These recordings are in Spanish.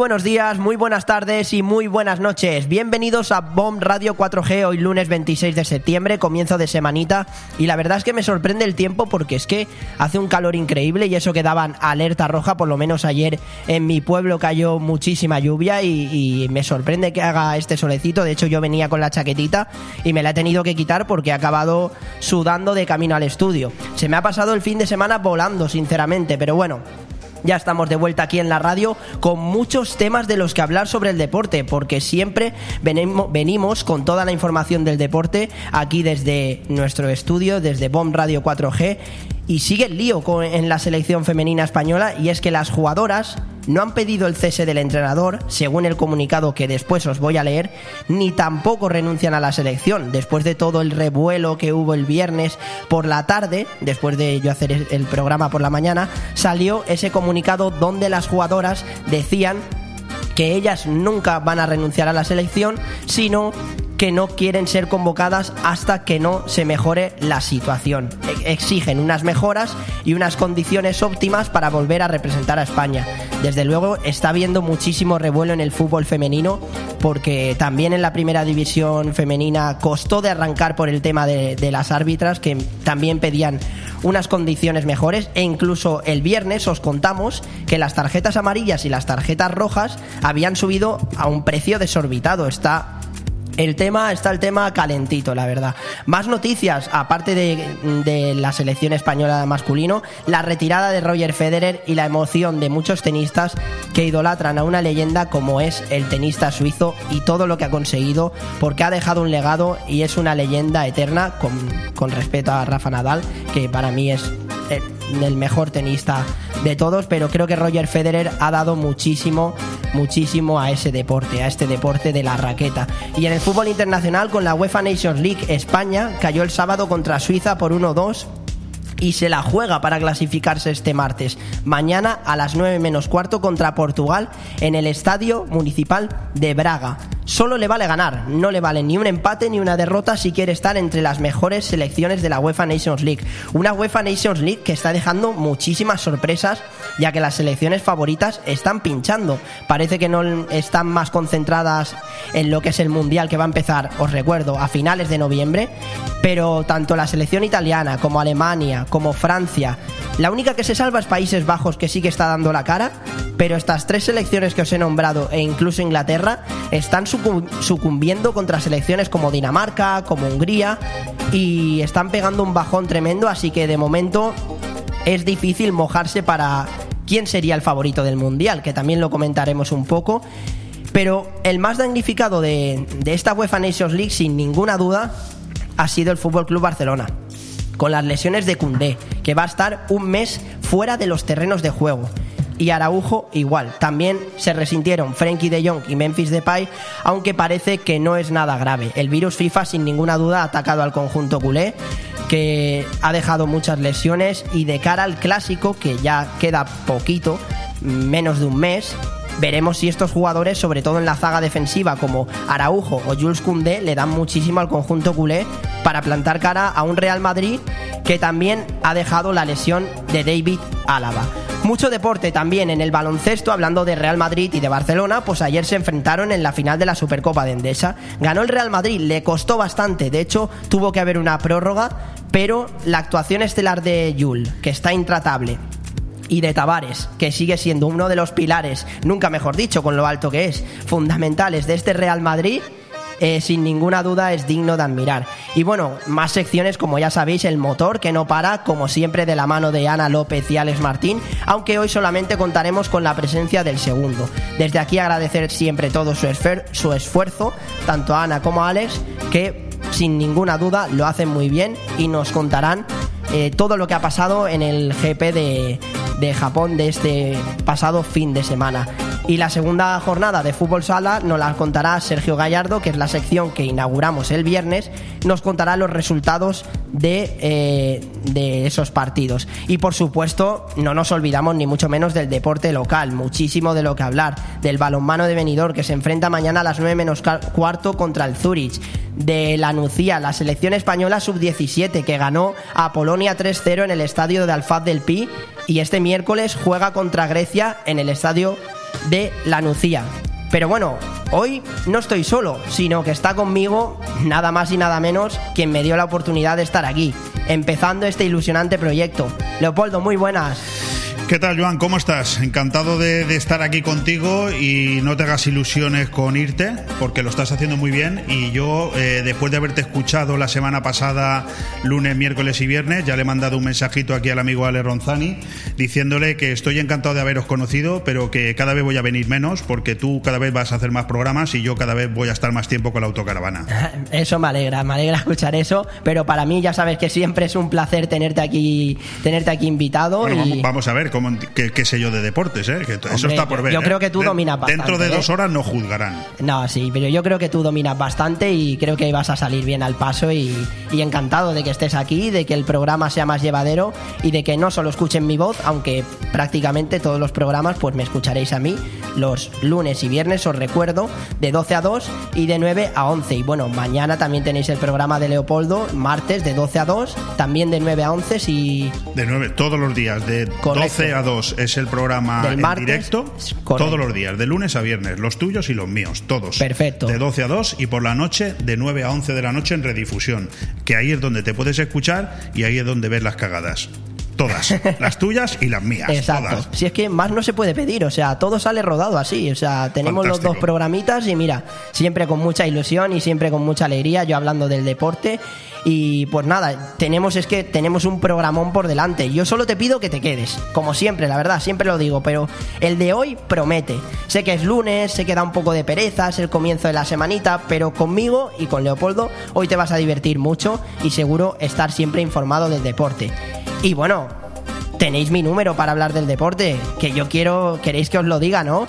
Buenos días, muy buenas tardes y muy buenas noches. Bienvenidos a BOM Radio 4G hoy lunes 26 de septiembre, comienzo de semanita. Y la verdad es que me sorprende el tiempo porque es que hace un calor increíble y eso que daban alerta roja, por lo menos ayer en mi pueblo cayó muchísima lluvia y, y me sorprende que haga este solecito. De hecho yo venía con la chaquetita y me la he tenido que quitar porque he acabado sudando de camino al estudio. Se me ha pasado el fin de semana volando, sinceramente, pero bueno, ya estamos de vuelta aquí en la radio con muchos temas de los que hablar sobre el deporte, porque siempre venimos con toda la información del deporte aquí desde nuestro estudio, desde BOM Radio 4G. Y sigue el lío en la selección femenina española y es que las jugadoras no han pedido el cese del entrenador, según el comunicado que después os voy a leer, ni tampoco renuncian a la selección. Después de todo el revuelo que hubo el viernes por la tarde, después de yo hacer el programa por la mañana, salió ese comunicado donde las jugadoras decían que ellas nunca van a renunciar a la selección, sino que no quieren ser convocadas hasta que no se mejore la situación. Exigen unas mejoras y unas condiciones óptimas para volver a representar a España. Desde luego está habiendo muchísimo revuelo en el fútbol femenino porque también en la primera división femenina costó de arrancar por el tema de, de las árbitras que también pedían unas condiciones mejores e incluso el viernes os contamos que las tarjetas amarillas y las tarjetas rojas habían subido a un precio desorbitado. Está el tema está el tema calentito, la verdad. Más noticias, aparte de, la selección española masculino, la retirada de Roger Federer y la emoción de muchos tenistas que idolatran a una leyenda como es el tenista suizo y todo lo que ha conseguido, porque ha dejado un legado y es una leyenda eterna con, con respeto a Rafa Nadal, que para mí es el mejor tenista de todos, pero creo que Roger Federer ha dado muchísimo, muchísimo a ese deporte, a este deporte de la raqueta. Y en el fútbol internacional, con la UEFA Nations League, España cayó el sábado contra Suiza por 1-2 y se la juega para clasificarse este martes. Mañana a las 9 menos cuarto contra Portugal en el Estadio Municipal de Braga. Solo le vale ganar, no le vale ni un empate ni una derrota si quiere estar entre las mejores selecciones de la UEFA Nations League. Una UEFA Nations League que está dejando muchísimas sorpresas ya que las selecciones favoritas están pinchando. Parece que no están más concentradas en lo que es el Mundial que va a empezar, os recuerdo, a finales de noviembre, pero tanto la selección italiana como Alemania, como Francia, la única que se salva es Países Bajos que sí que está dando la cara, pero estas tres selecciones que os he nombrado e incluso Inglaterra están sucumbiendo contra selecciones como Dinamarca, como Hungría y están pegando un bajón tremendo, así que de momento es difícil mojarse para quién sería el favorito del Mundial, que también lo comentaremos un poco. Pero el más damnificado de, de esta UEFA Nations League, sin ninguna duda, ha sido el Fútbol Club Barcelona con las lesiones de Cundé, que va a estar un mes fuera de los terrenos de juego. Y Araujo igual. También se resintieron Frenkie de Jong y Memphis Depay, aunque parece que no es nada grave. El virus FIFA sin ninguna duda ha atacado al conjunto culé, que ha dejado muchas lesiones y de cara al clásico, que ya queda poquito, menos de un mes, veremos si estos jugadores, sobre todo en la zaga defensiva como Araujo o Jules Koundé, le dan muchísimo al conjunto culé para plantar cara a un Real Madrid que también ha dejado la lesión de David Álava. Mucho deporte también en el baloncesto, hablando de Real Madrid y de Barcelona, pues ayer se enfrentaron en la final de la Supercopa de Endesa. Ganó el Real Madrid, le costó bastante, de hecho tuvo que haber una prórroga, pero la actuación estelar de Yul, que está intratable, y de Tavares, que sigue siendo uno de los pilares, nunca mejor dicho, con lo alto que es, fundamentales de este Real Madrid, eh, sin ninguna duda es digno de admirar. Y bueno, más secciones como ya sabéis, el motor que no para, como siempre de la mano de Ana López y Alex Martín, aunque hoy solamente contaremos con la presencia del segundo. Desde aquí agradecer siempre todo su, esfuerzo, tanto a Ana como a Alex, que sin ninguna duda lo hacen muy bien y nos contarán eh, todo lo que ha pasado en el GP de, de Japón de este pasado fin de semana. Y la segunda jornada de fútbol sala nos la contará Sergio Gallardo, que es la sección que inauguramos el viernes, nos contará los resultados de, eh, de esos partidos. Y por supuesto, no nos olvidamos ni mucho menos del deporte local, muchísimo de lo que hablar, del balonmano de Benidorm, que se enfrenta mañana a las 9 menos cuarto contra el Zurich, de la Nucía, la selección española sub-17, que ganó a Polonia 3-0 en el estadio de Alfaz del Pi, y este miércoles juega contra Grecia en el estadio de la Nucía. Pero bueno, hoy no estoy solo, sino que está conmigo nada más y nada menos quien me dio la oportunidad de estar aquí, empezando este ilusionante proyecto. Leopoldo, muy buenas. ¿Qué tal, Joan? ¿Cómo estás? Encantado de, estar aquí contigo y no te hagas ilusiones con irte, porque lo estás haciendo muy bien. Y yo, eh, después de haberte escuchado la semana pasada, lunes, miércoles y viernes, ya le he mandado un mensajito aquí al amigo Ale Ronzani, diciéndole que estoy encantado de haberos conocido, pero que cada vez voy a venir menos, porque tú cada vez vas a hacer más programas y yo cada vez voy a estar más tiempo con la autocaravana. Eso me alegra, me alegra escuchar eso, pero para mí ya sabes que siempre es un placer tenerte aquí, tenerte aquí invitado. y... vamos a ver, qué, sé yo de deportes, ¿eh? eso está por ver. Yo creo ¿eh? que tú dominas bastante. Dentro de dos ¿eh? horas no juzgarán. No, sí, pero yo creo que tú dominas bastante y creo que vas a salir bien al paso y, encantado de que estés aquí, de que el programa sea más llevadero y de que no solo escuchen mi voz, aunque prácticamente todos los programas pues me escucharéis a mí los lunes y viernes, os recuerdo, de 12 a 2 y de 9 a 11. Y bueno, mañana también tenéis el programa de Leopoldo, martes de 12 a 2, también de 9 a 11 si... De 9, todos los días, de 12 a 2 es el programa en directo todos los días, de lunes a viernes, los tuyos y los míos, todos. Perfecto. De 12 a 2 y por la noche de 9 a 11 de la noche en redifusión, que ahí es donde te puedes escuchar y ahí es donde ves las cagadas. Todas, las tuyas y las mías. Exacto. Si es que más no se puede pedir, o sea, todo sale rodado así. O sea, tenemos los dos programitas y mira, siempre con mucha ilusión y siempre con mucha alegría, yo hablando del deporte. Y pues nada, tenemos es que tenemos un programón por delante. Yo solo te pido que te quedes, como siempre, la verdad, siempre lo digo, pero el de hoy promete. Sé que es lunes, sé que da un poco de pereza, es el comienzo de la semanita, pero conmigo y con Leopoldo hoy te vas a divertir mucho y seguro estar siempre informado del deporte. Y bueno, tenéis mi número para hablar del deporte, que yo quiero, queréis que os lo diga, ¿no?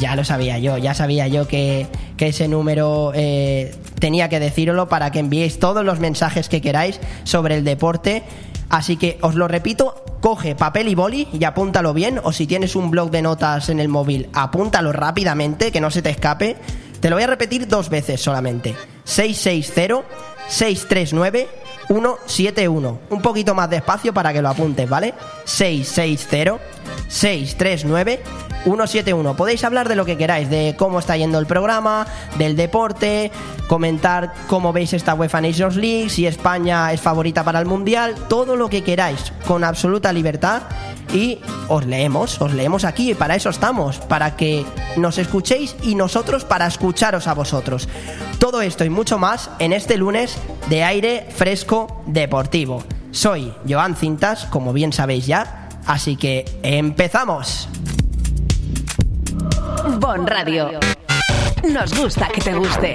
Ya lo sabía yo, ya sabía yo que, ese número eh, tenía que decirlo para que enviéis todos los mensajes que queráis sobre el deporte. Así que os lo repito, coge papel y boli y apúntalo bien, o si tienes un blog de notas en el móvil, apúntalo rápidamente, que no se te escape. Te lo voy a repetir dos veces solamente. 660 639 171. Un poquito más despacio para que lo apuntes, ¿vale? 660 639 171. Podéis hablar de lo que queráis, de cómo está yendo el programa, del deporte, comentar cómo veis esta UEFA Nations League, si España es favorita para el Mundial, todo lo que queráis, con absoluta libertad. Y os leemos, os leemos aquí, y para eso estamos, para que nos escuchéis y nosotros para escucharos a vosotros. Todo esto y mucho más en este lunes de aire fresco deportivo. Soy Joan Cintas, como bien sabéis ya, así que empezamos. Bon Radio. Nos gusta que te guste.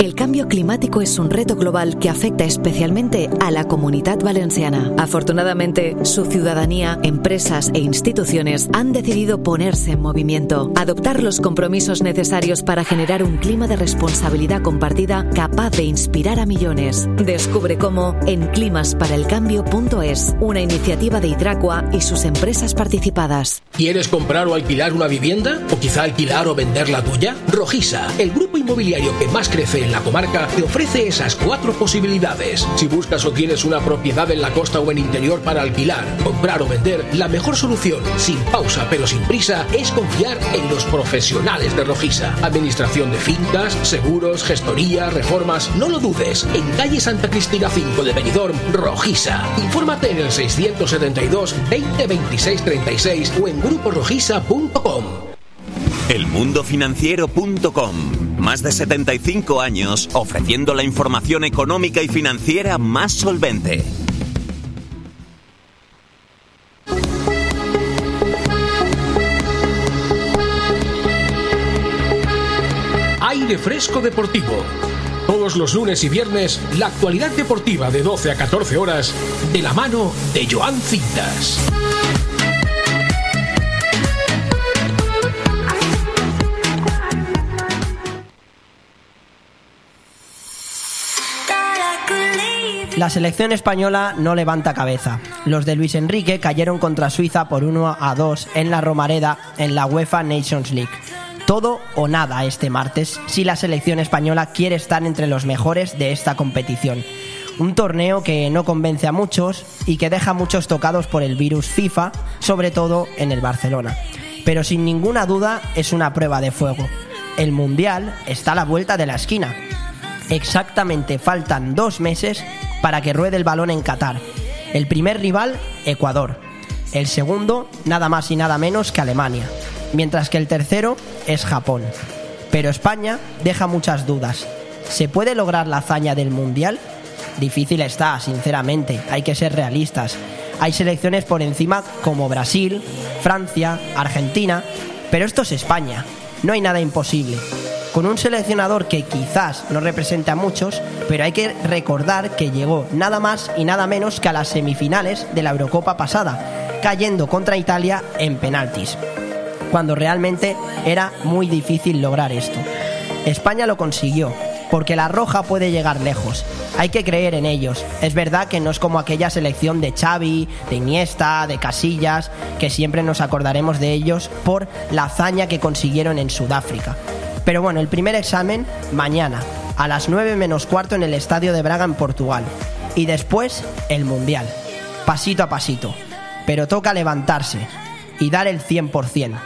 El cambio climático es un reto global que afecta especialmente a la comunidad valenciana. Afortunadamente, su ciudadanía, empresas e instituciones han decidido ponerse en movimiento, adoptar los compromisos necesarios para generar un clima de responsabilidad compartida capaz de inspirar a millones. Descubre cómo en climasparaelcambio.es, una iniciativa de Hidracua y sus empresas participadas. ¿Quieres comprar o alquilar una vivienda? ¿O quizá alquilar o vender la tuya? Rojisa, el grupo inmobiliario que más crece en la comarca te ofrece esas cuatro posibilidades. Si buscas o quieres una propiedad en la costa o en interior para alquilar, comprar o vender, la mejor solución, sin pausa pero sin prisa, es confiar en los profesionales de Rojisa. Administración de fincas, seguros, gestoría, reformas, no lo dudes. En calle Santa Cristina 5 de Benidorm, Rojisa. Infórmate en el 672 20 26 36 o en gruporojisa.com. Elmundofinanciero.com. Más de 75 años ofreciendo la información económica y financiera más solvente. Aire Fresco Deportivo. Todos los lunes y viernes, la actualidad deportiva de 12 a 14 horas, de la mano de Joan Cintas. La selección española no levanta cabeza. Los de Luis Enrique cayeron contra Suiza por 1 a 2 en la Romareda en la UEFA Nations League. Todo o nada este martes si la selección española quiere estar entre los mejores de esta competición. Un torneo que no convence a muchos y que deja muchos tocados por el virus FIFA, sobre todo en el Barcelona. Pero sin ninguna duda es una prueba de fuego. El Mundial está a la vuelta de la esquina. Exactamente faltan dos meses para que ruede el balón en Qatar. El primer rival, Ecuador. El segundo, nada más y nada menos que Alemania. Mientras que el tercero es Japón. Pero España deja muchas dudas. ¿Se puede lograr la hazaña del Mundial? Difícil está, sinceramente. Hay que ser realistas. Hay selecciones por encima como Brasil, Francia, Argentina. Pero esto es España. No hay nada imposible con un seleccionador que quizás no represente a muchos, pero hay que recordar que llegó nada más y nada menos que a las semifinales de la Eurocopa pasada, cayendo contra Italia en penaltis, cuando realmente era muy difícil lograr esto. España lo consiguió, porque la roja puede llegar lejos. Hay que creer en ellos. Es verdad que no es como aquella selección de Xavi, de Iniesta, de Casillas, que siempre nos acordaremos de ellos por la hazaña que consiguieron en Sudáfrica. Pero bueno, el primer examen mañana, a las 9 menos cuarto en el Estadio de Braga en Portugal. Y después el Mundial, pasito a pasito. Pero toca levantarse y dar el 100%,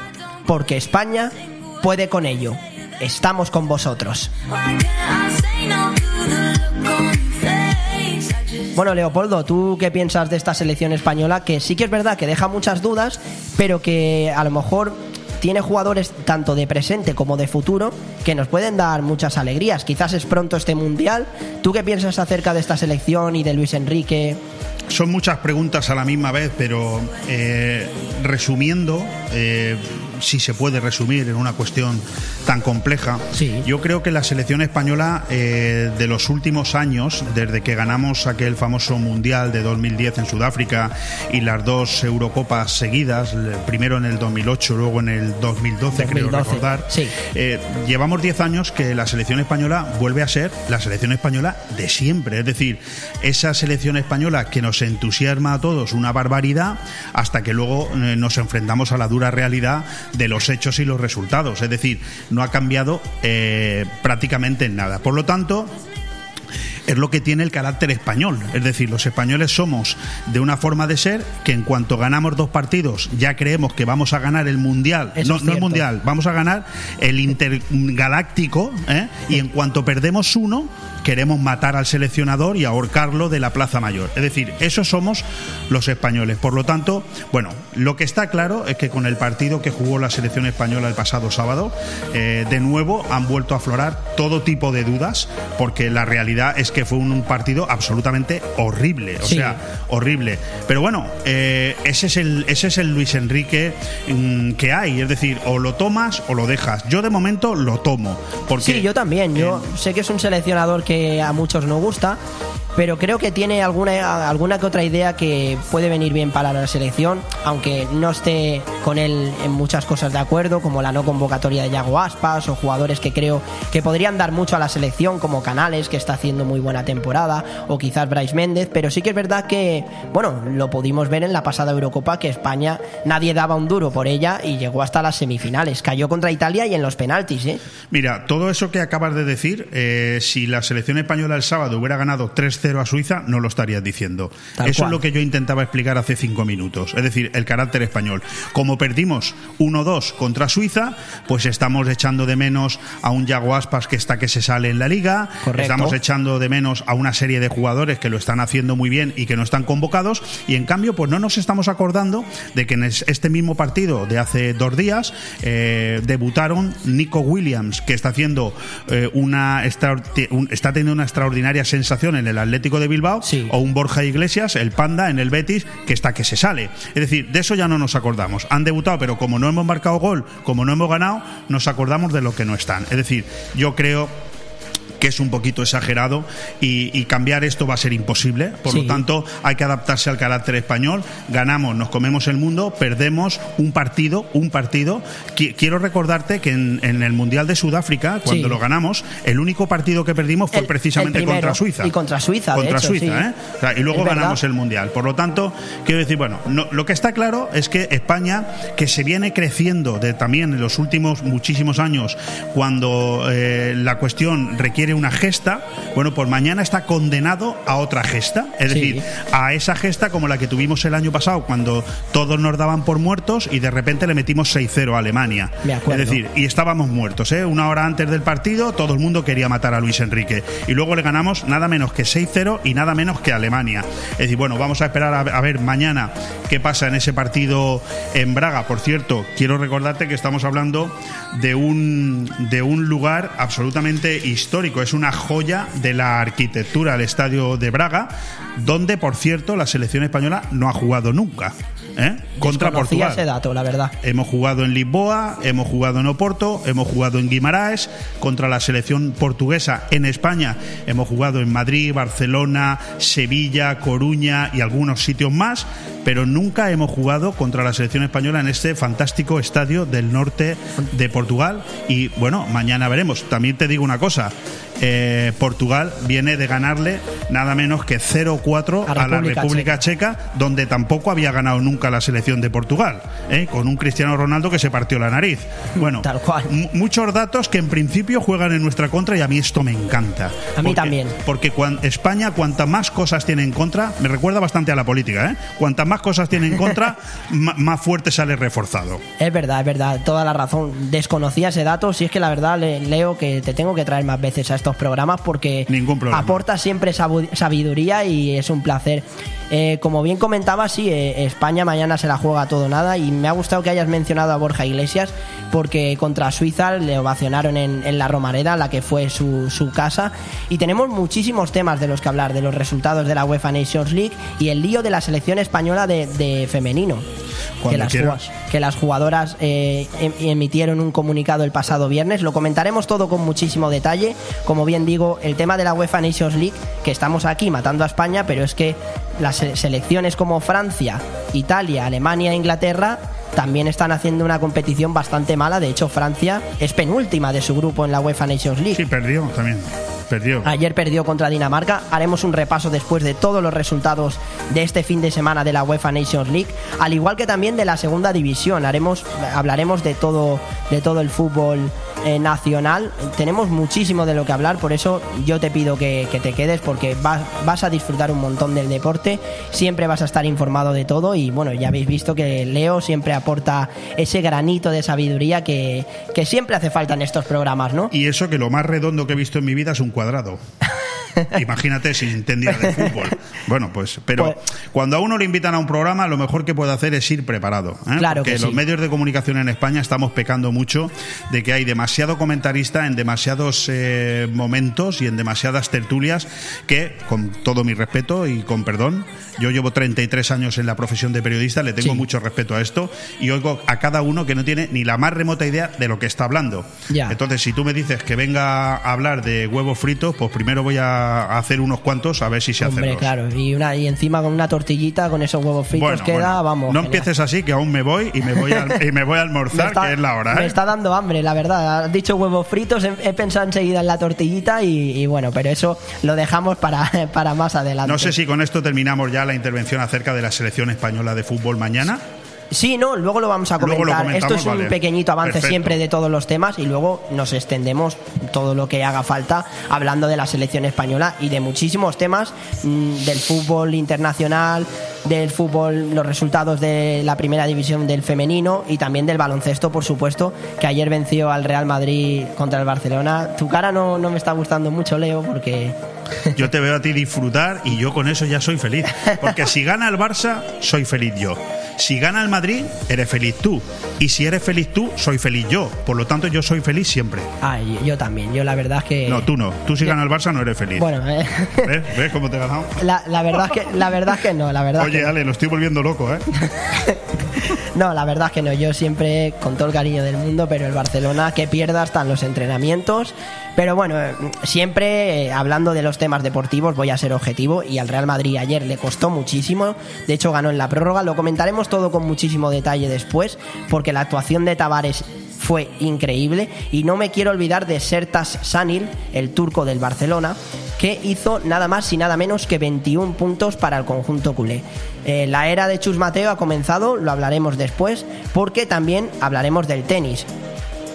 porque España puede con ello. Estamos con vosotros. Bueno, Leopoldo, ¿tú qué piensas de esta selección española? Que sí que es verdad que deja muchas dudas, pero que a lo mejor tiene jugadores tanto de presente como de futuro que nos pueden dar muchas alegrías. Quizás es pronto este mundial. ¿Tú qué piensas acerca de esta selección y de Luis Enrique? Son muchas preguntas a la misma vez, pero eh, resumiendo, eh, si se puede resumir en una cuestión tan compleja, Sí. yo creo que la selección española eh, de los últimos años, desde que ganamos aquel famoso Mundial de 2010 en Sudáfrica y las dos Eurocopas seguidas, primero en el 2008, luego en el 2012, creo 2012, recordar, sí. eh, llevamos 10 años que la selección española vuelve a ser la selección española de siempre. Es decir, esa selección española que nos entusiasma a todos una barbaridad hasta que luego eh, nos enfrentamos a la dura realidad de los hechos y los resultados. Es decir, no ha cambiado eh, prácticamente en nada. Por lo tanto, es lo que tiene el carácter español. Es decir, los españoles somos de una forma de ser que en cuanto ganamos dos partidos ya creemos que vamos a ganar el mundial. Eso no, no el mundial, vamos a ganar el intergaláctico ¿eh? y en cuanto perdemos uno queremos matar al seleccionador y ahorcarlo de la Plaza Mayor. Es decir, esos somos los españoles. Por lo tanto, bueno, lo que está claro es que con el partido que jugó la selección española el pasado sábado, eh, de nuevo han vuelto a aflorar todo tipo de dudas, porque la realidad es que fue un, un partido absolutamente horrible. O Sí. sea, horrible. Pero bueno, eh, ese, es el, ese es el Luis Enrique mm, que hay. Es decir, o lo tomas o lo dejas. Yo de momento lo tomo. Porque, Sí, yo también. Yo eh, sé que es un seleccionador que a muchos no gusta, pero creo que tiene alguna, alguna que otra idea que puede venir bien para la selección, aunque no esté con él en muchas cosas de acuerdo, como la no convocatoria de Yago Aspas o jugadores que creo que podrían dar mucho a la selección, como Canales, que está haciendo muy buena temporada, o quizás Bryce Méndez, pero sí que es verdad que, bueno, lo pudimos ver en la pasada Eurocopa, que España nadie daba un duro por ella y llegó hasta las semifinales, cayó contra Italia y en los penaltis, ¿eh? Mira, todo eso que acabas de decir, eh, si la selección española el sábado hubiera ganado 3-0 a Suiza, no lo estarías diciendo. eso es lo que yo intentaba explicar hace cinco minutos, es decir, el carácter español. Como perdimos 1-2 contra Suiza, pues estamos echando de menos a un Yago Aspas que está que se sale en la liga, estamos echando de menos a una serie de jugadores que lo están haciendo muy bien y que no están convocados, y en cambio, pues no nos estamos acordando de que en este mismo partido de hace dos días eh, debutaron Nico Williams, que está haciendo eh, una está teniendo una extraordinaria sensación en el Atlético de Bilbao, o un Borja Iglesias, el Panda, en el Betis, que está que se sale. Es decir, de eso ya no nos acordamos. Han debutado, pero como no hemos marcado gol, como no hemos ganado, nos acordamos de lo que no están. Es decir, yo creo que es un poquito exagerado y, cambiar esto va a ser imposible. Por lo tanto, hay que adaptarse al carácter español. Ganamos, nos comemos el mundo, perdemos un partido, un partido. Quiero recordarte que en, el Mundial de Sudáfrica, cuando lo ganamos, el único partido que perdimos fue precisamente contra Suiza. Y contra Suiza, Contra Suiza, ¿eh? y luego ganamos el Mundial. Por lo tanto, quiero decir, bueno, lo que está claro es que España, que se viene creciendo de, también en los últimos muchísimos años, cuando eh, la cuestión requiere una gesta, bueno, pues mañana está condenado a otra gesta. Es decir, a esa gesta como la que tuvimos el año pasado, cuando todos nos daban por muertos y de repente le metimos 6-0 a Alemania. Es decir, y estábamos muertos, ¿eh? Una hora antes del partido, todo el mundo quería matar a Luis Enrique. Y luego le ganamos nada menos que 6-0 y nada menos que Alemania. Es decir, bueno, vamos a esperar a, ver mañana qué pasa en ese partido en Braga. Por cierto, quiero recordarte que estamos hablando de un, de un lugar absolutamente histórico es una joya de la arquitectura, el estadio de Braga, donde, por cierto, la selección española no ha jugado nunca. ¿Eh? contra Portugal. ese dato, la verdad. Hemos jugado en Lisboa, hemos jugado en Oporto, hemos jugado en Guimaraes, contra la selección portuguesa en España, hemos jugado en Madrid, Barcelona, Sevilla, Coruña y algunos sitios más, pero nunca hemos jugado contra la selección española en este fantástico estadio del norte de Portugal. Y bueno, mañana veremos. También te digo una cosa. Eh, Portugal viene de ganarle nada menos que 0-4 a, la República Checa. donde tampoco había ganado nunca la selección de Portugal, ¿eh? con un Cristiano Ronaldo que se partió la nariz. Bueno, Tal cual. muchos datos que en principio juegan en nuestra contra y a mí esto me encanta. A mí también. Porque España, cuanta más cosas tiene en contra, me recuerda bastante a la política, ¿eh? cuanta más cosas tiene en contra, más fuerte sale reforzado. Es verdad, es verdad, toda la razón. Desconocía ese dato, si es que la verdad, Leo, que te tengo que traer más veces a estos programas porque aporta siempre sabiduría y es un placer. Eh, como bien comentaba, sí, eh, España mañana se la juega todo nada y me ha gustado que hayas mencionado a Borja Iglesias porque contra Suiza le ovacionaron en, la Romareda, la que fue su, su, casa. Y tenemos muchísimos temas de los que hablar, de los resultados de la UEFA Nations League y el lío de la selección española de, femenino. Que las, que las, jugadoras eh, em, emitieron un comunicado el pasado viernes. Lo comentaremos todo con muchísimo detalle. Como bien digo, el tema de la UEFA Nations League, que estamos aquí matando a España, pero es que las selecciones como Francia, Italia, Alemania e Inglaterra también están haciendo una competición bastante mala. De hecho, Francia es penúltima de su grupo en la UEFA Nations League. Sí, perdió también. Perdió. Ayer perdió contra Dinamarca. Haremos un repaso después de todos los resultados de este fin de semana de la UEFA Nations League, al igual que también de la segunda división. Haremos, hablaremos de todo, de todo el fútbol eh, nacional. Tenemos muchísimo de lo que hablar, por eso yo te pido que, te quedes porque vas, vas, a disfrutar un montón del deporte, siempre vas a estar informado de todo y bueno, ya habéis visto que Leo siempre aporta ese granito de sabiduría que, que siempre hace falta en estos programas, ¿no? Y eso que lo más redondo que he visto en mi vida es un cuadrado. Imagínate si entendía de fútbol. Bueno, pues, pero Pues- cuando a uno le invitan a un programa, lo mejor que puede hacer es ir preparado. ¿eh? Claro Porque que los sí. medios de comunicación en España estamos pecando mucho de que hay demasiado comentarista en demasiados eh, momentos y en demasiadas tertulias que, con todo mi respeto y con perdón, yo llevo 33 años en la profesión de periodista, le tengo Sí. mucho respeto a esto y oigo a cada uno que no tiene ni la más remota idea de lo que está hablando. Ya. Entonces, si tú me dices que venga a hablar de huevos fritos, pues primero voy a hacer unos cuantos a ver si se hacen. claro. Y, una, y encima con una tortillita, con esos huevos fritos queda, vamos. No genial. empieces así, que aún me voy y me voy a, y me voy a Me almorzar, está- que es la hora. Me ¿eh? está dando hambre, la verdad. Has dicho huevos fritos, he, he pensado enseguida en la tortillita y, y bueno, pero eso lo dejamos para, para más adelante. No sé si con esto terminamos ya la intervención acerca de la selección española de fútbol mañana. Sí, no, luego lo vamos a comentar. Esto es un vale. pequeñito avance Perfecto. siempre de todos los temas y luego nos extendemos todo lo que haga falta hablando de la selección española y de muchísimos temas mm, del fútbol internacional, del fútbol, los resultados de la primera división del femenino y también del baloncesto, por supuesto, que ayer venció al Real Madrid contra el Barcelona. Tu cara no, no me está gustando mucho, Leo, porque Yo te veo a ti disfrutar y yo con eso ya soy feliz. Porque si gana el Barça, soy feliz yo. Si gana el Madrid, eres feliz tú. Y si eres feliz tú, soy feliz yo. Por lo tanto, yo soy feliz siempre. Ay, yo también, yo la verdad es que... No, tú no. Tú si gana el Barça no eres feliz. Bueno, eh, ¿Ves? ¿Ves cómo te he ganado? la, la verdad es que, la verdad es que no, la verdad Oye. Ale, lo estoy volviendo loco, ¿eh? No, la verdad es que no. Yo siempre, con todo el cariño del mundo, pero el Barcelona que pierda hasta en los entrenamientos. Pero bueno, siempre eh, hablando de los temas deportivos voy a ser objetivo y al Real Madrid ayer le costó muchísimo. De hecho, ganó en la prórroga. Lo comentaremos todo con muchísimo detalle después, porque la actuación de Tavares fue increíble y no me quiero olvidar de Sertas Sanil, el turco del Barcelona, que hizo nada más y nada menos que 21 puntos para el conjunto culé. Eh, la era de Chus Mateo ha comenzado, lo hablaremos después, porque también hablaremos del tenis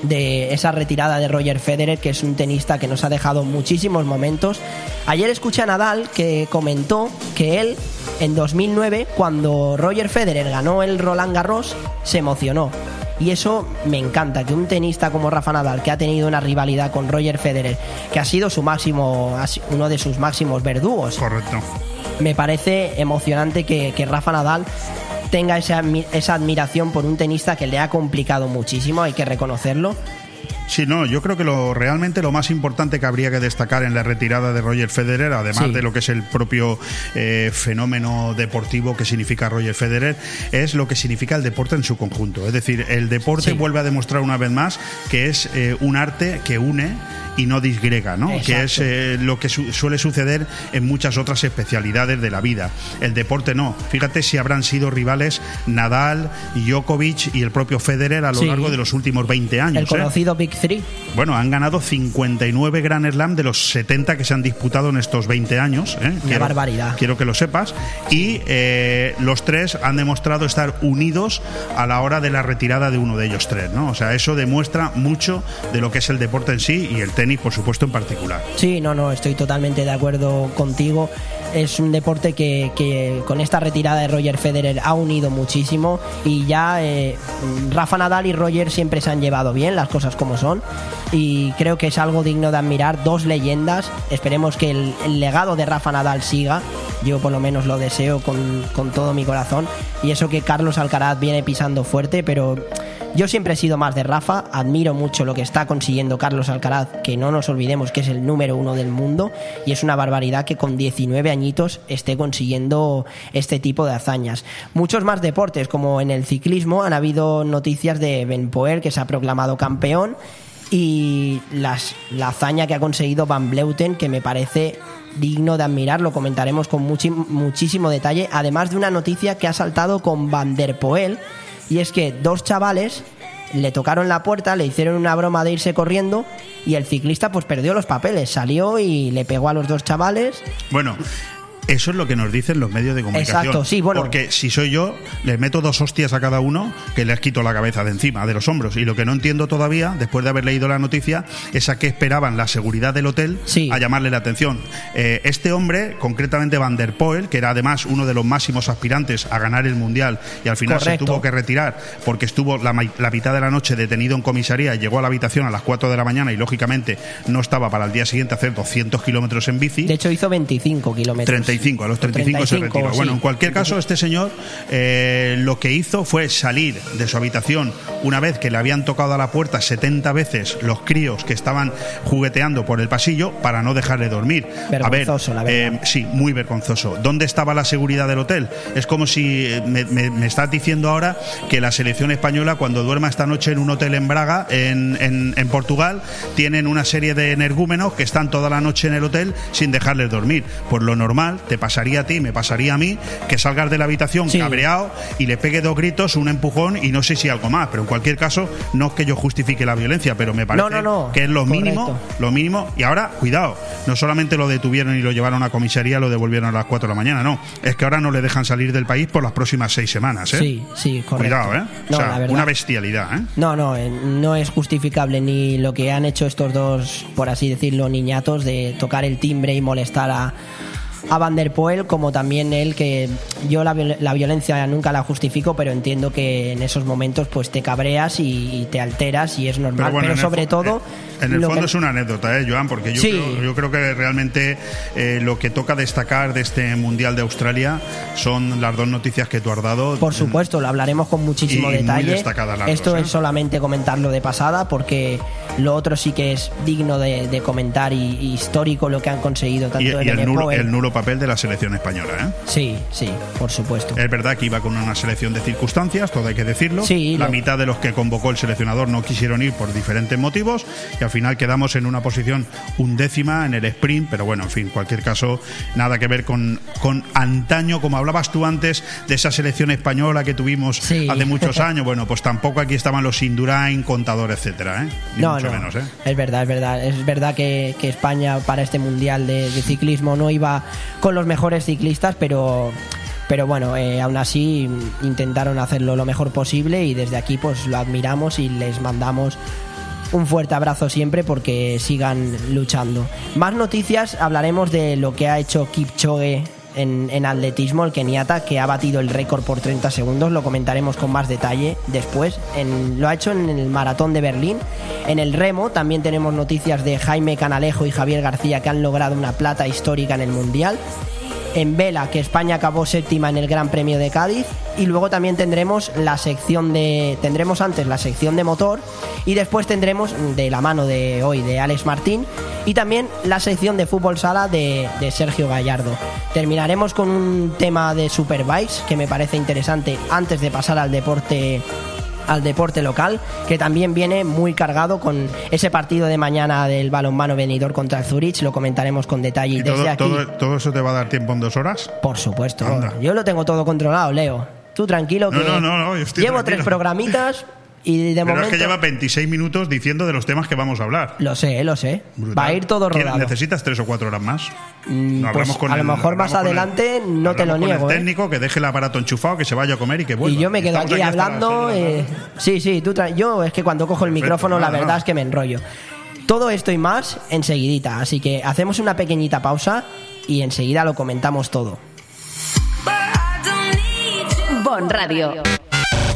de esa retirada de Roger Federer, que es un tenista que nos ha dejado muchísimos momentos. Ayer escuché a Nadal que comentó que él, en 2009, cuando Roger Federer ganó el Roland Garros, se emocionó. Y eso me encanta, que un tenista como Rafa Nadal, que ha tenido una rivalidad con Roger Federer, que ha sido su máximo, uno de sus máximos verdugos, Correcto. me parece emocionante que, que Rafa Nadal tenga esa, esa admiración por un tenista que le ha complicado muchísimo, hay que reconocerlo. Sí, no, yo creo que lo realmente lo más importante que habría que destacar en la retirada de Roger Federer, además Sí. de lo que es el propio eh, fenómeno deportivo que significa Roger Federer, es lo que significa el deporte en su conjunto. Es decir, el deporte Sí. vuelve a demostrar una vez más que es eh, un arte que une y no disgrega, ¿no? Exacto. Que es eh, lo que su- suele suceder en muchas otras especialidades de la vida. El deporte no. Fíjate si habrán sido rivales Nadal, Djokovic y el propio Federer a lo Sí. largo de los últimos 20 años. El ¿eh? conocido Big Three. Bueno, han ganado 59 Grand Slam de los 70 que se han disputado en estos 20 años. ¿eh? Una barbaridad. Quiero que lo sepas. Y eh, los tres han demostrado estar unidos a la hora de la retirada de uno de ellos tres. ¿no? O sea, eso demuestra mucho de lo que es el deporte en sí y el tenis, por supuesto, en particular. Sí, no, no, estoy totalmente de acuerdo contigo. Es un deporte que, que con esta retirada de Roger Federer ha unido muchísimo y ya eh, Rafa Nadal y Roger siempre se han llevado bien, las cosas como son. Y creo que es algo digno de admirar, dos leyendas. Esperemos que el, el legado de Rafa Nadal siga. Yo por lo menos lo deseo con, con todo mi corazón. Y eso que Carlos Alcaraz viene pisando fuerte, pero yo siempre he sido más de Rafa, admiro mucho lo que está consiguiendo Carlos Alcaraz, que no nos olvidemos que es el número uno del mundo, y es una barbaridad que con 19 añitos esté consiguiendo este tipo de hazañas. Muchos más deportes, como en el ciclismo, han habido noticias de Ben Poel, que se ha proclamado campeón, y la hazaña que ha conseguido Van Bleuten, que me parece digno de admirar, lo comentaremos con muchísimo detalle, además de una noticia que ha saltado con Van der Poel, y es que dos chavales le tocaron la puerta, le hicieron una broma de irse corriendo y el ciclista pues perdió los papeles, salió y le pegó a los dos chavales. Bueno. Eso es lo que nos dicen los medios de comunicación. Exacto, sí, bueno. Porque si soy yo, les meto dos hostias a cada uno que les quito la cabeza de encima, de los hombros. Y lo que no entiendo todavía, después de haber leído la noticia, es a qué esperaban la seguridad del hotel Sí. a llamarle la atención. Eh, este hombre, concretamente Van der Poel, que era además uno de los máximos aspirantes a ganar el Mundial y al final Correcto. se tuvo que retirar porque estuvo la, la mitad de la noche detenido en comisaría y llegó a la habitación a las 4 de la mañana y lógicamente no estaba para el día siguiente hacer 200 kilómetros en bici. De hecho hizo 25 kilómetros. 35, a los 35, se retiró. Bueno, en cualquier caso, este señor eh, lo que hizo fue salir de su habitación una vez que le habían tocado a la puerta 70 veces los críos que estaban jugueteando por el pasillo para no dejarle dormir. Vergonzoso, a ver, eh, sí, muy vergonzoso. ¿Dónde estaba la seguridad del hotel? Es como si eh, me, estás diciendo ahora que la selección española, cuando duerma esta noche en un hotel en Braga, en, en, Portugal, tienen una serie de energúmenos que están toda la noche en el hotel sin dejarles dormir. Por lo normal, te pasaría a ti, me pasaría a mí, que salgas de la habitación cabreado y le pegue dos gritos, un empujón y no sé si algo más. Pero en cualquier caso, no es que yo justifique la violencia, pero me parece que es lo mínimo, lo mínimo. Y ahora, cuidado, no solamente lo detuvieron y lo llevaron a comisaría, lo devolvieron a las 4 de la mañana, no. Es que ahora no le dejan salir del país por las próximas seis semanas, ¿eh? Sí, sí, correcto. Cuidado, ¿eh? o sea, una bestialidad, ¿eh? No, no, eh, no es justificable ni lo que han hecho estos dos, por así decirlo, niñatos de tocar el timbre y molestar a a Van der Poel como también él que yo la, violencia nunca la justifico pero entiendo que en esos momentos pues te cabreas y, te alteras y es normal. Pero, sobre todo en el fondo es una anécdota, ¿eh, Joan? Porque yo, creo, yo creo que realmente eh, lo que toca destacar de este Mundial de Australia son las dos noticias que tú has dado. Por supuesto, lo hablaremos con muchísimo detalle. Esto es ¿eh? solamente comentarlo de pasada porque lo otro sí que es digno de, comentar y, histórico lo que han conseguido tanto y, el, nulo, el, nulo, papel de la selección española, ¿eh? Sí, sí, por supuesto. Es verdad que iba con una selección de circunstancias, todo hay que decirlo. Sí, la mitad de los que convocó el seleccionador no quisieron ir por diferentes motivos y al final quedamos en una posición undécima en el sprint, pero bueno, en fin, cualquier caso, nada que ver con, con antaño, como hablabas tú antes de esa selección española que tuvimos hace muchos años. Bueno, pues tampoco aquí estaban los Indurain, Contador, etcétera, ¿eh? no, no. menos, ¿eh? Es verdad, es verdad. Es verdad que, España para este mundial de, ciclismo no iba con los mejores ciclistas, pero pero bueno, eh, aún así intentaron hacerlo lo mejor posible y desde aquí pues lo admiramos y les mandamos un fuerte abrazo siempre porque sigan luchando. Más noticias, hablaremos de lo que ha hecho Kipchoge en, en, atletismo, el keniata, que ha batido el récord por 30 segundos. Lo comentaremos con más detalle después. En, lo ha hecho en el maratón de Berlín. En el remo también tenemos noticias de Jaime Canalejo y Javier García que han logrado una plata histórica en el Mundial en vela, que España acabó séptima en el Gran Premio de Cádiz. Y luego también tendremos la sección de. Tendremos antes la sección de motor. Y después tendremos, de la mano de hoy, de Alex Martín. Y también la sección de fútbol sala de, de Sergio Gallardo. Terminaremos con un tema de Superbikes que me parece interesante antes de pasar al deporte al deporte local, que también viene muy cargado con ese partido de mañana del balonmano venidor contra el Zurich. Lo comentaremos con detalle. ¿Y todo, todo, eso te va a dar tiempo en dos horas? Por supuesto. Yo lo tengo todo controlado, Leo. Tú tranquilo que no, no, no, llevo tres programitas y de Pero es que lleva 26 minutos diciendo de los temas que vamos a hablar. Lo sé, lo sé. Va a ir todo rodado. ¿Necesitas tres o cuatro horas más? Mm, pues a lo mejor más adelante no te lo niego. el ¿eh? técnico que deje el aparato enchufado, que se vaya a comer y que vuelva. Y yo me quedo aquí, hablando. Eh, sí, sí, tú yo es que cuando cojo el micrófono la verdad es que me enrollo. Todo esto y más enseguidita, así que hacemos una pequeñita pausa y enseguida lo comentamos todo. Bon Radio.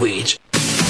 wage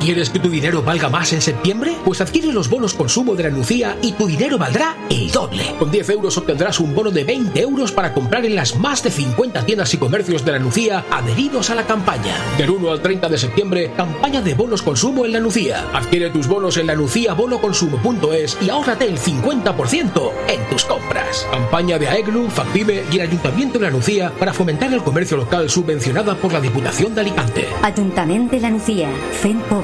¿Quieres que tu dinero valga más en septiembre? Pues adquiere los bonos consumo de la Lucía y tu dinero valdrá el doble. Con 10 euros obtendrás un bono de 20 euros para comprar en las más de 50 tiendas y comercios de la Lucía adheridos a la campaña. Del 1 al 30 de septiembre, campaña de bonos consumo en la Lucía. Adquiere tus bonos en la luciabonoconsumo.es y ahórrate el 50% en tus compras. Campaña de AEGLU, FACPIME y el Ayuntamiento de la Lucía para fomentar el comercio local subvencionada por la Diputación de Alicante. Ayuntamiento de la Nucía, FEM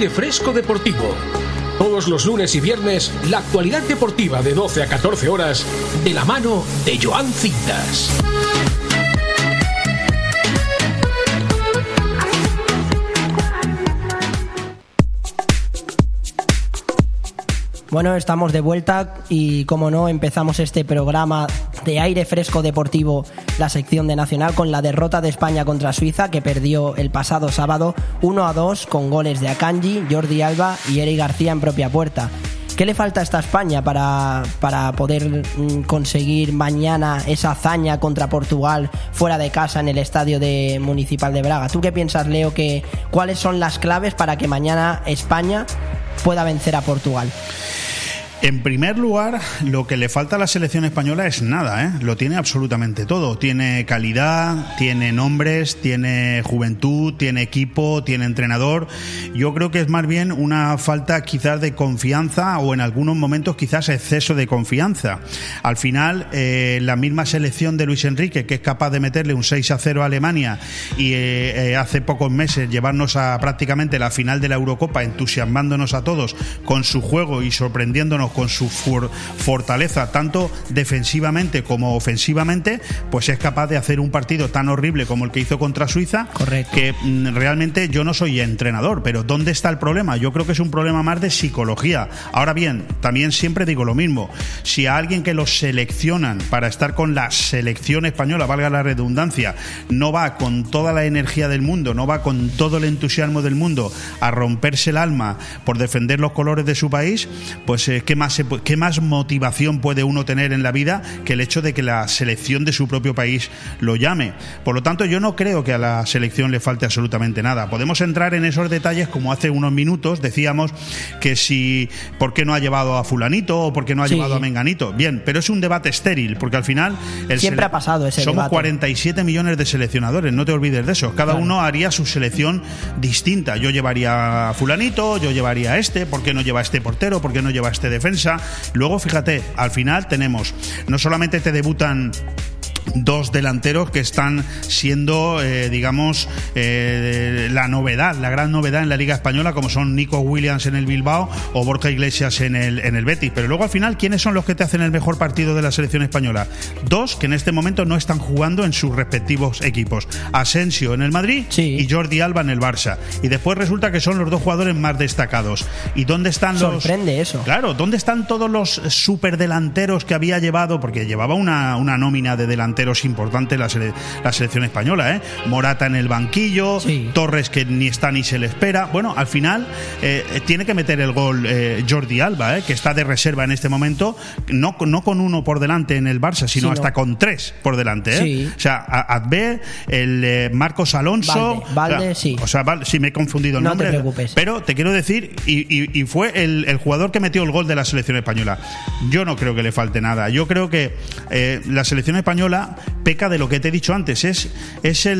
Aire Fresco Deportivo. Todos los lunes y viernes, la actualidad deportiva de 12 a 14 horas, de la mano de Joan Cintas. Bueno, estamos de vuelta y como no empezamos este programa de aire fresco deportivo, la sección de Nacional, con la derrota de España contra Suiza que perdió el pasado sábado 1 a 2 con goles de Akanji, Jordi Alba y Eric García en propia puerta. ¿Qué le falta a esta España para, para poder mm, conseguir mañana esa hazaña contra Portugal fuera de casa en el estadio de Municipal de Braga? ¿Tú qué piensas, Leo? Que, ¿Cuáles son las claves para que mañana España pueda vencer a Portugal? En primer lugar, lo que le falta a la selección española es nada, ¿eh? lo tiene absolutamente todo. Tiene calidad, tiene nombres, tiene juventud, tiene equipo, tiene entrenador. Yo creo que es más bien una falta quizás de confianza o en algunos momentos quizás exceso de confianza. Al final, eh, la misma selección de Luis Enrique, que es capaz de meterle un 6 a 0 a Alemania y eh, eh, hace pocos meses llevarnos a prácticamente la final de la Eurocopa, entusiasmándonos a todos con su juego y sorprendiéndonos con su for- fortaleza, tanto defensivamente como ofensivamente, pues es capaz de hacer un partido tan horrible como el que hizo contra Suiza, Correcto. que mm, realmente yo no soy entrenador, pero ¿dónde está el problema? Yo creo que es un problema más de psicología. Ahora bien, también siempre digo lo mismo, si a alguien que los seleccionan para estar con la selección española, valga la redundancia, no va con toda la energía del mundo, no va con todo el entusiasmo del mundo a romperse el alma por defender los colores de su país, pues eh, ¿qué, más se pu- ¿qué más motivación puede uno tener en la vida que el hecho de que la selección de su propio país lo llame? Por lo tanto, yo no creo que a la selección le falte absolutamente nada. Podemos entrar en esos detalles como hace unos minutos decíamos que si por qué no ha llevado a fulanito o por qué no ha Sí. llevado a menganito. Bien, pero es un debate estéril porque al final el Siempre ha pasado ese somos debate. 47 millones de seleccionadores, no te olvides de eso. Cada Claro. uno haría su selección distinta. Yo llevaría a fulanito, yo llevaría a este, ¿por qué no lleva a este portero? ¿Por qué no lleva a este defensa? Luego, fíjate, al final tenemos, no solamente te debutan dos delanteros que están siendo, eh, digamos, eh, la novedad, la gran novedad en la Liga Española, como son Nico Williams en el Bilbao o Borja Iglesias en el, en el Betis. Pero luego al final, ¿quiénes son los que te hacen el mejor partido de la selección española? Dos que en este momento no están jugando en sus respectivos equipos. Asensio en el Madrid Sí. y Jordi Alba en el Barça. Y después resulta que son los dos jugadores más destacados. ¿Y dónde están los... Sorprende eso. Claro, ¿dónde están todos los superdelanteros que había llevado? Porque llevaba una, una nómina de delanteros importante la, sele- la selección española, ¿eh? Morata en el banquillo, Sí. Torres que ni está ni se le espera. Bueno, al final eh, tiene que meter el gol eh, Jordi Alba, ¿eh? que está de reserva en este momento, no, no con uno por delante en el Barça, sino Sí, no. hasta con tres por delante. ¿eh? Sí. O sea, a- Advé, el Marcos Alonso. Valde, Valde, o sea, sí. O sea, Val- sí, me he confundido el No te nombre. preocupes. Pero te quiero decir, y, y- y fue el, el jugador que metió el gol de la selección española. Yo no creo que le falte nada. Yo creo que eh, la selección española peca de lo que te he dicho antes, es, es el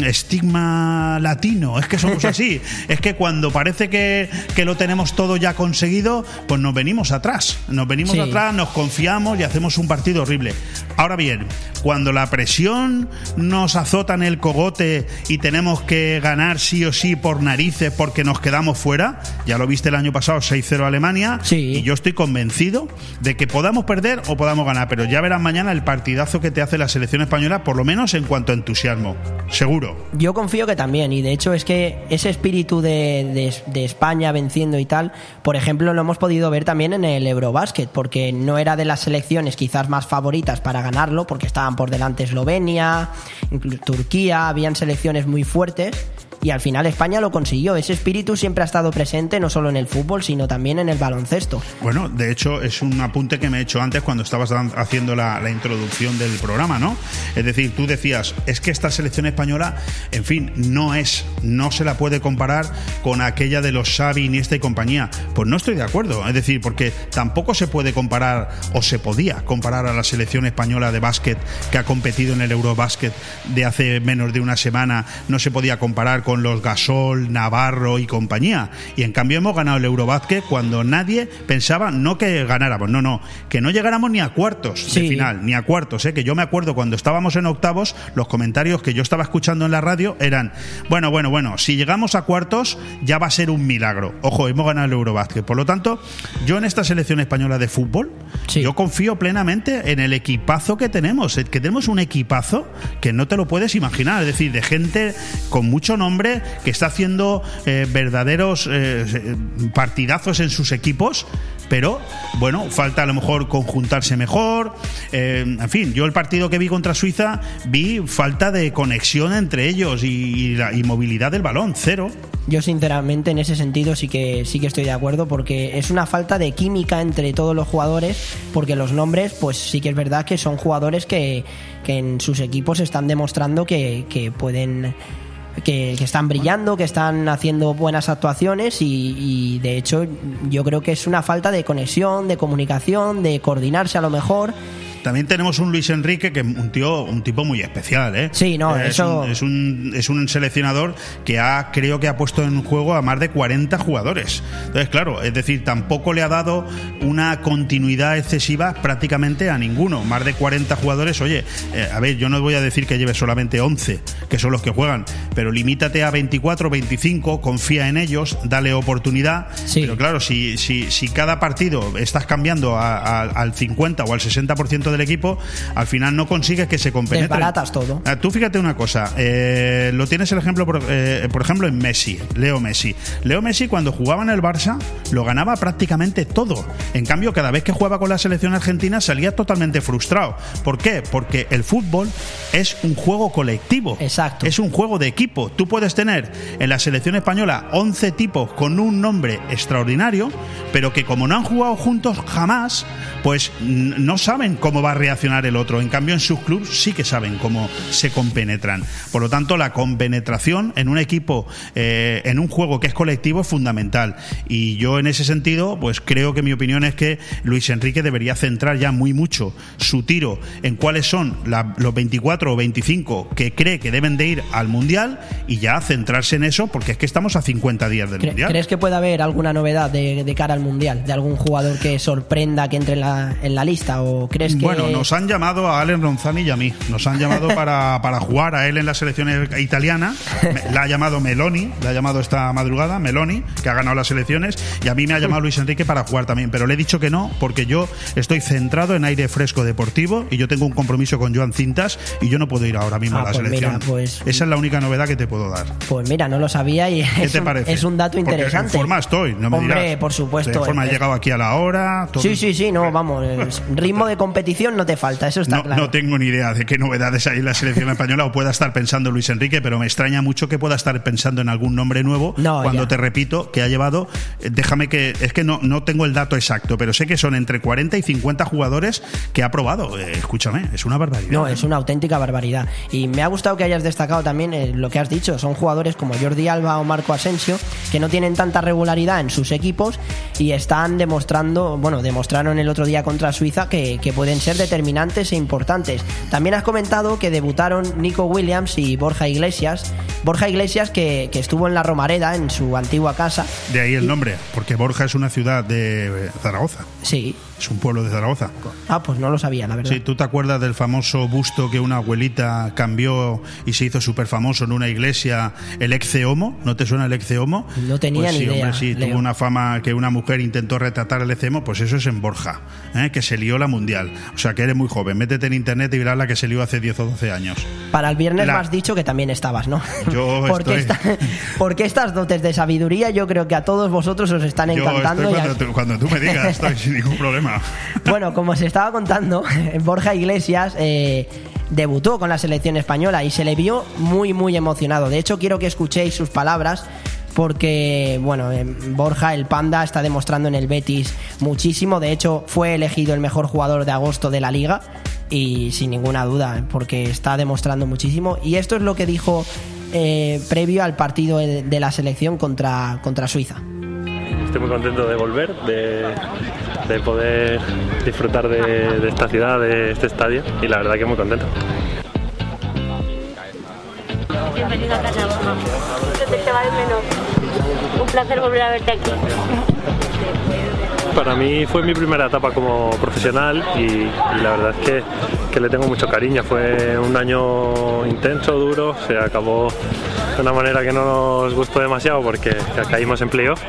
mm, estigma latino, es que somos así, es que cuando parece que, que lo tenemos todo ya conseguido, pues nos venimos atrás, nos venimos Sí. atrás, nos confiamos y hacemos un partido horrible. Ahora bien, cuando la presión nos azota en el cogote y tenemos que ganar sí o sí por narices porque nos quedamos fuera, ya lo viste el año pasado 6-0 Alemania, Sí. y yo estoy convencido de que podamos perder o podamos ganar, pero ya verás mañana el partidazo que te hace la selección española, por lo menos en cuanto a entusiasmo, seguro. Yo confío que también, y de hecho es que ese espíritu de, de- de España venciendo y tal, por ejemplo, lo hemos podido ver también en el Eurobasket, porque no era de las selecciones quizás más favoritas para ganarlo, porque estaban por delante Eslovenia, Turquía, habían selecciones muy fuertes. Y al final España lo consiguió. Ese espíritu siempre ha estado presente no solo en el fútbol, sino también en el baloncesto. Bueno, de hecho es un apunte que me he hecho antes cuando estabas haciendo la, la introducción del programa, ¿no? Es decir, tú decías, es que esta selección española, en fin, no es, no se la puede comparar con aquella de los Xavi, Iniesta y compañía. Pues no estoy de acuerdo, es decir, porque tampoco se puede comparar, o se podía comparar a la selección española de básquet que ha competido en el Eurobásquet de hace menos de una semana, no se podía comparar con los Gasol, Navarro y compañía. Y en cambio hemos ganado el Eurobásquet cuando nadie pensaba no que ganáramos, no, no, que no llegáramos ni a cuartos de final, ni a cuartos, ¿eh? que yo me acuerdo cuando estábamos en octavos, los comentarios que yo estaba escuchando en la radio eran, bueno, bueno, bueno, si llegamos a cuartos ya va a ser un milagro. Ojo, hemos ganado el Eurobásquet. Por lo tanto, yo en esta selección española de fútbol, Sí. yo confío plenamente en el equipazo que tenemos, eh, que tenemos un equipazo que no te lo puedes imaginar, es decir, de gente con mucho nombre que está haciendo eh, verdaderos eh, partidazos en sus equipos, pero bueno, falta a lo mejor conjuntarse mejor, eh, en fin, yo el partido que vi contra Suiza vi falta de conexión entre ellos y, la y movilidad del balón, cero. Yo sinceramente en ese sentido sí que sí que estoy de acuerdo porque es una falta de química entre todos los jugadores porque los nombres pues sí que es verdad que son jugadores que, en sus equipos están demostrando que pueden que, que están brillando, que están haciendo buenas actuaciones y, y, de hecho yo creo que es una falta de conexión, de comunicación, de coordinarse a lo mejor. También tenemos un Luis Enrique que es un tío, un tipo muy especial, ¿eh? Sí, no, es eso- Un, es, un, es un seleccionador que ha, creo que ha puesto en juego a más de 40 jugadores. Entonces, claro, es decir, tampoco le ha dado una continuidad excesiva prácticamente a ninguno. Más de 40 jugadores, oye, eh, a ver, yo no voy a decir que lleve solamente 11, que son los que juegan, pero limítate a 24, 25, confía en ellos, dale oportunidad. Sí. Pero claro, si, si, si cada partido estás cambiando a- a- al 50 o al 60% del equipo, al final no consigues que se compenetren. Desbaratas todo. Ah, Tú fíjate una cosa, eh, lo tienes el ejemplo, por, eh, por ejemplo, en Messi, Leo Messi. Leo Messi cuando jugaba en el Barça lo ganaba prácticamente todo. En cambio, cada vez que jugaba con la selección argentina salía totalmente frustrado. ¿Por qué? Porque el fútbol es un juego colectivo. Exacto. Es un juego de equipo. Tú puedes tener en la selección española 11 tipos con un nombre extraordinario, pero que como no han jugado juntos jamás, pues no saben cómo va a reaccionar el otro. En cambio, en sus clubes sí que saben cómo se compenetran. Por lo tanto, la compenetración en un equipo, eh, en un juego que es colectivo, es fundamental. Y yo en ese sentido, pues creo que mi opinión es que Luis Enrique debería centrar ya muy mucho su tiro en cuáles son la- los 24 o 25 que cree que deben de ir al Mundial y ya centrarse en eso, porque es que estamos a 50 días del Mundial. ¿Crees que puede haber alguna novedad de, de cara al Mundial? ¿De algún jugador que sorprenda que entre en la, en la lista? ¿O crees que.? Bueno, nos han llamado a Allen Ronzani y a mí. Nos han llamado para, para jugar a él en la selección italiana. Me- La ha llamado Meloni, la ha llamado esta madrugada, Meloni, que ha ganado las elecciones. Y a mí me ha llamado Luis Enrique para jugar también. Pero le he dicho que no, porque yo estoy centrado en aire fresco deportivo y yo tengo un compromiso con Joan Cintas y yo no puedo ir ahora mismo Ah, a la pues selección. mira, pues- Esa es la única novedad que te puedo dar. Pues mira, no lo sabía y ¿Qué es, te un, parece? es un dato Porque interesante. En forma estoy, no me Hombre, dirás. por supuesto. De forma he llegado aquí a la hora. todo- Sí, sí, sí, no, vamos. ritmo de competición no te falta, eso está No, claro. no tengo ni idea de qué novedades hay en la selección española o pueda estar pensando Luis Enrique, pero me extraña mucho que pueda estar pensando en algún nombre nuevo No, cuando ya. te repito que ha llevado, eh, déjame que, es que no, no tengo el dato exacto, pero sé que son entre 40 y 50 jugadores que ha probado. Eh, escúchame, es una barbaridad. No, es una auténtica barbaridad. Y me ha gustado que hayas destacado también eh, lo que has dicho. Son jugadores como Jordi Alba o Marco Asensio que no tienen tanta regularidad en sus equipos y están demostrando, bueno, demostraron el otro día contra Suiza que, que pueden ser determinantes e importantes. También has comentado que debutaron Nico Williams y Borja Iglesias. Borja Iglesias que, que estuvo en la Romareda, en su antigua casa. De ahí el nombre, porque Borja es una ciudad de Zaragoza. Sí. Es un pueblo de Zaragoza. Ah, pues no lo sabía, la verdad. Sí, ¿tú te acuerdas del famoso busto que una abuelita cambió y se hizo súper famoso en una iglesia, el Ecce Homo? ¿No te suena el Ecce Homo? No tenía pues ni sí, idea. Hombre, sí, Leo. tuvo una fama que una mujer intentó retratar el Ecce Homo, pues eso es en Borja, ¿eh? que se lió la mundial. O sea, que eres muy joven. Métete en internet y verás la que se lió hace 10 o 12 años. Para el viernes La- me has dicho que también estabas, ¿no? Yo porque, estoy- esta- porque estas dotes de sabiduría yo creo que a todos vosotros os están Yo encantando. estoy y a- cuando, tú, cuando tú me digas, estoy ningún problema. Bueno, como se estaba contando, Borja Iglesias eh, debutó con la selección española y se le vio muy, muy emocionado. De hecho, quiero que escuchéis sus palabras porque, bueno, eh, Borja, el panda, está demostrando en el Betis muchísimo. De hecho, fue elegido el mejor jugador de agosto de la liga y sin ninguna duda, porque está demostrando muchísimo. Y esto es lo que dijo eh, previo al partido de la selección contra, contra Suiza. Estoy muy contento de volver, de, de poder disfrutar de, esta ciudad, de este estadio y la verdad que muy contento. Bienvenido a casa, Borja. Se te de menos. Un placer volver a verte aquí. Para mí fue mi primera etapa como profesional y, la verdad es que, que le tengo mucho cariño. Fue un año intenso, duro, se acabó de una manera que no nos gustó demasiado porque caímos en playoff,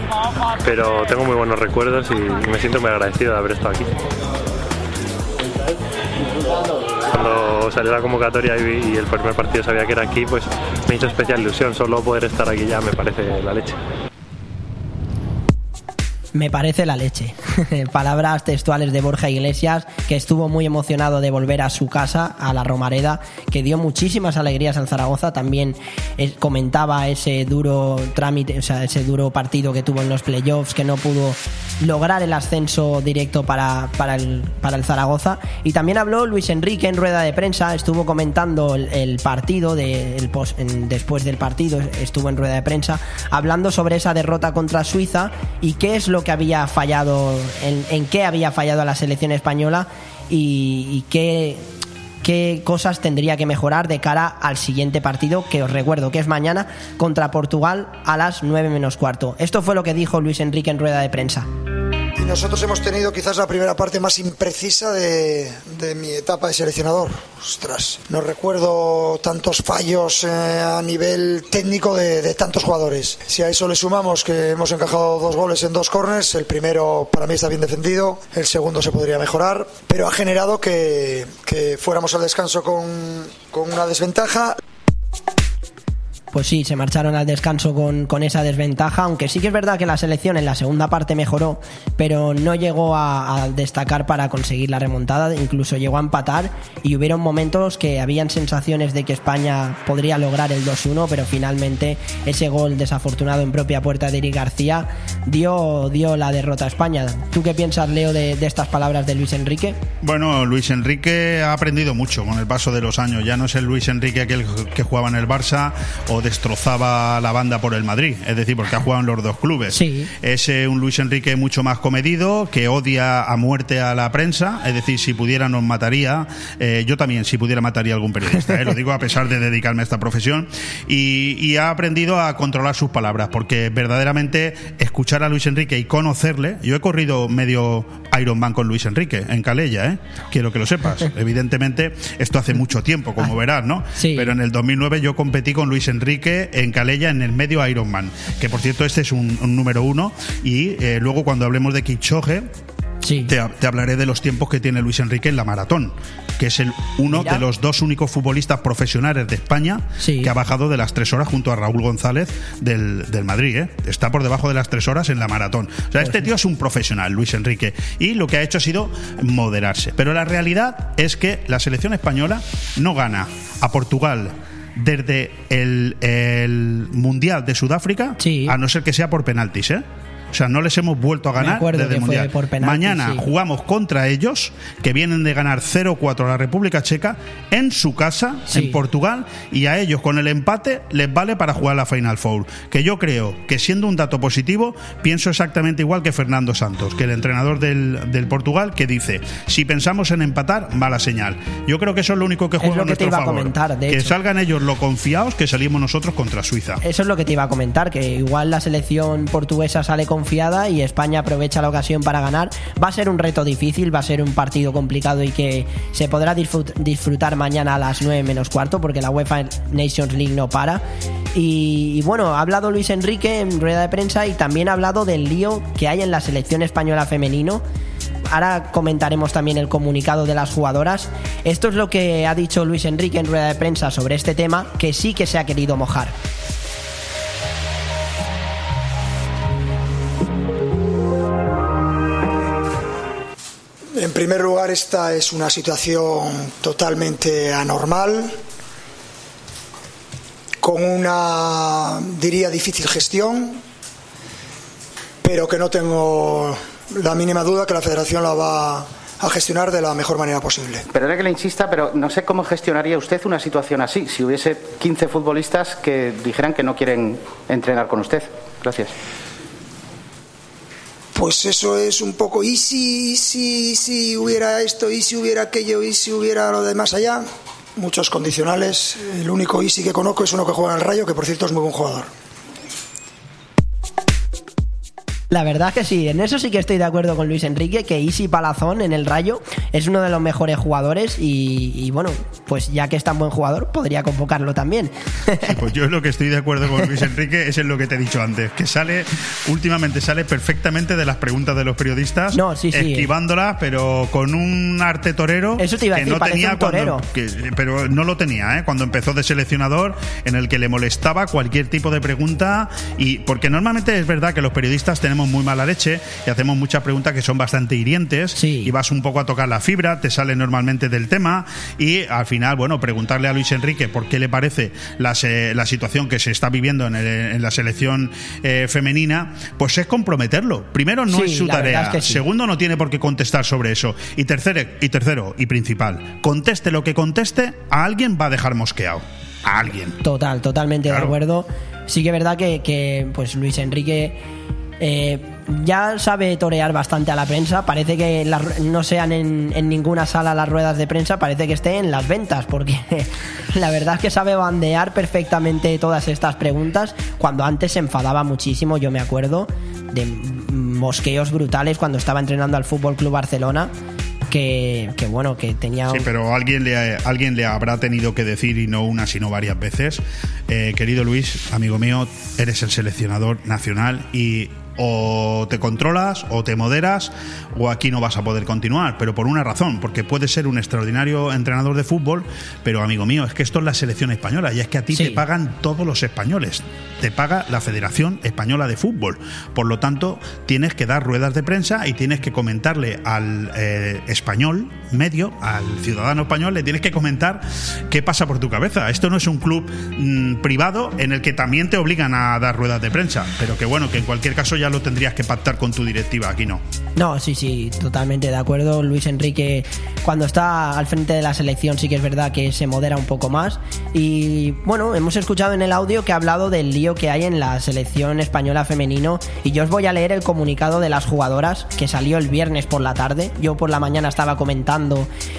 pero tengo muy buenos recuerdos y me siento muy agradecido de haber estado aquí. Cuando salió la convocatoria y, y el primer partido sabía que era aquí, pues me hizo especial ilusión. Solo poder estar aquí ya me parece la leche. Me parece la leche. Palabras textuales de Borja Iglesias, que estuvo muy emocionado de volver a su casa, a la Romareda, que dio muchísimas alegrías al Zaragoza. También eh, comentaba ese duro trámite, o sea, ese duro partido que tuvo en los playoffs, que no pudo lograr el ascenso directo para, para, el, para el Zaragoza. Y también habló Luis Enrique en rueda de prensa, estuvo comentando el, el partido, de, el pos- en- después del partido, estuvo en rueda de prensa, hablando sobre esa derrota contra Suiza y qué es lo que había fallado, en, qué había fallado la selección española y, y qué, qué cosas tendría que mejorar de cara al siguiente partido, que os recuerdo que es mañana, contra Portugal a las 9 menos cuarto. Esto fue lo que dijo Luis Enrique en rueda de prensa. Nosotros hemos tenido quizás la primera parte más imprecisa de, mi etapa de seleccionador. Ostras, no recuerdo tantos fallos eh, a nivel técnico de, tantos jugadores. Si a eso le sumamos que hemos encajado dos goles en dos corners, el primero para mí está bien defendido, el segundo se podría mejorar, pero ha generado que, fuéramos al descanso con una desventaja. Pues sí, se marcharon al descanso con, con esa desventaja, aunque sí que es verdad que la selección en la segunda parte mejoró, pero no llegó a, destacar para conseguir la remontada, incluso llegó a empatar y hubieron momentos que habían sensaciones de que España podría lograr el 2-1, pero finalmente ese gol desafortunado en propia puerta de Eric García dio, dio la derrota a España. ¿Tú qué piensas, Leo, de, de estas palabras de Luis Enrique? Bueno, Luis Enrique ha aprendido mucho con el paso de los años. Ya no es el Luis Enrique aquel que jugaba en el Barça o destrozaba la banda por el Madrid. Es decir, porque ha jugado en los dos clubes. Sí. Es eh, un Luis Enrique mucho más comedido, que odia a muerte a la prensa. Es decir, si pudiera nos mataría. Eh, yo también, si pudiera, mataría a algún periodista. eh, Lo digo a pesar de dedicarme a esta profesión. Y, y ha aprendido a controlar sus palabras, porque verdaderamente escuchar a Luis Enrique y conocerle. Yo he corrido medio Ironman con Luis Enrique en Calella, ¿eh? Quiero que lo sepas. Evidentemente, esto hace mucho tiempo, como verás, ¿no? Sí. Pero en el 2009 yo competí con Luis Enrique en Calella en el medio Ironman, que por cierto este es un, un número uno. Y eh, luego cuando hablemos de Kipchoge, te, te hablaré de los tiempos que tiene Luis Enrique en la maratón, que es el uno Mira. de los dos únicos futbolistas profesionales de España que ha bajado de las tres horas junto a Raúl González del, del Madrid. ¿eh? Está por debajo de las tres horas en la maratón. O sea, este tío es un profesional, Luis Enrique, y lo que ha hecho ha sido moderarse. Pero la realidad es que la selección española no gana a Portugal desde el, el Mundial de Sudáfrica, a no ser que sea por penaltis, ¿eh? O sea, no les hemos vuelto a ganar desde el Mundial. penalti, Mañana sí. jugamos contra ellos, que vienen de ganar 0-4 a la República Checa, en su casa, Sí. en Portugal, y a ellos con el empate les vale para jugar la Final Four. Que yo creo que siendo un dato positivo, pienso exactamente igual que Fernando Santos, que el entrenador del, del Portugal, que dice, si pensamos en empatar, mala señal. Yo creo que eso es lo único que Es juega lo a que te nuestro iba a comentar, de que hecho. salgan ellos lo confiados que salimos nosotros contra Suiza. Eso es lo que te iba a comentar, que igual la selección portuguesa sale y España aprovecha la ocasión para ganar. Va a ser un reto difícil, va a ser un partido complicado y que se podrá disfrut- disfrutar mañana a las 9 menos cuarto porque la UEFA Nations League no para. Y, y bueno, ha hablado Luis Enrique en rueda de prensa y también ha hablado del lío que hay en la selección española femenino. Ahora comentaremos también el comunicado de las jugadoras. Esto es lo que ha dicho Luis Enrique en rueda de prensa sobre este tema, que sí que se ha querido mojar. En primer lugar, esta es una situación totalmente anormal, con una, diría, difícil gestión, pero que no tengo la mínima duda que la Federación la va a gestionar de la mejor manera posible. Perdone que le insista, pero no sé cómo gestionaría usted una situación así, si hubiese 15 futbolistas que dijeran que no quieren entrenar con usted. Gracias. Pues eso es un poco, y si, y si, y si hubiera esto, y si hubiera aquello, y si hubiera lo de más allá. Muchos condicionales. El único Easy que conozco es uno que juega en el Rayo, que por cierto es muy buen jugador. La verdad es que sí, en eso sí que estoy de acuerdo con Luis Enrique, que Isi Palazón en el Rayo es uno de los mejores jugadores y, y bueno, pues ya que es tan buen jugador, podría convocarlo también. Pues yo lo que estoy de acuerdo con Luis Enrique es en lo que te he dicho antes, que sale, últimamente sale perfectamente de las preguntas de los periodistas, No, sí, sí. esquivándolas, pero con un arte torero Eso te iba a que decir, no parece tenía un torero. cuando, que- pero no lo tenía, ¿eh? cuando empezó de seleccionador, en el que le molestaba cualquier tipo de pregunta y porque normalmente es verdad que los periodistas tenemos muy mala leche y hacemos muchas preguntas que son bastante hirientes y vas un poco a tocar la fibra, te sale normalmente del tema y al final, bueno, preguntarle a Luis Enrique por qué le parece la, se- la situación que se está viviendo en, el- en la selección eh, femenina, pues es comprometerlo. Primero, no Sí, es su tarea. es que sí. Segundo, no tiene por qué contestar sobre eso. Y tercero, y tercero, y principal, conteste lo que conteste, a alguien va a dejar mosqueado. A alguien. Total, totalmente Claro. de acuerdo. Sí que es verdad que, que, pues Luis Enrique eh, ya sabe torear bastante a la prensa. Parece que ru- no sean en, en ninguna sala las ruedas de prensa, parece que esté en las ventas, porque la verdad es que sabe bandear perfectamente todas estas preguntas. Cuando antes se enfadaba muchísimo, yo me acuerdo de mosqueos brutales cuando estaba entrenando al Fútbol Club Barcelona. Que, que bueno, que tenía Sí, pero alguien le, alguien le habrá tenido que decir, y no una, sino varias veces, eh, querido Luis, amigo mío, eres el seleccionador nacional y o te controlas o te moderas o aquí no vas a poder continuar, pero por una razón, porque puedes ser un extraordinario entrenador de fútbol, pero amigo mío, es que esto es la selección española y es que a ti Sí. te pagan todos los españoles, te paga la Federación Española de Fútbol, por lo tanto tienes que dar ruedas de prensa y tienes que comentarle al eh, español medio, al ciudadano español, le tienes que comentar qué pasa por tu cabeza. Esto no es un club mm, privado en el que también te obligan a dar ruedas de prensa, pero que bueno, que en cualquier caso ya lo tendrías que pactar con tu directiva, aquí no. No, sí, sí, totalmente de acuerdo. Luis Enrique, cuando está al frente de la selección, sí que es verdad que se modera un poco más. Y bueno, hemos escuchado en el audio que ha hablado del lío que hay en la selección española femenino. Y yo os voy a leer el comunicado de las jugadoras que salió el viernes por la tarde. Yo por la mañana estaba comentando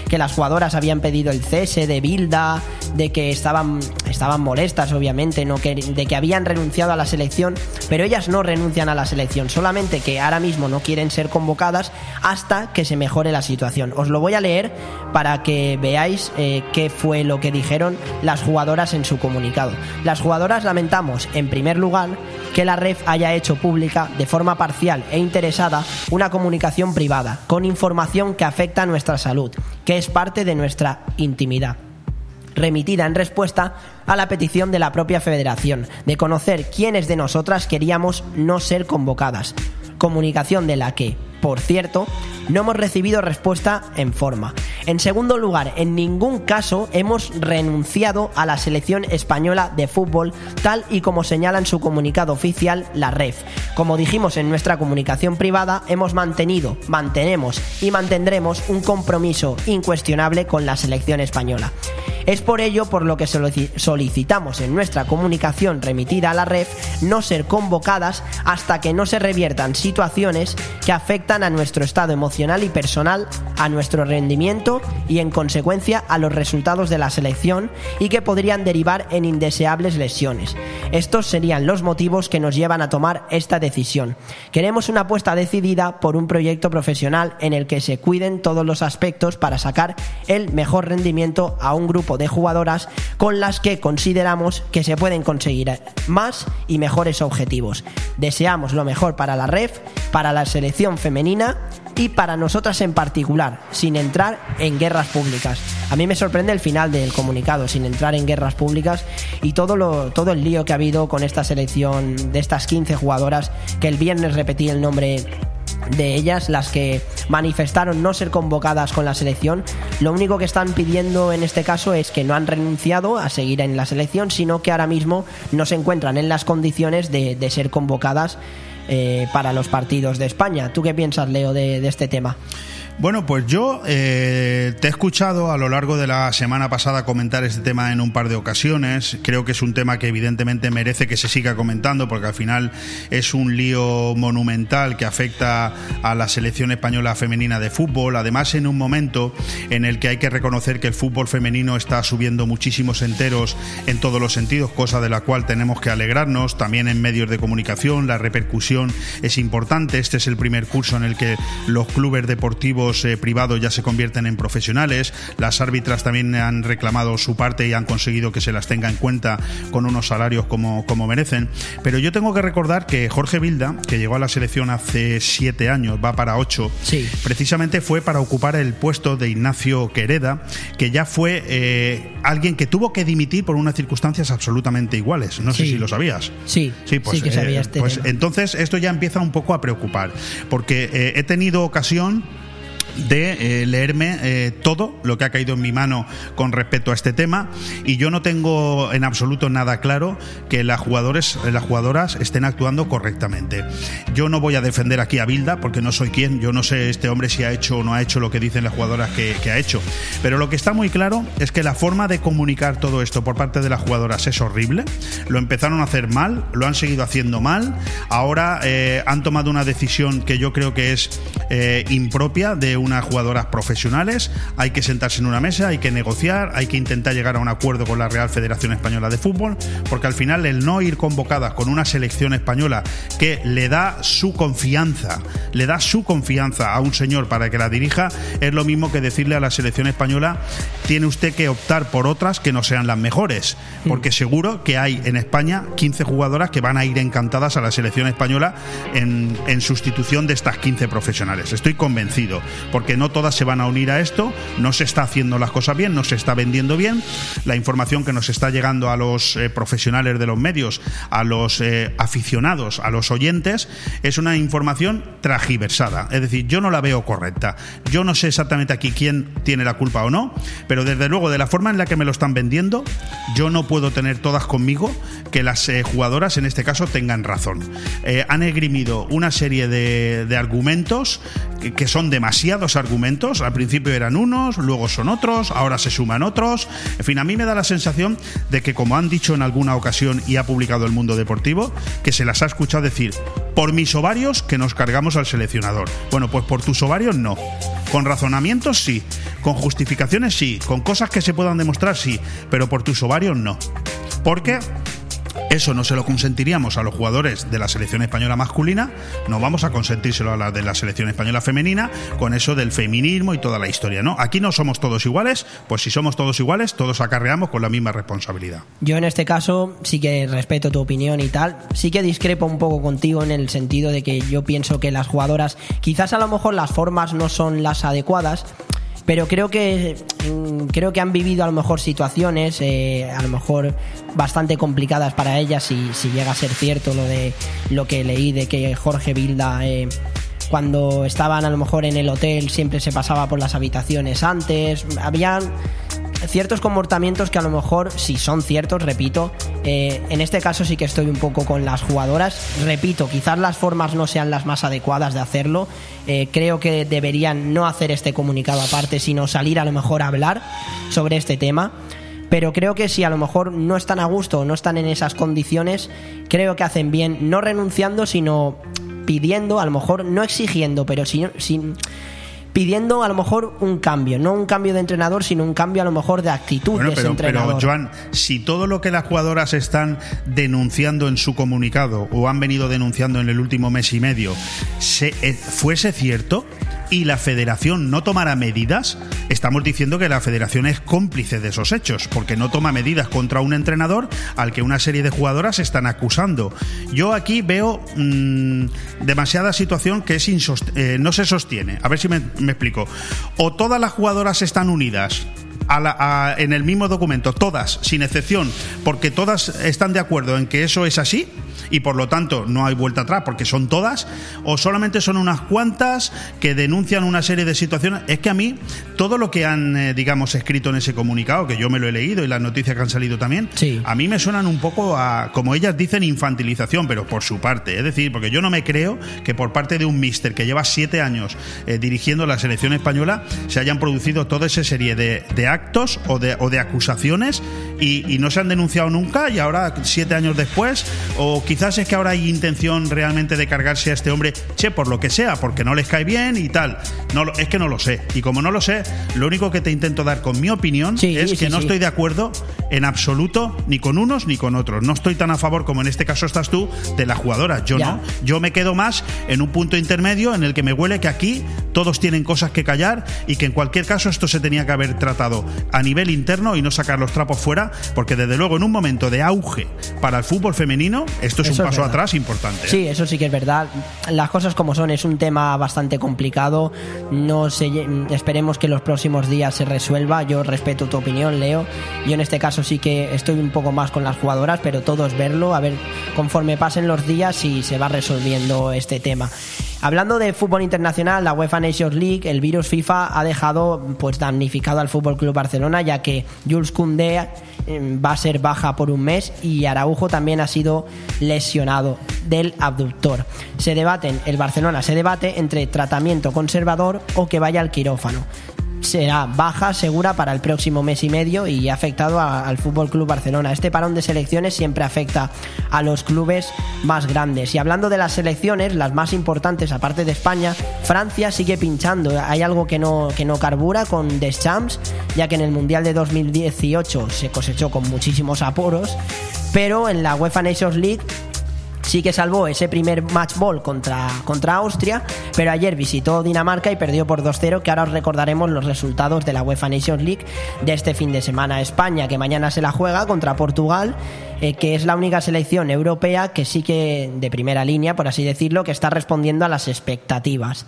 que las jugadoras habían pedido el cese de Bilda, de que estaban, estaban molestas, obviamente, no de que habían renunciado a la selección, pero ellas no renuncian a la selección, solamente que ahora mismo no quieren ser convocadas hasta que se mejore la situación. Os lo voy a leer para que veáis eh, qué fue lo que dijeron las jugadoras en su comunicado. Las jugadoras lamentamos, en primer lugar, que la REF haya hecho pública de forma parcial e interesada una comunicación privada con información que afecta a nuestra salud, que es parte de nuestra intimidad remitida en respuesta a la petición de la propia federación de conocer quiénes de nosotras queríamos no ser convocadas. Comunicación de la que, por cierto, no hemos recibido respuesta en forma. En segundo lugar, en ningún caso hemos renunciado a la selección española de fútbol, tal y como señala en su comunicado oficial la REF. Como dijimos en nuestra comunicación privada, hemos mantenido, mantenemos y mantendremos un compromiso incuestionable con la selección española. Es por ello por lo que solicitamos en nuestra comunicación remitida a la REF no ser convocadas hasta que no se reviertan situaciones que afectan a nuestro estado emocional y personal, a nuestro rendimiento y en consecuencia a los resultados de la selección y que podrían derivar en indeseables lesiones. Estos serían los motivos que nos llevan a tomar esta decisión. Queremos una apuesta decidida por un proyecto profesional en el que se cuiden todos los aspectos para sacar el mejor rendimiento a un grupo de jugadoras con las que consideramos que se pueden conseguir más y mejores objetivos. Deseamos lo mejor para la REF, para la selección femenina y para nosotras en particular, sin entrar en guerras públicas. A mí me sorprende el final del comunicado, sin entrar en guerras públicas y todo, lo, todo el lío que ha habido con esta selección de estas 15 jugadoras, que el viernes repetí el nombre de ellas, las que manifestaron no ser convocadas con la selección, lo único que están pidiendo en este caso es que no han renunciado a seguir en la selección, sino que ahora mismo no se encuentran en las condiciones de, de ser convocadas eh, para los partidos de España. ¿Tú qué piensas, Leo, de, de este tema? Bueno, pues yo eh, te he escuchado a lo largo de la semana pasada comentar este tema en un par de ocasiones. Creo que es un tema que evidentemente merece que se siga comentando porque al final es un lío monumental que afecta a la selección española femenina de fútbol. Además, en un momento en el que hay que reconocer que el fútbol femenino está subiendo muchísimos enteros en todos los sentidos, cosa de la cual tenemos que alegrarnos. También en medios de comunicación, la repercusión es importante. Este es el primer curso en el que los clubes deportivos eh, privados ya se convierten en profesionales. Las árbitras también han reclamado su parte y han conseguido que se las tenga en cuenta con unos salarios como, como merecen. Pero yo tengo que recordar que Jorge Vilda, que llegó a la selección hace siete años, va para ocho, precisamente fue para ocupar el puesto de Ignacio Quereda, que ya fue eh, alguien que tuvo que dimitir por unas circunstancias absolutamente iguales. No sé si lo sabías. Sí, sí, pues, que sabía eh, este pues entonces esto ya empieza un poco a preocupar, porque he tenido ocasión de eh, leerme eh, todo lo que ha caído en mi mano con respecto a este tema. Y yo no tengo en absoluto nada claro que las jugadores las jugadoras estén actuando correctamente. Yo no voy a defender aquí a Bilda porque no soy quien, yo no sé este hombre si ha hecho o no ha hecho lo que dicen las jugadoras que, ha hecho, pero lo que está muy claro es que la forma de comunicar todo esto por parte de las jugadoras es horrible, lo empezaron a hacer mal, lo han seguido haciendo mal, ahora eh, han tomado una decisión que yo creo que es impropia de unas jugadoras profesionales, hay que sentarse en una mesa, hay que negociar, hay que intentar llegar a un acuerdo con la Real Federación Española de Fútbol, porque al final el no ir convocadas con una selección española que le da su confianza, le da su confianza a un señor para que la dirija, es lo mismo que decirle a la selección española, tiene usted que optar por otras que no sean las mejores, porque seguro que hay en España 15 jugadoras que van a ir encantadas a la selección española en, en sustitución de estas 15 profesionales. Estoy convencido porque no todas se van a unir a esto, no se está haciendo las cosas bien, no se está vendiendo bien, la información que nos está llegando a los eh, profesionales de los medios, a los eh, aficionados, a los oyentes, es una información tragiversada, es decir, yo no la veo correcta. Yo no sé exactamente aquí quién tiene la culpa o no, pero desde luego de la forma en la que me lo están vendiendo, yo no puedo tener todas conmigo que las eh, jugadoras en este caso tengan razón. han esgrimido una serie de, argumentos que, que son demasiado argumentos. Al principio eran unos, luego son otros, ahora se suman otros. En fin, a mí me da la sensación de que, como han dicho en alguna ocasión y ha publicado el mundo deportivo, que se las ha escuchado decir, por mis ovarios que nos cargamos al seleccionador. Bueno, pues por tus ovarios no. Con razonamientos sí, con justificaciones sí, con cosas que se puedan demostrar sí, pero por tus ovarios no. Porque eso no se lo consentiríamos a los jugadores de la selección española masculina, no vamos a consentírselo a la de la selección española femenina con eso del feminismo y toda la historia, ¿no? Aquí no somos todos iguales, pues si somos todos iguales, todos acarreamos con la misma responsabilidad. Yo en este caso sí que respeto tu opinión y tal, sí que discrepo un poco contigo en el sentido de que yo pienso que las jugadoras, quizás a lo mejor las formas no son las adecuadas, pero creo que mm, creo que han vivido a lo mejor situaciones eh, a lo mejor bastante complicadas para ellas si, si llega a ser cierto lo de lo que leí de que Jorge Vilda eh, cuando estaban a lo mejor en el hotel siempre se pasaba por las habitaciones antes. Habían ciertos comportamientos que a lo mejor, si son ciertos, repito, eh, en este caso sí que estoy un poco con las jugadoras. Repito, quizás las formas no sean las más adecuadas de hacerlo. Eh, creo que deberían no hacer este comunicado aparte, sino salir a lo mejor a hablar sobre este tema. Pero creo que si a lo mejor no están a gusto o no están en esas condiciones, creo que hacen bien, no renunciando, sino pidiendo, a lo mejor no exigiendo, pero sin, sin pidiendo a lo mejor un cambio, no un cambio de entrenador, sino un cambio a lo mejor de actitud Bueno, de ese pero, entrenador. pero Joan, si todo lo que las jugadoras están denunciando en su comunicado o han venido denunciando en el último mes y medio se, eh, fuese cierto y la federación no tomara medidas, estamos diciendo que la federación es cómplice de esos hechos, porque no toma medidas contra un entrenador al que una serie de jugadoras están acusando. Yo aquí veo mm, demasiada situación que es eh, no se sostiene. A ver si me, me explico. O todas las jugadoras están unidas a la- a- en el mismo documento, todas, sin excepción, porque todas están de acuerdo en que eso es así y por lo tanto no hay vuelta atrás porque son todas, o solamente son unas cuantas que denuncian una serie de situaciones. Es que a mí todo lo que han, eh, digamos, escrito en ese comunicado, que yo me lo he leído y las noticias que han salido también, a mí me suenan un poco a, como ellas dicen, infantilización, pero por su parte. Es decir, porque yo no me creo que por parte de un mister que lleva siete años eh, dirigiendo la selección española se hayan producido toda esa serie de, de actos o de, o de acusaciones y, y no se han denunciado nunca y ahora siete años después o quizás es que ahora hay intención realmente de cargarse a este hombre, che, por lo que sea, porque no les cae bien y tal. No, es que no lo sé. Y como no lo sé, lo único que te intento dar con mi opinión es que sí, no estoy de acuerdo en absoluto ni con unos ni con otros. No estoy tan a favor como en este caso estás tú de la jugadora. Yo Ya. no. Yo me quedo más en un punto intermedio en el que me huele que aquí todos tienen cosas que callar y que en cualquier caso esto se tenía que haber tratado a nivel interno y no sacar los trapos fuera, porque desde luego en un momento de auge para el fútbol femenino, esto es Eso un paso atrás importante. ¿eh? Sí, eso sí que es verdad. Las cosas como son, es un tema bastante complicado. No sé, esperemos que los próximos días se resuelva. Yo respeto tu opinión, Leo. Yo en este caso sí que estoy un poco más con las jugadoras, pero todo es verlo, a ver conforme pasen los días si se va resolviendo este tema. Hablando de fútbol internacional, la UEFA Nations League, el virus FIFA ha dejado pues damnificado al Fútbol Club Barcelona, ya que Jules Koundé eh, va a ser baja por un mes y Araujo también ha sido lesionado del abductor. Se debaten, el Barcelona se debate entre tratamiento conservador o que vaya al quirófano. Será baja segura para el próximo mes y medio y ha afectado al Fútbol Club Barcelona. Este parón de selecciones siempre afecta a los clubes más grandes. Y hablando de las selecciones, las más importantes aparte de España, Francia sigue pinchando. Hay algo que no, que no carbura con Deschamps, ya que en el Mundial de 2018 se cosechó con muchísimos apuros, pero en la UEFA Nations League sí que salvó ese primer match ball contra, contra Austria, pero ayer visitó Dinamarca y perdió por 2-0, que ahora os recordaremos los resultados de la UEFA Nations League de este fin de semana. España, que mañana se la juega contra Portugal, eh, que es la única selección europea que sí que de primera línea, por así decirlo, que está respondiendo a las expectativas.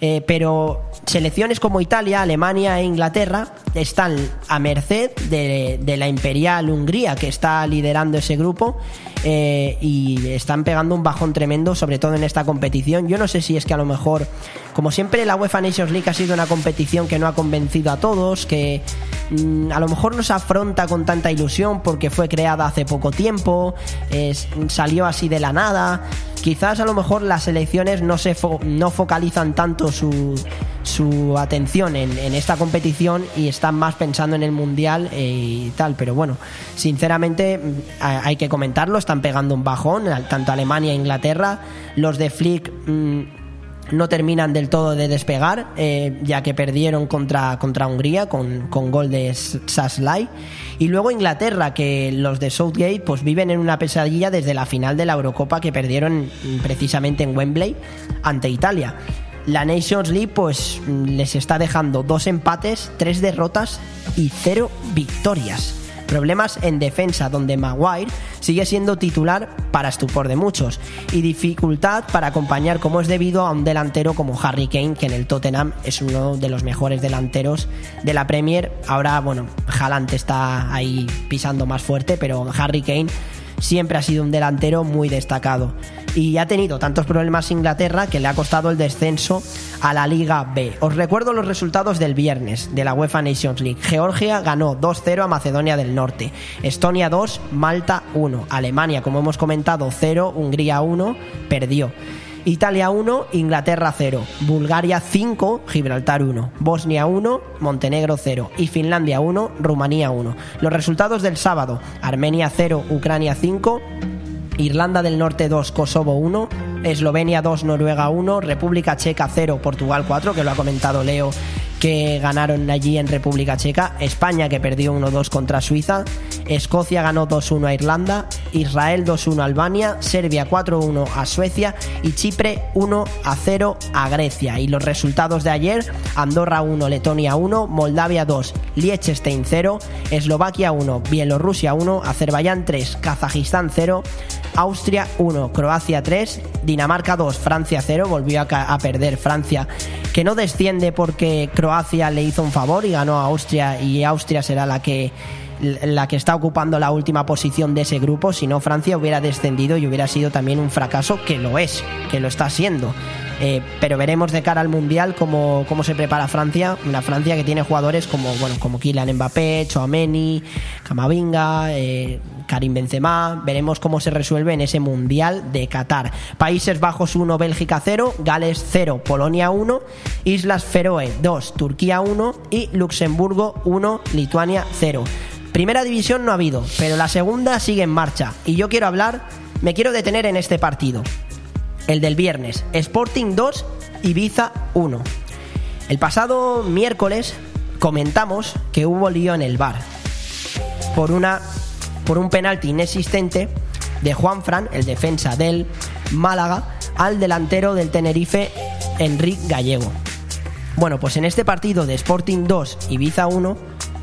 Eh, pero selecciones como Italia, Alemania e Inglaterra están a merced de, la imperial Hungría que está liderando ese grupo eh, y están pegando un bajón tremendo, sobre todo en esta competición. Yo no sé si es que a lo mejor, como siempre, la UEFA Nations League ha sido una competición que no ha convencido a todos, que mm, a lo mejor no se afronta con tanta ilusión porque fue creada hace poco tiempo, salió así de la nada. Quizás a lo mejor las selecciones no se fo- no focalizan tanto su, su atención en, en esta competición y están más pensando en el mundial eh, y tal. Pero bueno, sinceramente mm, ha- hay que comentarlo, están pegando un bajón, tanto Alemania e Inglaterra. Los de Flick mm, no terminan del todo de despegar, eh, ya que perdieron contra, contra Hungría con, con gol de Saslai. Y luego Inglaterra, que los de Southgate pues viven en una pesadilla desde la final de la Eurocopa que perdieron precisamente en Wembley ante Italia. La Nations League pues les está dejando dos empates, tres derrotas y cero victorias. Problemas en defensa, donde Maguire sigue siendo titular para estupor de muchos. Y dificultad para acompañar como es debido a un delantero como Harry Kane, que en el Tottenham es uno de los mejores delanteros de la Premier. Ahora, bueno, Haaland está ahí pisando más fuerte, pero Harry Kane siempre ha sido un delantero muy destacado. Y ha tenido tantos problemas Inglaterra que le ha costado el descenso a la Liga B. Os recuerdo los resultados del viernes de la UEFA Nations League. Georgia ganó 2-0 a Macedonia del Norte. Estonia 2, Malta 1. Alemania, como hemos comentado, 0. Hungría 1, perdió. Italia 1, Inglaterra 0, Bulgaria 5, Gibraltar 1, Bosnia 1, Montenegro 0 y Finlandia 1, Rumanía 1. Los resultados del sábado, Armenia 0, Ucrania 5, Irlanda del Norte 2, Kosovo 1, Eslovenia 2, Noruega 1, República Checa 0, Portugal 4, que lo ha comentado Leo que ganaron allí en República Checa, España que perdió 1-2 contra Suiza, Escocia ganó 2-1 a Irlanda, Israel 2-1 a Albania, Serbia 4-1 a Suecia. Y Chipre 1-0 a Grecia. Y los resultados de ayer, Andorra 1, Letonia 1, Moldavia 2, Liechtenstein 0, Eslovaquia 1, Bielorrusia 1, Azerbaiyán 3, Kazajistán 0, Austria 1, Croacia 3, Dinamarca 2, Francia 0, volvió a, a perder Francia, que no desciende porque Croacia le hizo un favor y ganó a Austria y Austria será la que la que está ocupando la última posición de ese grupo, si no Francia hubiera descendido y hubiera sido también un fracaso, que lo es, que lo está siendo. Eh, pero veremos de cara al Mundial cómo, cómo, se prepara Francia, una Francia que tiene jugadores como, bueno, como Kylian Mbappé, Chouameni, Camavinga, eh, Karim Benzema, veremos cómo se resuelve en ese Mundial de Qatar. Países Bajos 1, Bélgica 0, Gales 0, Polonia 1, Islas Feroe 2, Turquía 1 y Luxemburgo 1, Lituania 0. Primera división no ha habido, pero la segunda sigue en marcha y yo quiero hablar, me quiero detener en este partido el del viernes. Sporting 2, Ibiza 1. El pasado miércoles comentamos que hubo lío en el bar por una por un penalti inexistente de Juan Fran, el defensa del Málaga, al delantero del Tenerife, Enrique Gallego. Bueno, pues en este partido de Sporting 2, Ibiza 1,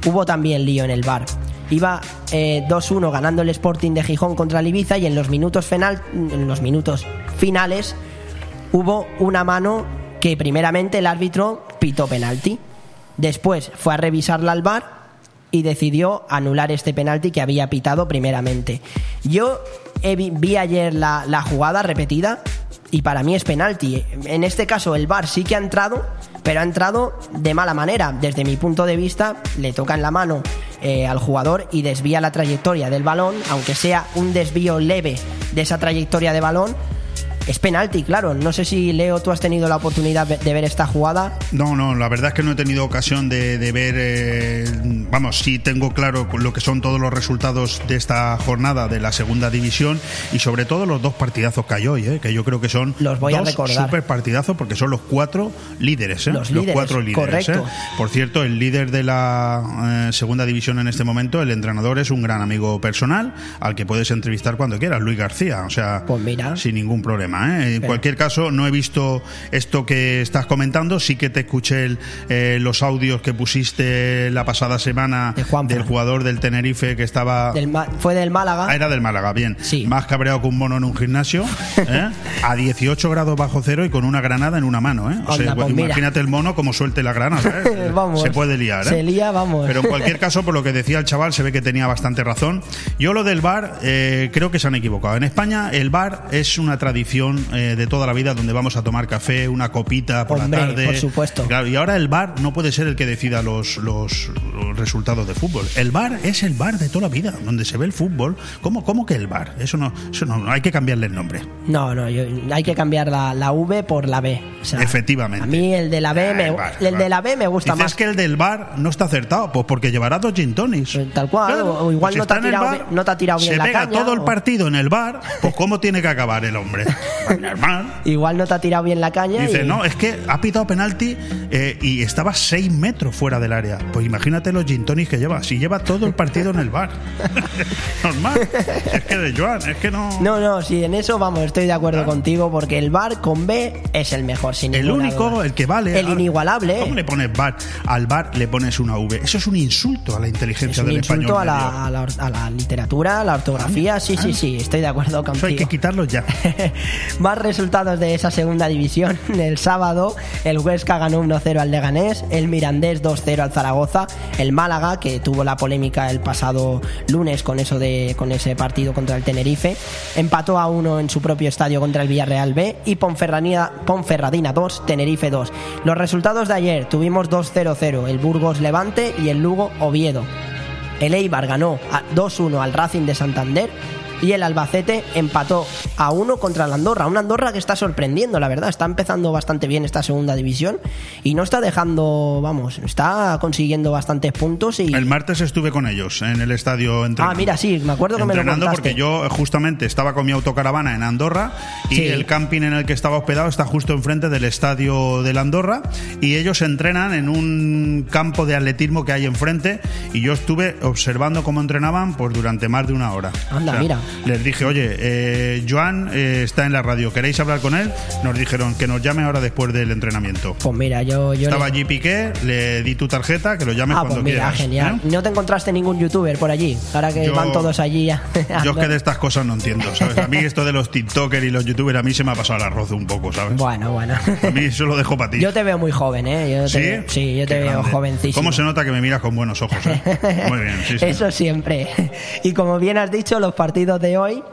hubo también lío en el bar. Iba eh, 2-1 ganando el Sporting de Gijón contra el Ibiza y en los minutos, final, en los minutos finales hubo una mano que primeramente el árbitro pitó penalti. Después fue a revisarla al bar y decidió anular este penalti que había pitado primeramente. Yo vi ayer la, la jugada repetida y para mí es penalti. En este caso el VAR sí que ha entrado, pero ha entrado de mala manera. Desde mi punto de vista, le toca en la mano eh, al jugador y desvía la trayectoria del balón, aunque sea un desvío leve de esa trayectoria de balón. Es penalti, claro. No sé si, Leo, tú has tenido la oportunidad de ver esta jugada. No, no, la verdad es que no he tenido ocasión de, de ver. Eh, vamos, sí tengo claro lo que son todos los resultados de esta jornada de la segunda división y sobre todo los dos partidazos que hay hoy, eh, que yo creo que son los voy dos a super partidazos porque son los cuatro líderes, eh, Los líderes, cuatro líderes. correcto. eh. Por cierto, el líder de la eh, segunda división en este momento, el entrenador es un gran amigo personal al que puedes entrevistar cuando quieras, Luis García, o sea, sin ningún problema. ¿Eh? En Pero- cualquier caso, no he visto esto que estás comentando, sí que te escuché el, eh, los audios que pusiste la pasada semana del jugador del Tenerife que estaba... Del fue del Málaga. Ah, era del Málaga, bien. Más cabreado que un mono en un gimnasio, ¿eh? a 18 grados bajo cero y con una granada en una mano. ¿eh? O sea, Anda, pues mira. imagínate el mono como suelte la granada. Vamos. Se puede liar. ¿eh? Se lía, vamos. Pero en cualquier caso, por lo que decía el chaval, se ve que tenía bastante razón. Yo lo del bar, eh, creo que se han equivocado. En España, el bar es una tradición eh, de toda la vida donde vamos a tomar café, una copita por Hombre, la tarde. por supuesto. Claro, y ahora el bar no puede ser el que decida los, los, los resultados de fútbol. El bar es el bar de toda la vida, donde se ve el fútbol. ¿Cómo, cómo que el bar? Eso no, eso no, hay que cambiarle el nombre. No, no, yo- hay que cambiar la, la V por la B. O sea, Efectivamente. A mí el de la B me, el de la B me gusta Dices más. que el del bar no está acertado, pues porque llevará dos gin tonics. Tal cual, o- o igual si no te tirado bar, bien- no te ha tirado bien se la pega caña, todo el partido en el bar, pues cómo tiene que acabar el hombre. Normal. Igual no te ha tirado bien la caña. Dice, y- no, es que ha pitado penalti eh, y estaba 6 metros fuera del área. Pues imagínate los gin tonics que lleva. Si lleva todo el partido en el bar. Normal. Es que de Joan, es que no. No, no, sí, en eso vamos, estoy de acuerdo contigo, porque el bar con B es el mejor, sin El único, duda. el que vale. El inigualable. ¿Cómo le pones bar? Al bar le pones una V. Eso es un insulto a la Es inteligencia un del insulto español. a medio. la, a, la, a la literatura, a la ortografía. Sí, sí, sí, estoy de acuerdo contigo. Eso hay que quitarlo ya. Más resultados de esa segunda división. El sábado, el Huesca ganó 1-0 al Leganés, el Mirandés 2-0 al Zaragoza, el Málaga, que tuvo la polémica el pasado lunes con eso de con ese partido contra el Tenerife, empató a 1 en su propio estadio contra el Villarreal B y Ponferradina, Ponferradina 2, Tenerife 2. Los resultados de ayer tuvimos 2-0-0, el Burgos Levante y el Lugo Oviedo. El Eibar ganó a 2-1 al Racing de Santander y el Albacete empató a 1 contra el Andorra. Una Andorra que está sorprendiendo, la verdad. Está empezando bastante bien esta segunda división y no está dejando, vamos, está consiguiendo bastantes puntos y... El martes estuve con ellos en el estadio entrenando. Ah, mira, sí, me acuerdo que me lo entrenando contaste. porque yo justamente estaba con mi autocaravana en Andorra y Sí. el camping en el que estaba hospedado está justo enfrente del estadio de la Andorra y ellos entrenan en un campo de atletismo que hay enfrente y yo estuve observando cómo entrenaban pues durante más de una hora. Anda, mira. Les dije, oye, eh, Joan eh, está en la radio, ¿queréis hablar con él? Nos dijeron que nos llame ahora después del entrenamiento. Pues mira, yo... yo Estaba le- allí Piqué, le di tu tarjeta, que lo llames Ah, cuando pues mira, quieras. genial. ¿eh? ¿No te encontraste ningún youtuber por allí? Ahora que Yo- van todos allí... a- Yo es que de estas cosas no entiendo, ¿sabes? A mí esto de los TikTokers y los YouTubers a mí se me ha pasado el arroz un poco, ¿sabes? Bueno, bueno. A mí eso lo dejo para ti. Yo te veo muy joven, ¿eh? Yo te ¿Sí? veo- sí, yo te veo jovencísimo. ¿Cómo se nota que me miras con buenos ojos? eh? Muy bien, sí, sí. Eso siempre. Y como bien has dicho, los partidos de hoy,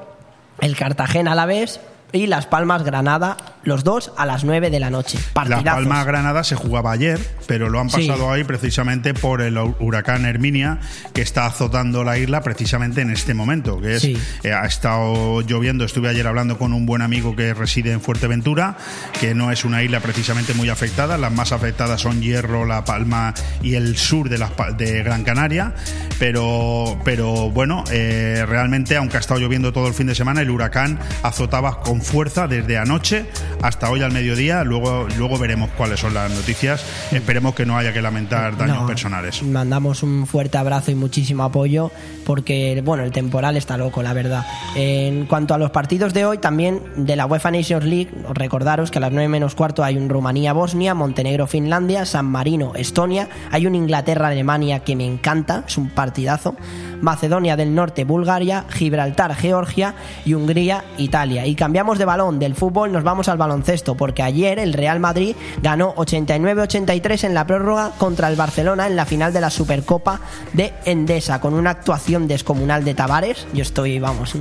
el Cartagena a la vez y Las Palmas Granada, los dos a las 9 de la noche. Partidazos. Palmas Granada se jugaba ayer, pero lo han Sí. pasado ahí precisamente por el huracán Herminia, que está azotando la isla precisamente en este momento. Que es, Sí. eh, ha estado lloviendo. Estuve ayer hablando con un buen amigo que reside en Fuerteventura, que no es una isla precisamente muy afectada. Las más afectadas son Hierro, La Palma y el sur de, Pa- de Gran Canaria. Pero, pero bueno, eh, realmente, aunque ha estado lloviendo todo el fin de semana, el huracán azotaba con fuerza desde anoche hasta hoy al mediodía. Luego, luego veremos cuáles son las noticias. Esperemos que no haya que lamentar daños No, personales. Mandamos un fuerte abrazo y muchísimo apoyo porque, bueno, el temporal está loco, la verdad. En cuanto a los partidos de hoy, también de la UEFA Nations League, os recordaros que a las 9 menos cuarto hay un Rumanía-Bosnia, Montenegro-Finlandia, San Marino-Estonia, hay un Inglaterra-Alemania que me encanta, es un partidazo, Macedonia del Norte, Bulgaria, Gibraltar, Georgia y Hungría, Italia. Y cambiamos de balón, del fútbol nos vamos al baloncesto, porque ayer el Real Madrid ganó 89-83 en la prórroga contra el Barcelona en la final de la Supercopa de Endesa, con una actuación descomunal de Tavares. Yo estoy, vamos,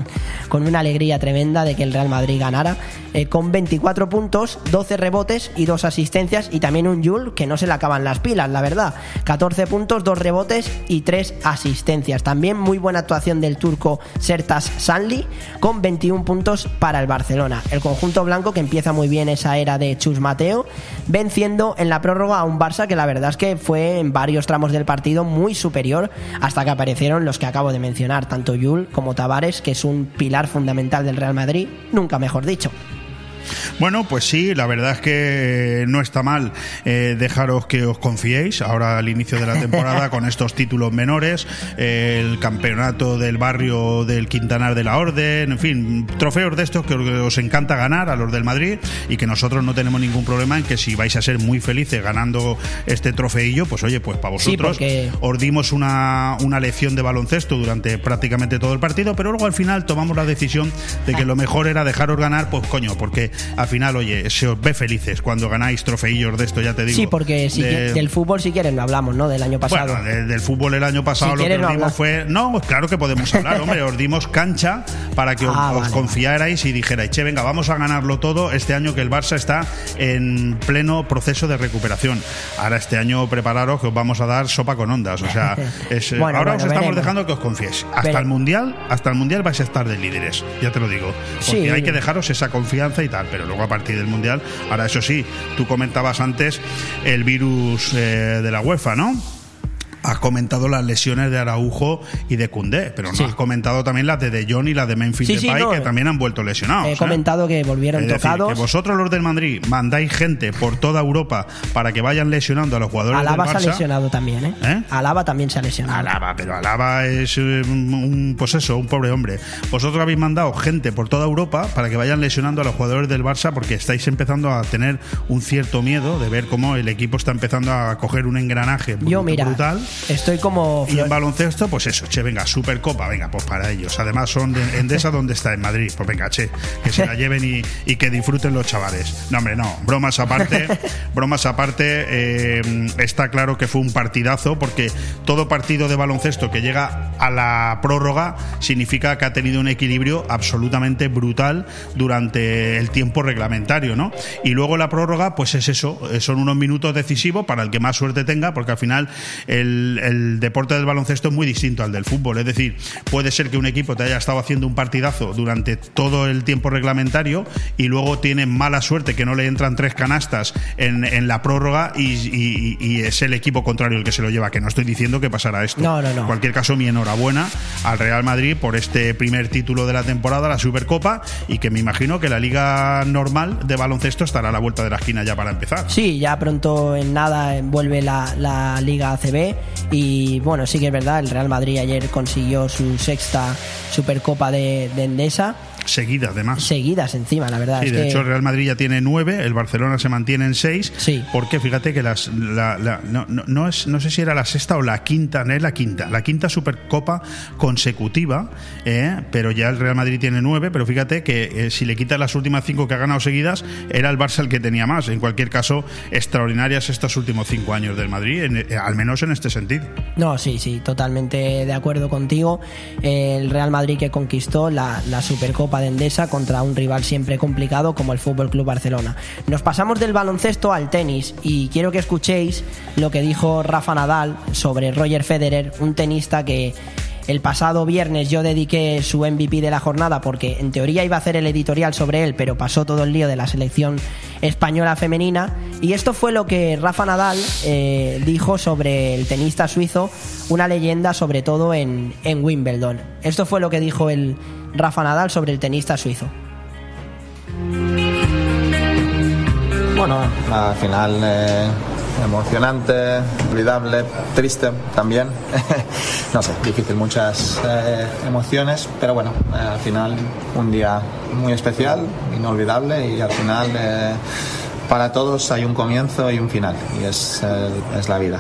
con una alegría tremenda de que el Real Madrid ganara, eh, con 24 puntos, 12 rebotes y 2 asistencias, y también un Yul que no se le acaban las pilas, la verdad. 14 puntos, 2 rebotes y 3 asistencias. También muy buena actuación del turco Sertas Sanli, con 21 puntos para el Barcelona. El conjunto blanco que empieza muy bien esa era de Chus Mateo, venciendo en la prórroga a un Barça que la verdad es que fue en varios tramos del partido muy superior hasta que aparecieron los que acabo de mencionar, tanto Yul como Tavares, que es un pilar fundamental del Real Madrid, nunca mejor dicho. Bueno, pues sí, la verdad es que no está mal eh, dejaros que os confiéis ahora al inicio de la temporada con estos títulos menores, eh, el campeonato del barrio del Quintanar de la Orden, en fin, trofeos de estos que os encanta ganar a los del Madrid y que nosotros no tenemos ningún problema en que si vais a ser muy felices ganando este trofeillo, pues oye, pues para Sí, vosotros porque- os dimos una, una lección de baloncesto durante prácticamente todo el partido, pero luego al final tomamos la decisión de que lo mejor era dejaros ganar, pues coño, porque al final, oye, se os ve felices cuando ganáis trofeillos de esto, ya te digo. Sí, porque si de- del fútbol si quieres lo hablamos, ¿no? Del año pasado. bueno, de- del fútbol el año pasado Si lo que os no dimos hablas. fue. No, pues claro que podemos hablar, hombre. Os dimos cancha para que os, Ah, os vale. confiarais y dijerais, che, venga, vamos a ganarlo todo este año que el Barça está en pleno proceso de recuperación. Ahora este año prepararos que os vamos a dar sopa con ondas. O sea, es, eh, Bueno, ahora bueno, os estamos veremos. dejando que os confiéis. Hasta el mundial, hasta el mundial vais a estar de líderes, ya te lo digo. Porque Sí. hay que dejaros esa confianza y tal, pero luego a partir del mundial, ahora eso sí, tú comentabas antes el virus eh, de la UEFA, ¿no? Has comentado las lesiones de Araujo y de Cundé, pero no has comentado también las de De Jong y las de Memphis Sí, sí, Depay, no. que también han vuelto lesionados. He ¿eh? comentado que volvieron Es decir, tocados. que vosotros los del Madrid mandáis gente por toda Europa para que vayan lesionando a los jugadores Alaba del se ha Barça. lesionado también, ¿eh? ¿Eh? Alaba también se ha lesionado. Alaba, pero Alaba es eh, un, un- pues eso, un pobre hombre. Vosotros habéis mandado gente por toda Europa para que vayan lesionando a los jugadores del Barça porque estáis empezando a tener un cierto miedo de ver cómo el equipo está empezando a coger un engranaje Yo, mira, brutal. Estoy como. Y en baloncesto, pues eso, che, venga, Supercopa, venga, pues para ellos. Además son de Endesa donde está, en Madrid. Pues venga, che, que se la lleven y, y que disfruten los chavales. No, hombre, no, bromas aparte, bromas aparte, eh, está claro que fue un partidazo porque todo partido de baloncesto que llega a la prórroga significa que ha tenido un equilibrio absolutamente brutal durante el tiempo reglamentario, ¿no? Y luego la prórroga, pues es eso, son unos minutos decisivos para el que más suerte tenga, porque al final el, el deporte del baloncesto es muy distinto al del fútbol. Es decir, puede ser que un equipo te haya estado haciendo un partidazo durante todo el tiempo reglamentario y luego tiene mala suerte que no le entran tres canastas en, en la prórroga y, y- y es el equipo contrario el que se lo lleva. Que no estoy diciendo que pasará esto. No, no, no. En cualquier caso, mi enhorabuena al Real Madrid por este primer título de la temporada, la Supercopa, y que me imagino que la liga normal de baloncesto estará a la vuelta de la esquina ya para empezar. Sí, ya pronto en nada vuelve la, la Liga ACB y bueno, sí que es verdad, el Real Madrid ayer consiguió su sexta Supercopa de, de Endesa, Seguida, además. seguidas encima, la verdad. Sí, es de que hecho el Real Madrid ya tiene nueve, el Barcelona se mantiene en seis. Sí. Porque fíjate que las, la- la- no, no- no es, no sé si era la sexta o la quinta, no es la quinta, la quinta Supercopa consecutiva, eh, pero ya el Real Madrid tiene nueve, pero fíjate que eh, si le quitas las últimas cinco que ha ganado seguidas, era el Barça el que tenía más. En cualquier caso, extraordinarias estos últimos cinco años del Madrid, en- eh, al menos en este sentido. No, sí, sí, totalmente de acuerdo contigo. El Real Madrid que conquistó la, la Supercopa de Endesa contra un rival siempre complicado como el Fútbol Club Barcelona. Nos pasamos del baloncesto al tenis y quiero que escuchéis lo que dijo Rafa Nadal sobre Roger Federer, un tenista que el pasado viernes yo dediqué su MVP de la jornada porque en teoría iba a hacer el editorial sobre él, pero pasó todo el lío de la selección española femenina. Y esto fue lo que Rafa Nadal eh, dijo sobre el tenista suizo, una leyenda sobre todo en, en Wimbledon. Esto fue lo que dijo el Rafa Nadal sobre el tenista suizo. Bueno, al final eh, emocionante, olvidable, triste también. no sé, difícil, muchas eh, emociones, pero bueno, eh, al final un día muy especial, inolvidable y al final para todos hay un comienzo y un final y es, es la vida.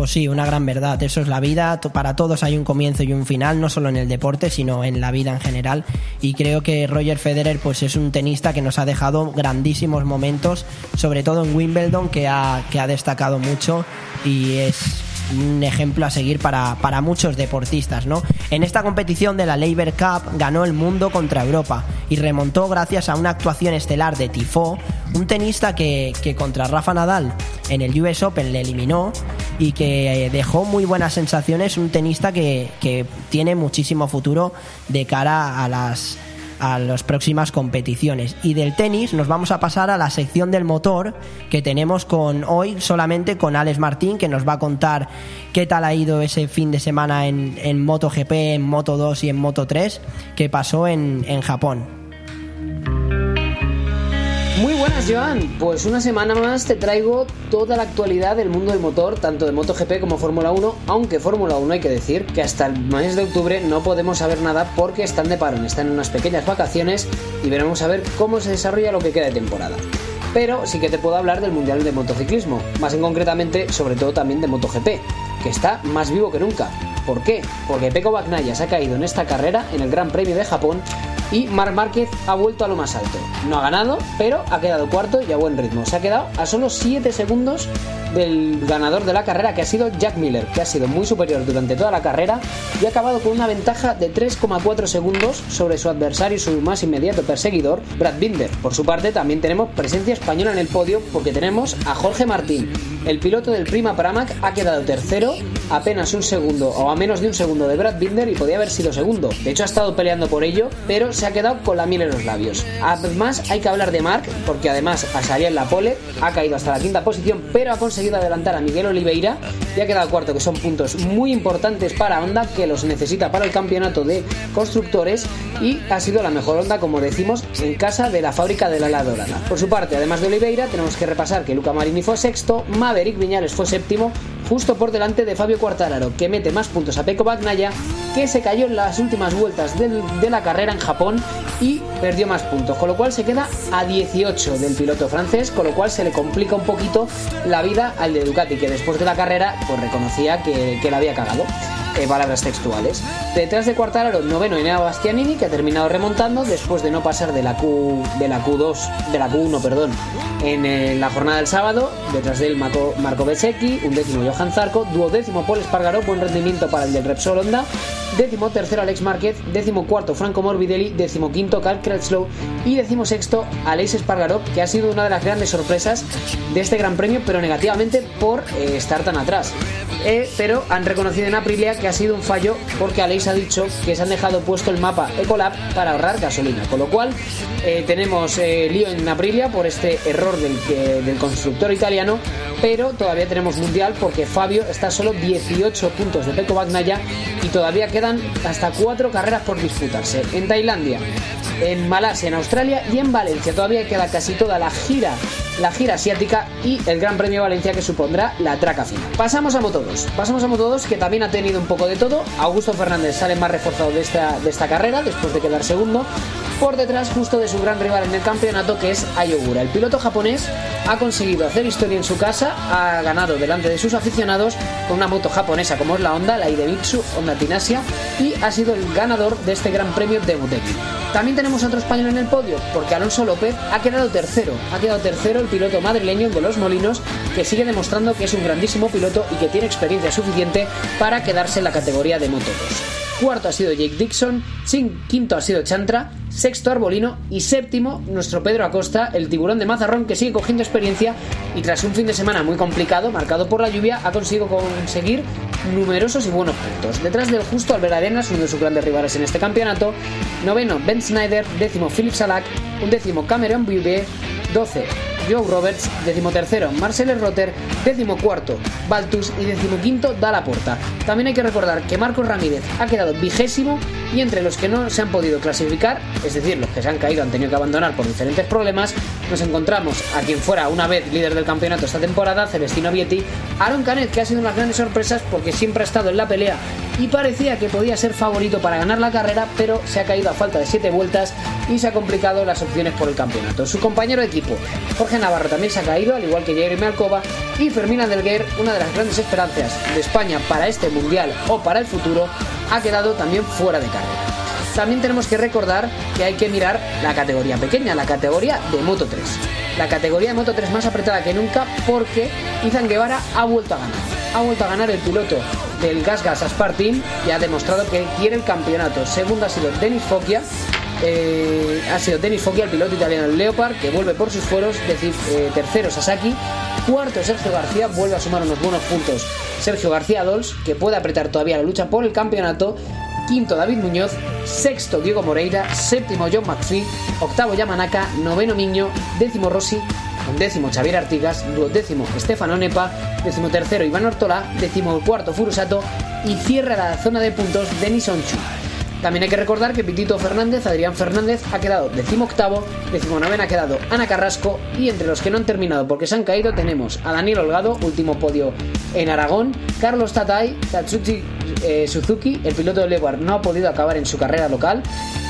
Pues sí, una gran verdad. Eso es la vida. Para todos hay un comienzo y un final, no solo en el deporte, sino en la vida en general. Y creo que Roger Federer, pues es un tenista que nos ha dejado grandísimos momentos, sobre todo en Wimbledon, que ha, que ha destacado mucho y es un ejemplo a seguir para, para muchos deportistas, ¿no? En esta competición de la Labour Cup ganó el mundo contra Europa y remontó gracias a una actuación estelar de Tifo, un tenista que, que contra Rafa Nadal en el US Open le eliminó y que eh, dejó muy buenas sensaciones, un tenista que, que tiene muchísimo futuro de cara a las a las próximas competiciones. Y del tenis nos vamos a pasar a la sección del motor que tenemos con hoy solamente con Alex Martín que nos va a contar qué tal ha ido ese fin de semana en, en MotoGP, en Moto 2 y en Moto 3 que pasó en, en Japón. Muy buenas, Joan. Pues una semana más te traigo toda la actualidad del mundo del motor, tanto de MotoGP como Fórmula 1, aunque Fórmula 1 hay que decir que hasta el mes de octubre no podemos saber nada porque están de parón, están en unas pequeñas vacaciones y veremos a ver cómo se desarrolla lo que queda de temporada. Pero sí que te puedo hablar del Mundial de Motociclismo, más en concretamente, sobre todo también de MotoGP, que está más vivo que nunca. ¿Por qué? Porque Peko Bagnaia se ha caído en esta carrera, en el Gran Premio de Japón, y Marc Márquez ha vuelto a lo más alto. No ha ganado, pero ha quedado cuarto y a buen ritmo. Se ha quedado a solo 7 segundos del ganador de la carrera, que ha sido Jack Miller, que ha sido muy superior durante toda la carrera y ha acabado con una ventaja de 3,4 segundos sobre su adversario y su más inmediato perseguidor, Brad Binder. Por su parte, también tenemos presencia española en el podio porque tenemos a Jorge Martín. El piloto del Prima Pramac ha quedado tercero apenas un segundo o a menos de un segundo de Brad Binder y podía haber sido segundo. De hecho ha estado peleando por ello, pero se ha quedado con la miel en los labios. Además hay que hablar de Mark, porque además salía en la pole, ha caído hasta la quinta posición, pero ha conseguido adelantar a Miguel Oliveira y ha quedado cuarto, que son puntos muy importantes para Honda, que los necesita para el campeonato de constructores y ha sido la mejor Honda, como decimos, en casa de la fábrica de la La Dorada. Por su parte, además de Oliveira, tenemos que repasar que Luca Marini fue sexto, Maverick Viñales fue séptimo, justo por delante de Fabio Quartararo, que mete más puntos a Peko Bagnaya, que se cayó en las últimas vueltas de la carrera en Japón y perdió más puntos, con lo cual se queda a 18 del piloto francés, con lo cual se le complica un poquito la vida al de Ducati, que después de la carrera pues reconocía que, que la había cagado. Eh, palabras textuales. Detrás de Quartararo, noveno Enea Bastianini, que ha terminado remontando después de no pasar de la Q de la Q2, de la Q1, perdón, en eh, la jornada del sábado. Detrás de él Marco, Marco Bezzecchi, un décimo Johan Zarco, duodécimo Paul Espargaró, buen rendimiento para el del Repsol Honda. Décimo tercero Alex Márquez, décimo cuarto Franco Morbidelli, décimo quinto Carl Crutchlow y décimo sexto Alex Espargaró, que ha sido una de las grandes sorpresas de este Gran Premio, pero negativamente por eh, estar tan atrás. Eh, pero han reconocido en Aprilia que ha sido un fallo porque Aleix ha dicho que se han dejado puesto el mapa Ecolab para ahorrar gasolina. Con lo cual tenemos lío en Aprilia por este error del, que- del constructor italiano, pero todavía tenemos mundial porque Fabio está solo 18 puntos de Pecco Bagnaia y todavía quedan hasta 4 carreras por disputarse. En Tailandia, en Malasia, en Australia y en Valencia todavía queda casi toda la gira la gira asiática y el Gran Premio Valencia que supondrá la traca final. Pasamos a Moto2. Pasamos a Moto2 que también ha tenido un poco de todo. Augusto Fernández sale más reforzado de esta, de esta carrera después de quedar segundo. Por detrás justo de su gran rival en el campeonato que es Ayogura. El piloto japonés ha conseguido hacer historia en su casa, ha ganado delante de sus aficionados con una moto japonesa como es la Honda, la Idemitsu Honda Tinasia y ha sido el ganador de este Gran Premio de. También tenemos a otro español en el podio, porque Alonso López ha quedado tercero. Ha quedado tercero el piloto madrileño de los Molinos, que sigue demostrando que es un grandísimo piloto y que tiene experiencia suficiente para quedarse en la categoría de Moto 2. Cuarto ha sido Jake Dixon, quinto ha sido Chantra, sexto Arbolino y séptimo nuestro Pedro Acosta, el tiburón de Mazarrón que sigue cogiendo experiencia y tras un fin de semana muy complicado, marcado por la lluvia, ha conseguido conseguir numerosos y buenos puntos. Detrás del justo Albert Arenas, uno de sus grandes rivales en este campeonato, noveno Ben Snyder, décimo Philip Salak, un décimo Cameron Bube, 12 Joe Roberts, décimo tercero Marcel Rotter, décimo cuarto Baltus y décimo quinto Dalla Porta. También hay que recordar que Marcos Ramírez ha quedado vigésimo y entre los que no se han podido clasificar, es decir, los que se han caído han tenido que abandonar por diferentes problemas, nos encontramos a quien fuera una vez líder del campeonato esta temporada, Celestino Vietti, Aaron Canet, que ha sido unas grandes sorpresas porque siempre ha estado en la pelea y parecía que podía ser favorito para ganar la carrera, pero se ha caído a falta de 7 vueltas y se ha complicado las opciones por el campeonato. Su compañero de equipo, Jorge Navarro, también se ha caído, al igual que Jeremy Alcoba, y Fermín Adelguer, una de las grandes esperanzas de España para este mundial o para el futuro, ha quedado también fuera de carrera. También tenemos que recordar que hay que mirar la categoría pequeña, la categoría de Moto 3. La categoría de Moto 3 más apretada que nunca porque Izan Guevara ha vuelto a ganar. Ha vuelto a ganar el piloto del Gas Gas Aspar Team y ha demostrado que quiere el campeonato. Segundo ha sido Denis Foggia. Eh, ha sido Denis Foggia, el piloto italiano Leopard, que vuelve por sus fueros. Decir, eh, tercero Sasaki. Cuarto Sergio García, vuelve a sumar unos buenos puntos. Sergio García Dols, que puede apretar todavía la lucha por el campeonato. Quinto David Muñoz, sexto Diego Moreira, séptimo John McPhee, octavo Yamanaka, noveno Miño, décimo Rossi, undécimo Xavier Artigas, duodécimo Estefano Nepa, décimo tercero Iván Ortola, décimo cuarto Furusato y cierra la zona de puntos Denis Onchu. También hay que recordar que Pitito Fernández, Adrián Fernández, ha quedado decimoctavo, decimonovena ha quedado Ana Carrasco y entre los que no han terminado porque se han caído tenemos a Daniel Holgado, último podio en Aragón, Carlos Tatay, Tatsuchi eh, Suzuki, el piloto de Leopard no ha podido acabar en su carrera local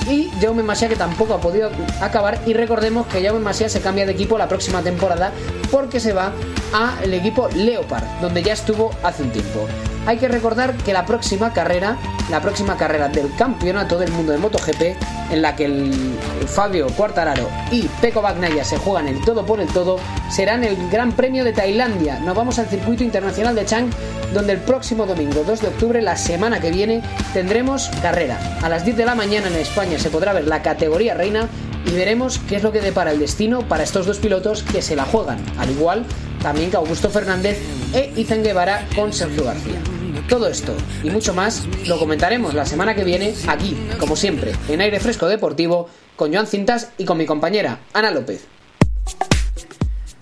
y Jaume Masia que tampoco ha podido acabar y recordemos que Jaume Masia se cambia de equipo la próxima temporada porque se va al equipo Leopard donde ya estuvo hace un tiempo. Hay que recordar que la próxima carrera, la próxima carrera del campeonato del mundo de MotoGP, en la que el Fabio Quartararo y Pecco Bagnaia se juegan el todo por el todo, será en el Gran Premio de Tailandia. Nos vamos al circuito internacional de Chang, donde el próximo domingo 2 de octubre, la semana que viene, tendremos carrera. A las 10 de la mañana en España se podrá ver la categoría reina y veremos qué es lo que depara el destino para estos dos pilotos que se la juegan, al igual también que Augusto Fernández e Izan Guevara con Sergio García. Todo esto y mucho más lo comentaremos la semana que viene aquí, como siempre, en Aire Fresco Deportivo, con Joan Cintas y con mi compañera Ana López.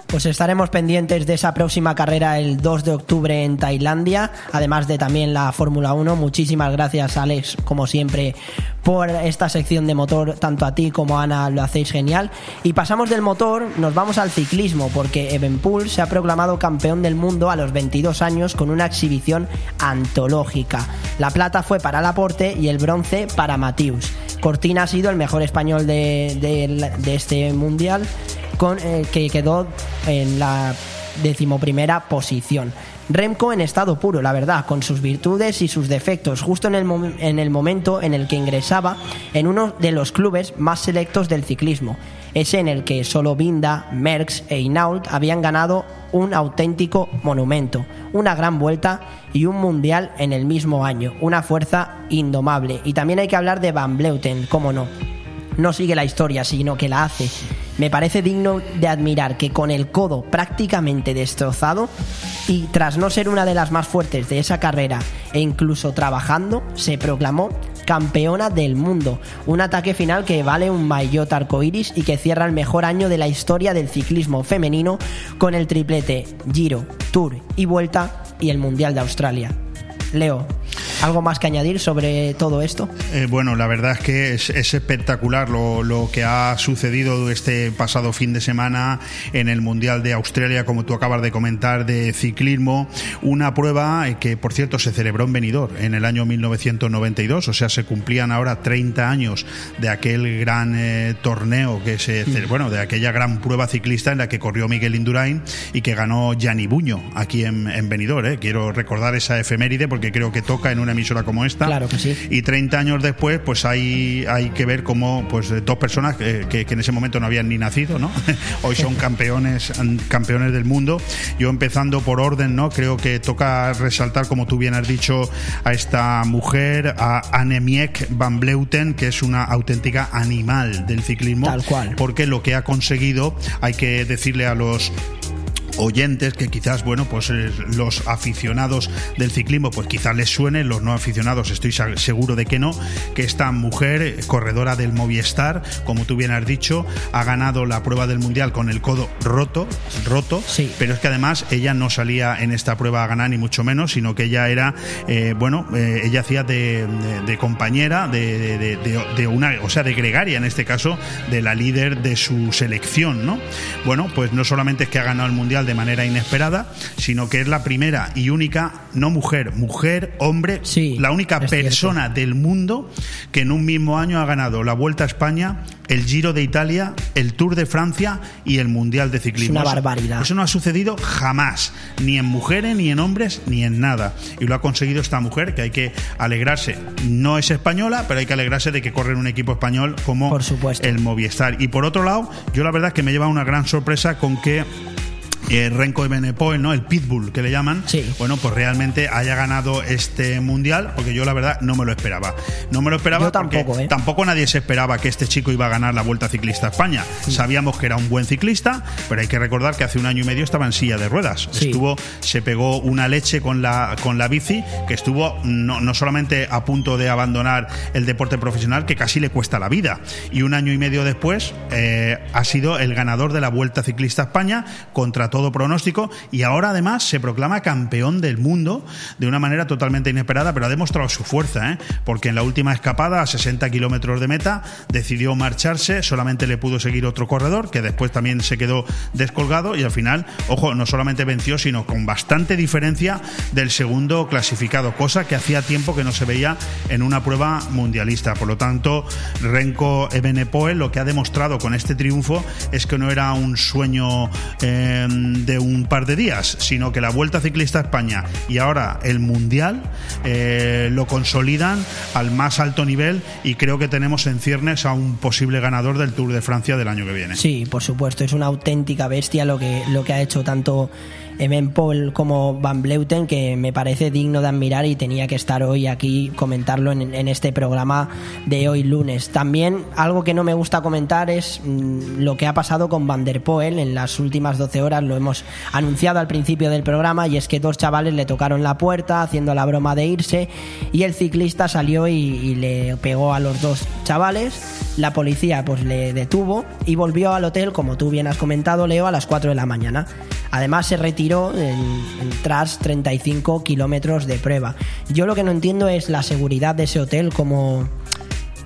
Pues estaremos pendientes de esa próxima carrera el 2 de octubre en Tailandia, además de también la Fórmula 1. Muchísimas gracias Alex, como siempre, por esta sección de motor, tanto a ti como a Ana lo hacéis genial. Y pasamos del motor, nos vamos al ciclismo, porque Evenpool se ha proclamado campeón del mundo a los 22 años con una exhibición antológica. La plata fue para Laporte y el bronce para Matius. Cortina ha sido el mejor español de, de- de este mundial con, eh, que quedó en la decimoprimera posición. Remco en estado puro, la verdad, con sus virtudes y sus defectos, justo en el, en el momento en el que ingresaba en uno de los clubes más selectos del ciclismo, ese en el que solo Binda, Merckx e Hinault habían ganado un auténtico monumento, una gran vuelta y un mundial en el mismo año, una fuerza indomable. Y también hay que hablar de Van Bleuten, cómo no no sigue la historia, sino que la hace. Me parece digno de admirar que con el codo prácticamente destrozado y tras no ser una de las más fuertes de esa carrera e incluso trabajando, se proclamó campeona del mundo. Un ataque final que vale un maillot arcoiris y que cierra el mejor año de la historia del ciclismo femenino con el triplete Giro, Tour y Vuelta y el Mundial de Australia. Leo, ¿algo más que añadir sobre todo esto? Eh, bueno, la verdad es que es, es espectacular lo, lo que ha sucedido este pasado fin de semana en el Mundial de Australia, como tú acabas de comentar, de ciclismo. Una prueba eh, que, por cierto, se celebró en Benidorm en el año 1992, o sea, se cumplían ahora 30 años de aquel gran eh, torneo que se, ce- bueno, de aquella gran prueba ciclista en la que corrió Miguel Indurain y que ganó Gianni Buño aquí en, en Benidorm. eh. Quiero recordar esa efeméride porque creo que toca en una emisora como esta. Claro que sí. Y 30 años después, pues hay, hay que ver cómo pues, dos personas que, que- que en ese momento no habían ni nacido, ¿no? Hoy son campeones, campeones del mundo. Yo empezando por orden, ¿no? Creo que toca resaltar, como tú bien has dicho, a esta mujer, a Annemiek van Bleuten, que es una auténtica animal del ciclismo. Tal cual. Porque lo que ha conseguido, hay que decirle a los oyentes que quizás bueno pues eh, los aficionados del ciclismo pues quizás les suene los no aficionados estoy seguro de que no que esta mujer eh, corredora del Movistar como tú bien has dicho ha ganado la prueba del mundial con el codo roto roto pero es que además ella no salía en esta prueba a ganar ni mucho menos sino que ella era eh, bueno eh, ella hacía de, de- de compañera de- de una o sea de gregaria en este caso de la líder de su selección no bueno pues no solamente es que ha ganado el mundial de manera inesperada sino que es la primera y única no mujer mujer hombre la única persona del mundo que en un mismo año ha ganado la Vuelta a España el Giro de Italia el Tour de Francia y el Mundial de Ciclismo Es una barbaridad. eso no ha sucedido jamás, ni en mujeres, ni en hombres, ni en nada. Y lo ha conseguido esta mujer, que hay que alegrarse. No es española, pero hay que alegrarse de que corre en un equipo español como el Movistar. Y por otro lado, yo la verdad es que me lleva una gran sorpresa con que eh, Renko Evenepoel, ¿no? El Pitbull que le llaman. Bueno, pues realmente haya ganado este mundial, porque yo la verdad no me lo esperaba. No me lo esperaba Yo tampoco, porque ¿eh? tampoco nadie se esperaba que este chico iba a ganar la Vuelta Ciclista a España. Sabíamos que era un buen ciclista, pero hay que recordar que hace un año y medio estaba en silla de ruedas. Estuvo, se pegó una leche con la, con la bici, que estuvo no, no solamente a punto de abandonar el deporte profesional, que casi le cuesta la vida. Y un año y medio después eh, ha sido el ganador de la Vuelta Ciclista a España contra todo pronóstico y ahora además se proclama campeón del mundo de una manera totalmente inesperada, pero ha demostrado su fuerza, ¿eh? porque en la última escapada a 60 kilómetros de meta decidió marcharse, solamente le pudo seguir otro corredor que después también se quedó descolgado y al final, ojo, no solamente venció, sino con bastante diferencia del segundo clasificado, cosa que hacía tiempo que no se veía en una prueba mundialista. Por lo tanto, Renko Evenepoel lo que ha demostrado con este triunfo es que no era un sueño eh, de un par de días, sino que la Vuelta Ciclista a España y ahora el Mundial eh, lo consolidan al más alto nivel y creo que tenemos en ciernes a un posible ganador del Tour de Francia del año que viene. Sí, por supuesto, es una auténtica bestia lo que, lo que ha hecho tanto Evan Paul como Van Bleuten, que me parece digno de admirar y tenía que estar hoy aquí comentarlo en, en este programa de hoy lunes. También algo que no me gusta comentar es mm, lo que ha pasado con Van der Poel en las últimas 12 horas, lo hemos anunciado al principio del programa y es que dos chavales le tocaron la puerta haciendo la broma de irse y el ciclista salió y, y le pegó a los dos chavales. La policía pues le detuvo y volvió al hotel, como tú bien has comentado, Leo, a las 4 de la mañana. Además se retiró en, en tras 35 kilómetros de prueba. Yo lo que no entiendo es la seguridad de ese hotel como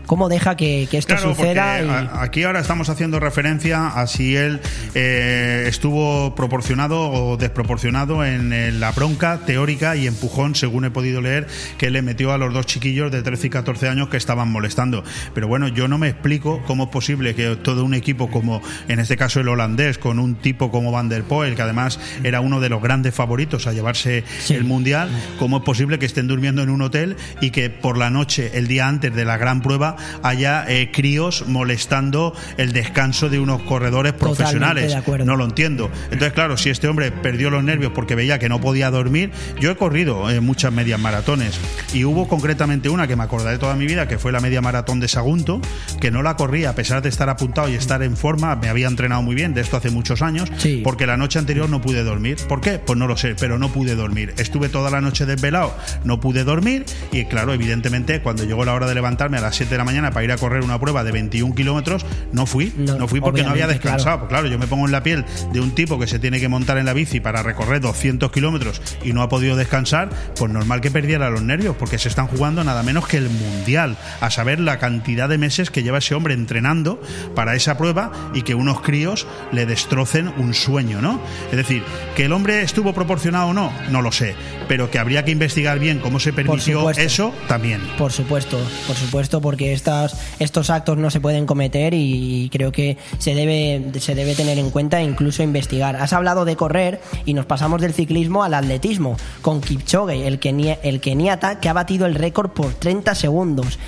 cómo deja que, que esto Claro, suceda. y- a- aquí ahora estamos haciendo referencia a si él eh, estuvo proporcionado o desproporcionado en la bronca teórica y empujón, según he podido leer, que le metió a los dos chiquillos de 13 y 14 años que estaban molestando. Pero bueno, yo no me explico cómo es posible que todo un equipo como, en este caso el holandés, con un tipo como Van der Poel, que además era uno de los grandes favoritos a llevarse el mundial, cómo es posible que estén durmiendo en un hotel y que por la noche, el día antes de la gran prueba, haya eh, críos molestando el descanso de unos corredores profesionales. de acuerdo. No lo entiendo. Entonces, claro, si este hombre perdió los nervios porque veía que no podía dormir, yo he corrido eh, muchas medias maratones y hubo concretamente una que me acordaré toda mi vida, que fue la media maratón de Sagunto, que no la corrí a pesar de estar apuntado y estar en forma, me había entrenado muy bien, de esto hace muchos años, porque la noche anterior no pude dormir. ¿Por qué? Pues no lo sé, pero no pude dormir. Estuve toda la noche desvelado, no pude dormir y claro, evidentemente, cuando llegó la hora de levantarme a las 7 de la mañana para ir a correr una prueba de 21 kilómetros, no fui, no, fui porque no había obviamente, claro. descansado. Pues claro, yo me pongo en la piel de un tipo que se tiene que montar en la bici para recorrer 200 kilómetros y no ha podido descansar, pues normal que perdiera los nervios, porque se están jugando nada menos que el mundial, a saber la cantidad de meses que lleva ese hombre entrenando para esa prueba y que unos críos le destrocen un sueño, ¿no? Es decir, que el hombre estuvo proporcionado o no, no lo sé, pero que habría que investigar bien cómo se permitió eso también. Por supuesto, por supuesto, porque estos actos no se pueden cometer y creo que se debe, se debe tener en cuenta e incluso investigar. Has hablado de correr y nos pasamos del ciclismo al atletismo, con Kipchoge, el, kenia- el keniata que ha batido el récord por 30 segundos.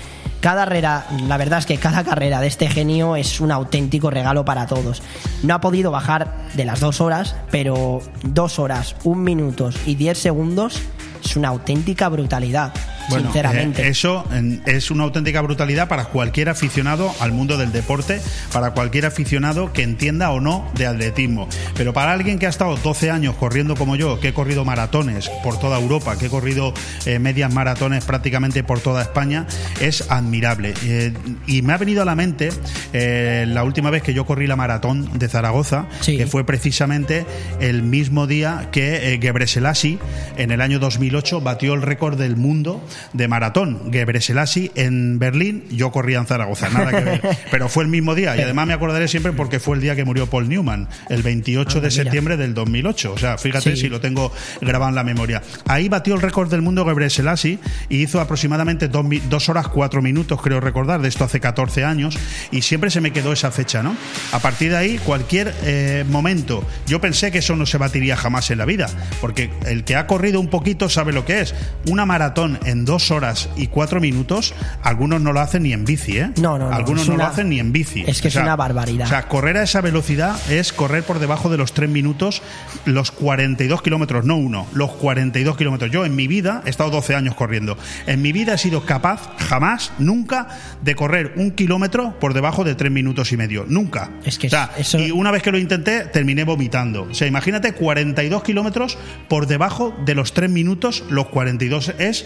Cada carrera, la verdad es que cada carrera de este genio es un auténtico regalo para todos. No ha podido bajar de las dos horas, pero dos horas, un minuto y diez segundos es una auténtica brutalidad, Bueno, sinceramente. eh, eso es una auténtica brutalidad para cualquier aficionado al mundo del deporte, para cualquier aficionado que entienda o no de atletismo. Pero para alguien que ha estado 12 años corriendo como yo, que he corrido maratones por toda Europa, que he corrido eh, medias maratones prácticamente por toda España, es admirable. Eh, y me ha venido a la mente la última vez que yo corrí la maratón de Zaragoza, que fue precisamente el mismo día que Gebre Selassie en el año 2008 batió el récord del mundo de maratón. Gebre Selassie en Berlín, yo corría en Zaragoza, nada que ver. Pero fue el mismo día y además me acordaré siempre porque fue el día que murió Paul Newman, el 28 de Anda, mira. septiembre del 2008. O sea, fíjate Sí. si lo tengo grabado en la memoria. Ahí batió el récord del mundo Gebre Selassie y hizo aproximadamente dos, dos horas cuatro minutos, creo recordar, de esto hace 14 años y siempre se me quedó esa fecha, ¿no? A partir de ahí, cualquier eh, momento, yo pensé que eso no se batiría jamás en la vida, porque el que ha corrido un poquito sabe lo que es. Una maratón en dos horas y cuatro minutos, algunos no lo hacen ni en bici, ¿eh? No, no, no, Algunos no lo hacen ni en bici. es que O sea, es una barbaridad. O sea, correr a esa velocidad es correr por debajo de los 3 minutos, los 42 kilómetros, no uno, los 42 kilómetros. Yo en mi vida he estado 12 años corriendo. En mi vida he sido capaz, jamás, nunca, de correr un kilómetro por debajo de 3 minutos y medio. Nunca. Es que O sea, Y una vez que lo intenté, terminé vomitando. O sea, imagínate 42 kilómetros por debajo de los 3 minutos, los 42 es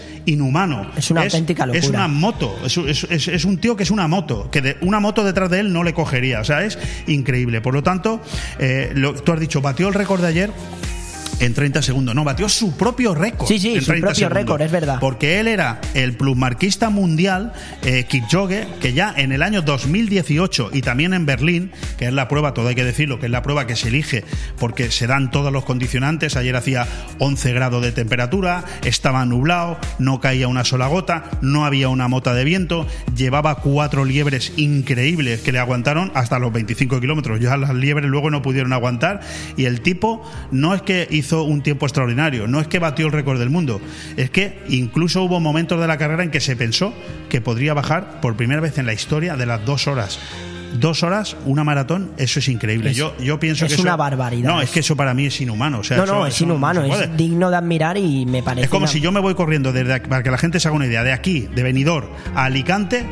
inhumano. Es una auténtica Es locura. una moto, es, es- es- es un tío que es una moto, que de, una moto detrás de él no le cogería, o sea, es increíble. Por lo tanto, eh, lo, tú has dicho, batió el récord de ayer. En 30 segundos, no, batió su propio récord. Sí, sí, en su 30 propio récord, es verdad. Porque él era el plusmarquista mundial, eh, Kipchoge, que ya en el año 2018 y también en Berlín, que es la prueba, todo hay que decirlo, que es la prueba que se elige porque se dan todos los condicionantes. Ayer hacía 11 grados de temperatura, estaba nublado, no caía una sola gota, no había una mota de viento, llevaba cuatro liebres increíbles que le aguantaron hasta los 25 kilómetros. Ya las liebres luego no pudieron aguantar y el tipo no es que hizo un tiempo extraordinario, no es que batió el récord del mundo, es que incluso hubo momentos de la carrera en que se pensó que podría bajar por primera vez en la historia de las dos horas. dos horas, una maratón, eso es increíble. Es- yo, yo pienso es que una eso- barbaridad. No, es que eso para mí es inhumano. O sea, no, eso- no, es eso inhumano, es digno de admirar y me parece. Es como una- si yo me voy corriendo desde aquí, para que la gente se haga una idea, de aquí, de Benidorm a Alicante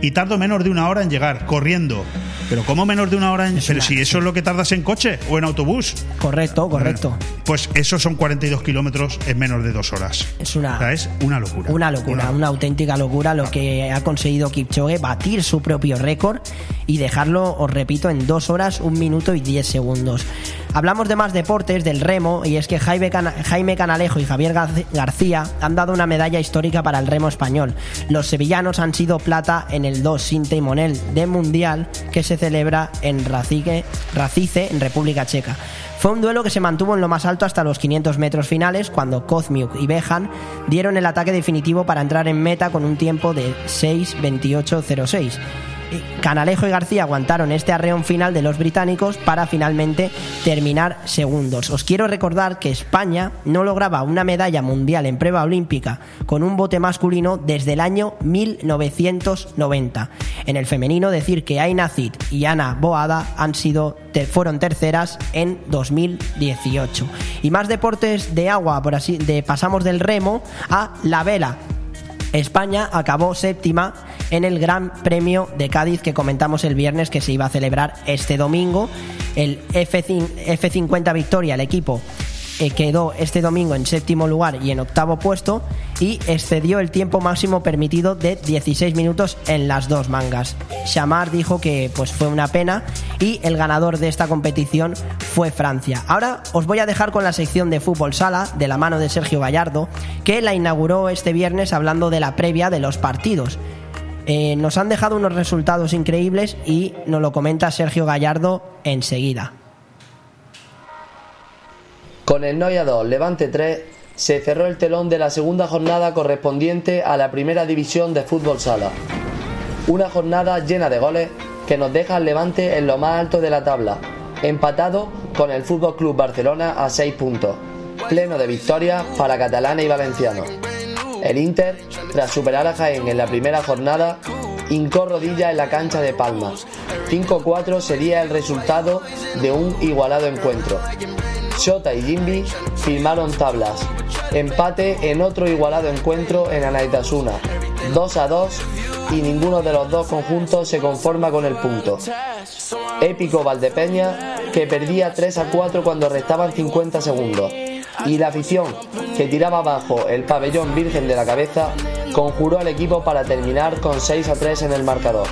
y tardo menos de una hora en llegar, corriendo. Pero ¿cómo menos de una hora en.? Pero si eso es lo que tardas en coche o en autobús. Correcto, correcto. Pues esos son 42 kilómetros en menos de dos horas. Es una- O sea, es una locura. Una locura, una auténtica locura lo que ha conseguido Kipchoge, batir su propio récord y dejarlo, os repito, en dos horas, un minuto y diez segundos. Hablamos de más deportes, del remo, y es que Jaime, Cana- Jaime Canalejo y Javier Gar- García han dado una medalla histórica para el remo español. Los sevillanos han sido plata en el 2 sin timonel de Mundial que se celebra en Racice, en República Checa. Fue un duelo que se mantuvo en lo más alto hasta los 500 metros finales, cuando Kozmiuk y Bejan dieron el ataque definitivo para entrar en meta con un tiempo de 6.28.06. Canalejo y García aguantaron este arreón final de los británicos para finalmente terminar segundos. Os quiero recordar que España no lograba una medalla mundial en prueba olímpica con un bote masculino desde el año 1990. En el femenino decir que Aina y Ana Boada han sido fueron terceras en 2018. Y más deportes de agua, por así de pasamos del remo a la vela. España acabó séptima en el Gran Premio de Cádiz que comentamos el viernes que se iba a celebrar este domingo. El F5 F50 Victoria, el equipo, quedó este domingo en séptimo lugar y en octavo puesto y excedió el tiempo máximo permitido de 16 minutos en las dos mangas. Shamar dijo que pues fue una pena y el ganador de esta competición fue Francia. Ahora os voy a dejar con la sección de fútbol sala de la mano de Sergio Gallardo que la inauguró este viernes hablando de la previa de los partidos. Eh, nos han dejado unos resultados increíbles y nos lo comenta Sergio Gallardo enseguida. Con el Noia 2, Levante 3, se cerró el telón de la segunda jornada correspondiente a la primera división de fútbol sala. Una jornada llena de goles que nos deja al Levante en lo más alto de la tabla, empatado con el Fútbol Club Barcelona a 6 puntos, pleno de victorias para catalanes y valencianos. El Inter, tras superar a Jaén en la primera jornada, hincó rodilla en la cancha de Palma. 5-4 sería el resultado de un igualado encuentro. Shota y Jimby firmaron tablas. Empate en otro igualado encuentro en Anaitasuna. 2 a 2 y ninguno de los dos conjuntos se conforma con el punto. Épico Valdepeña que perdía 3 a 4 cuando restaban 50 segundos. Y la afición que tiraba abajo el pabellón virgen de la cabeza conjuró al equipo para terminar con 6 a 3 en el marcador.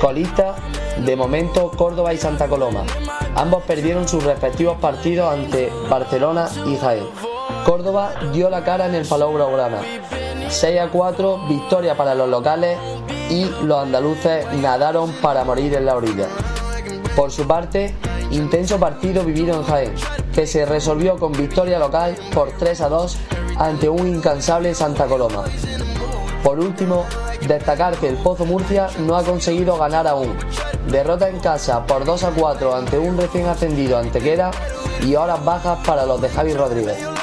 Colista, de momento Córdoba y Santa Coloma. Ambos perdieron sus respectivos partidos ante Barcelona y Jaén. Córdoba dio la cara en el Palau Blaugrana. 6 a 4, victoria para los locales y los andaluces nadaron para morir en la orilla. Por su parte, intenso partido vivido en Jaén, que se resolvió con victoria local por 3 a 2 ante un incansable Santa Coloma. Por último, destacar que el Pozo Murcia no ha conseguido ganar aún. Derrota en casa por 2 a 4 ante un recién ascendido Antequera y horas bajas para los de Javi Rodríguez.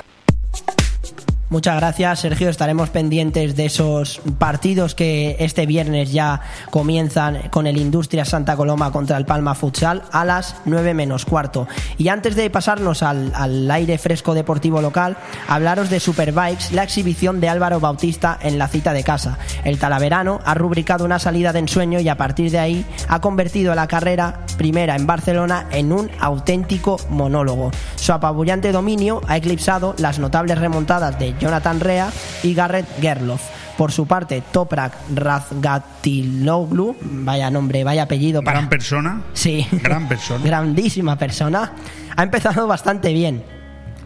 Muchas gracias, Sergio. Estaremos pendientes de esos partidos que este viernes ya comienzan con el Industria Santa Coloma contra el Palma Futsal a las 9 menos cuarto. Y antes de pasarnos al, al aire fresco deportivo local, hablaros de Superbikes, la exhibición de Álvaro Bautista en la cita de casa. El talaverano ha rubricado una salida de ensueño y a partir de ahí ha convertido la carrera primera en Barcelona en un auténtico monólogo. Su apabullante dominio ha eclipsado las notables remontadas de Jonathan Rea y Garrett Gerloff. Por su parte, Toprak Razgatiloglu, vaya nombre, vaya apellido. para- Gran persona. Sí. Gran persona. Grandísima persona. Ha empezado bastante bien.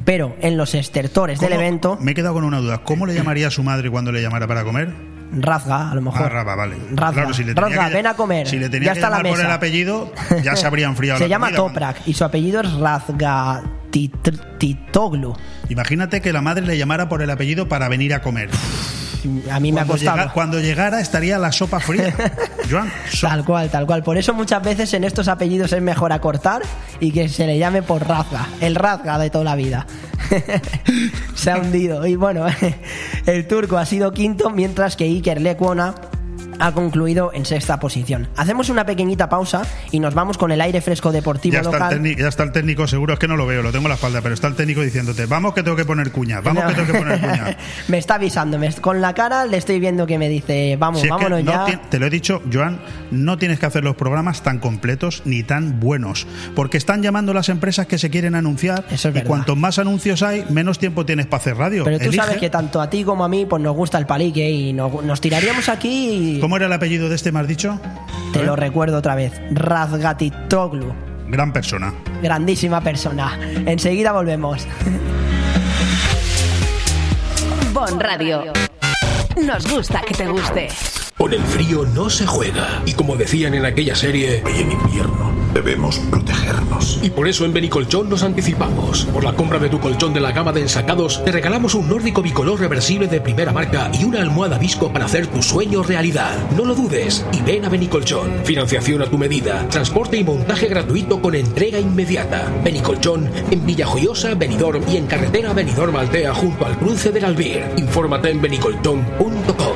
Pero en los estertores del ¿Cómo- evento, Me he quedado con una duda. ¿Cómo le llamaría a su madre cuando le llamara para comer? Razga, a lo mejor. Ah, vale. Razga, Claro, si Razga, que- ven a comer. Si le tenía ya que está la llamar por mesa. el apellido, ya se habría enfriado Se la llama. Toprak y su apellido es Razgatitoglu. Imagínate que la madre le llamara por el apellido para venir a comer. A mí me ha Cuando costado. llega- cuando llegara estaría la sopa fría. Joan, Tal cual, tal cual. Por eso muchas veces en estos apellidos es mejor acortar y que se le llame por Razga, el Razga de toda la vida. se ha hundido. Y bueno, el turco ha sido quinto, mientras que Iker Lecuona ha concluido en sexta posición. Hacemos una pequeñita pausa y nos vamos con el aire fresco deportivo Ya está, el local. técnico, ya está el técnico, seguro es que no lo veo, lo tengo en la espalda, pero está el técnico diciéndote, vamos que tengo que poner cuña, vamos que tengo que poner cuña. me está avisando, me- con la cara le estoy viendo que me dice, vamos, Si es que vámonos no ya. te lo he dicho, Joan, no tienes que hacer los programas tan completos ni tan buenos, porque están llamando las empresas que se quieren anunciar y cuanto más anuncios hay, menos tiempo tienes para hacer radio. Pero tú Elige. sabes que tanto a ti como a mí pues nos gusta el palique y nos, nos tiraríamos aquí y ¿Cómo era el apellido de este, me has dicho? te lo recuerdo otra vez. Razgatitoglu. Gran persona. Grandísima persona. Enseguida volvemos. Bon Radio. Nos gusta que te guste. Con el frío no se juega. Y como decían en aquella serie, Y en invierno debemos protegernos. y por eso en Benicolchón nos anticipamos. Por la compra de tu colchón de la gama de ensacados, te regalamos un nórdico bicolor reversible de primera marca y una almohada visco para hacer tu sueño realidad. No lo dudes y ven a Benicolchón. Financiación a tu medida, transporte y montaje gratuito con entrega inmediata. Benicolchón en Villajoyosa, Benidorm y en carretera Benidorm Altea junto al cruce del Albir. Infórmate en benicolchón.com.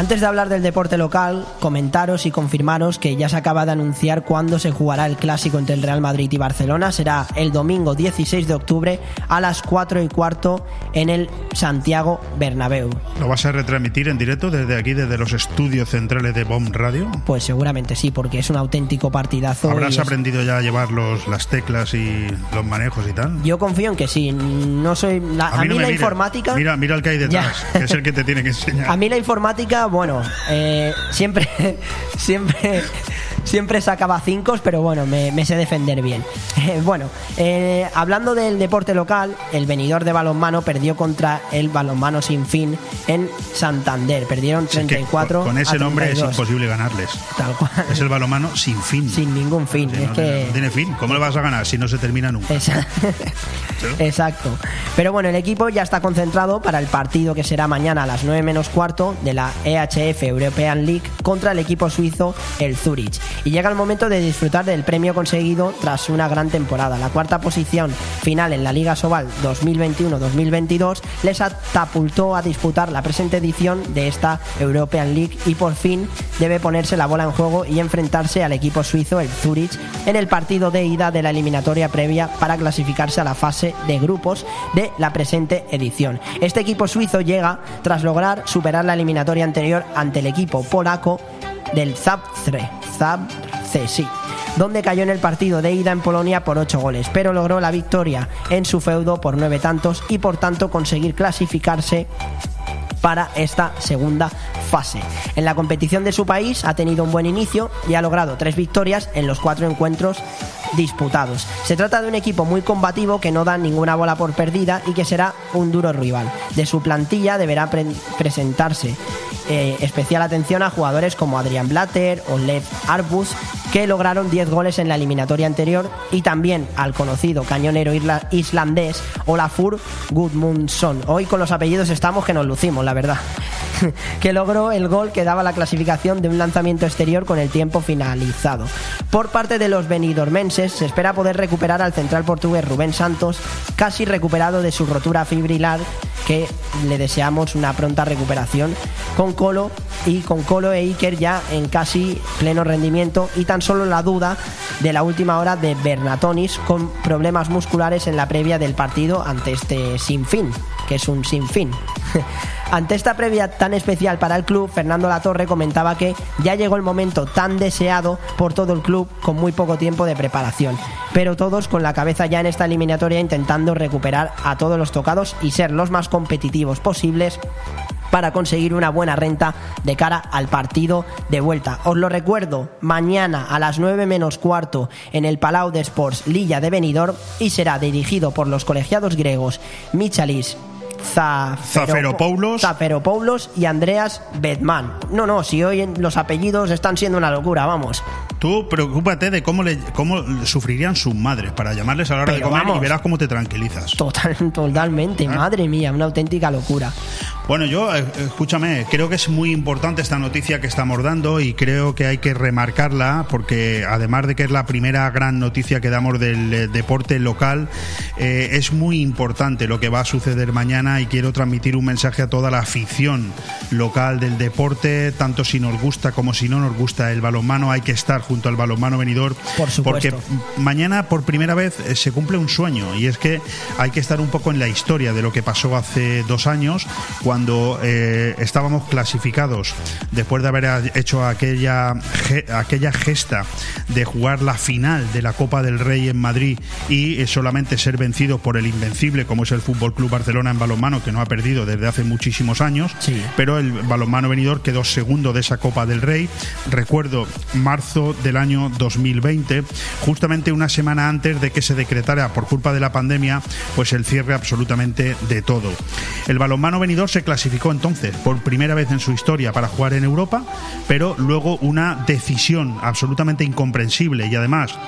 Antes de hablar del deporte local, comentaros y confirmaros que ya se acaba de anunciar cuándo se jugará el clásico entre el Real Madrid y Barcelona. Será el domingo 16 de octubre a las 4 y cuarto en el Santiago Bernabéu. ¿Lo vas a retransmitir en directo desde aquí, desde los estudios centrales de Bomb Radio? Pues seguramente sí, porque es un auténtico partidazo. ¿Habrás es- aprendido ya a llevar los, las teclas y los manejos y tal? Yo confío en que sí. No soy. la- a, mí, no me la mires. informática. Mira, mira el que hay detrás, que es el que te tiene que enseñar. A mí la informática, bueno, eh, siempre, siempre, siempre sacaba cinco, pero bueno, me, me sé defender bien. Eh, bueno, eh, hablando del deporte local, el venidor de balonmano perdió contra el balonmano sin fin en Santander. Perdieron Es que 34 con, con ese a nombre es 32. imposible ganarles. Tal cual. Es el balomano sin fin. Sin ningún fin. Sí, es no, que... tiene, no tiene fin. ¿Cómo le vas a ganar si no se termina nunca? Esa- Exacto. Pero bueno, el equipo ya está concentrado para el partido que será mañana a las 9 menos cuarto de la EHF European League contra el equipo suizo, el Zurich. Y llega el momento de disfrutar del premio conseguido tras una gran temporada. La cuarta posición final en la Liga Sobal 2021-2022 les catapultó a disputar la presente edición de esta European League y por fin debe ponerse la bola en juego y enfrentarse al equipo suizo, el Zurich, en el partido de ida de la eliminatoria previa para clasificarse a la fase de grupos de la presente edición. Este equipo suizo llega tras lograr superar la eliminatoria anterior ante el equipo polaco del Zabrze, Zabrze, sí, donde cayó en el partido de ida en Polonia por 8 goles, pero logró la victoria en su feudo por 9 tantos y por tanto conseguir clasificarse para esta segunda fase. En la competición de su país ha tenido un buen inicio y ha logrado tres victorias en los cuatro encuentros disputados. Se trata de un equipo muy combativo que no da ninguna bola por perdida y que será un duro rival. De su plantilla deberá pre presentarse eh, especial atención a jugadores como Adrian Blatter o Lev Arbus que lograron 10 goles en la eliminatoria anterior y también al conocido cañonero islandés Olafur Gudmundsson. Hoy con los apellidos estamos que nos lucimos, la verdad. que logró el gol que daba la clasificación de un lanzamiento exterior con el tiempo finalizado. Por parte de los benidormenses se espera poder recuperar al central portugués Rubén Santos, casi recuperado de su rotura fibrilar, que le deseamos una pronta recuperación, con Colo y con Colo e Iker ya en casi pleno rendimiento y tan solo la duda de la última hora de Bernatonis con problemas musculares en la previa del partido ante este sinfín, que es un sinfín. Ante esta previa tan especial para el club, Fernando Latorre comentaba que ya llegó el momento tan deseado por todo el club con muy poco tiempo de preparación, pero todos con la cabeza ya en esta eliminatoria intentando recuperar a todos los tocados y ser los más competitivos posibles para conseguir una buena renta de cara al partido de vuelta. Os lo recuerdo, mañana a las 9 menos cuarto en el Palau de Sports Lilla de Benidorm y será dirigido por los colegiados griegos Michalis Zaferopoulos. Zaferopoulos y Andreas Bedman. No, no, si hoy los apellidos están siendo una locura, vamos. Tú preocúpate de cómo, le, cómo sufrirían sus madres para llamarles a la hora de comer y verás cómo te tranquilizas. Total, totalmente, madre mía, una auténtica locura. Bueno, yo, eh, escúchame, creo que es muy importante esta noticia que estamos dando y creo que hay que remarcarla porque además de que es la primera gran noticia que damos del eh, deporte local, eh, es muy importante lo que va a suceder mañana y quiero transmitir un mensaje a toda la afición local del deporte, tanto si nos gusta como si no nos gusta el balonmano, hay que estar junto al balonmano venidor. Por. Porque mañana por primera vez se cumple un sueño y es que hay que estar un poco en la historia de lo que pasó hace dos años cuando eh, estábamos clasificados, después de haber hecho aquella, aquella gesta de jugar la final de la Copa del Rey en Madrid y eh, solamente ser vencido por el invencible, como es el Fútbol Club Barcelona en balonmano, que no ha perdido desde hace muchísimos años, pero el balonmano venidor quedó segundo de esa Copa del Rey. Recuerdo marzo del año 2020, justamente una semana antes de que se decretara por culpa de la pandemia, pues el cierre absolutamente de todo. El balonmano venidor se clasificó entonces por primera vez en su historia para jugar en Europa, pero luego una decisión absolutamente incomprensible y además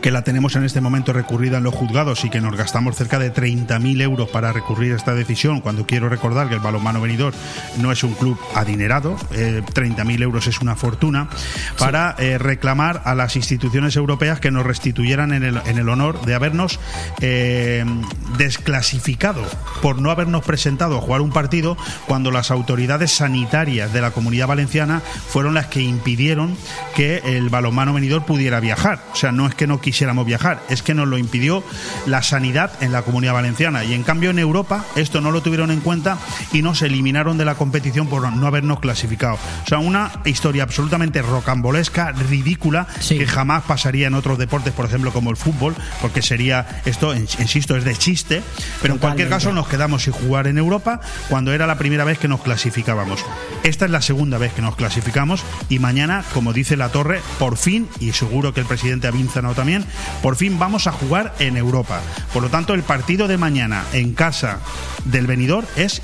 que la tenemos en este momento recurrida en los juzgados y que nos gastamos cerca de 30.000 euros para recurrir a esta decisión, cuando quiero recordar que el balonmano venidor no es un club adinerado, eh, 30.000 euros es una fortuna, para eh, reclamar a las instituciones europeas que nos restituyeran en el, en el honor de habernos eh, desclasificado por no habernos presentado a jugar un partido cuando las autoridades sanitarias de la comunidad valenciana fueron las que impidieron que el balonmano venidor pudiera viajar. O sea, no es que no quisiéramos viajar, es que nos lo impidió la sanidad en la comunidad valenciana. Y en cambio en Europa esto no lo tuvieron en cuenta y nos eliminaron de la competición por no habernos clasificado. O sea, una historia absolutamente rocambolesca, ridícula, que jamás pasaría en otros deportes, por ejemplo, como el fútbol, porque sería, esto, insisto, es de chiste, pero en cualquier caso nos quedamos sin jugar en Europa cuando era la primera vez que nos clasificábamos. Esta es la segunda vez que nos clasificamos y mañana, como dice la torre, por fin, y seguro que el presidente ha también, por fin vamos a jugar en Europa. Por lo tanto, el partido de mañana en casa del venidor es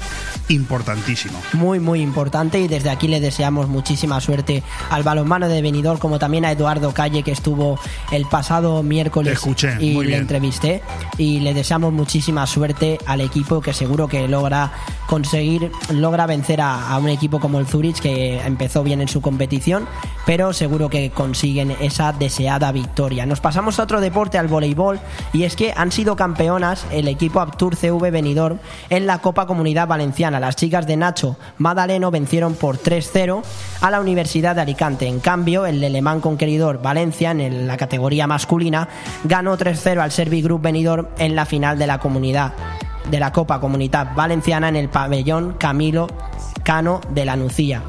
importantísimo. Muy, muy importante y desde aquí le deseamos muchísima suerte al balonmano de venidor, como también a Eduardo Calle, que estuvo el pasado miércoles escuché, y le bien. entrevisté. Y le deseamos muchísima suerte al equipo que seguro que logra conseguir, logra vencer a, a un equipo como el Zurich, que empezó bien en su competición, pero seguro que consiguen esa deseada victoria. Nos pasamos a otro deporte, al voleibol, y es que han sido campeonas el equipo Aptur CV Benidorm en la Copa Comunidad Valenciana. Las chicas de Nacho Madaleno vencieron por 3-0 a la Universidad de Alicante. En cambio, el alemán conqueridor Valencia, en la categoría masculina, ganó 3-0 al Servi Group Benidorm en la final de la comunidad de la Copa Comunidad Valenciana en el pabellón Camilo Cano de la Nucía.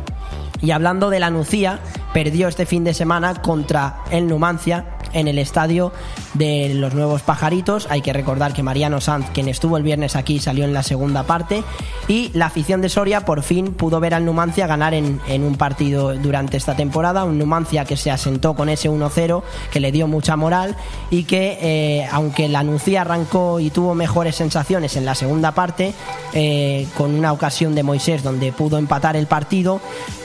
Y hablando de la Nucía, perdió este fin de semana contra el Numancia en el estadio de los nuevos pajaritos. Hay que recordar que Mariano Sanz, quien estuvo el viernes aquí, salió en la segunda parte. Y la afición de Soria por fin pudo ver al Numancia ganar en, en un partido durante esta temporada. Un Numancia que se asentó con ese 1-0, que le dio mucha moral y que, eh, aunque la Nucía arrancó y tuvo mejores sensaciones en la segunda parte, eh, con una ocasión de Moisés donde pudo empatar el partido,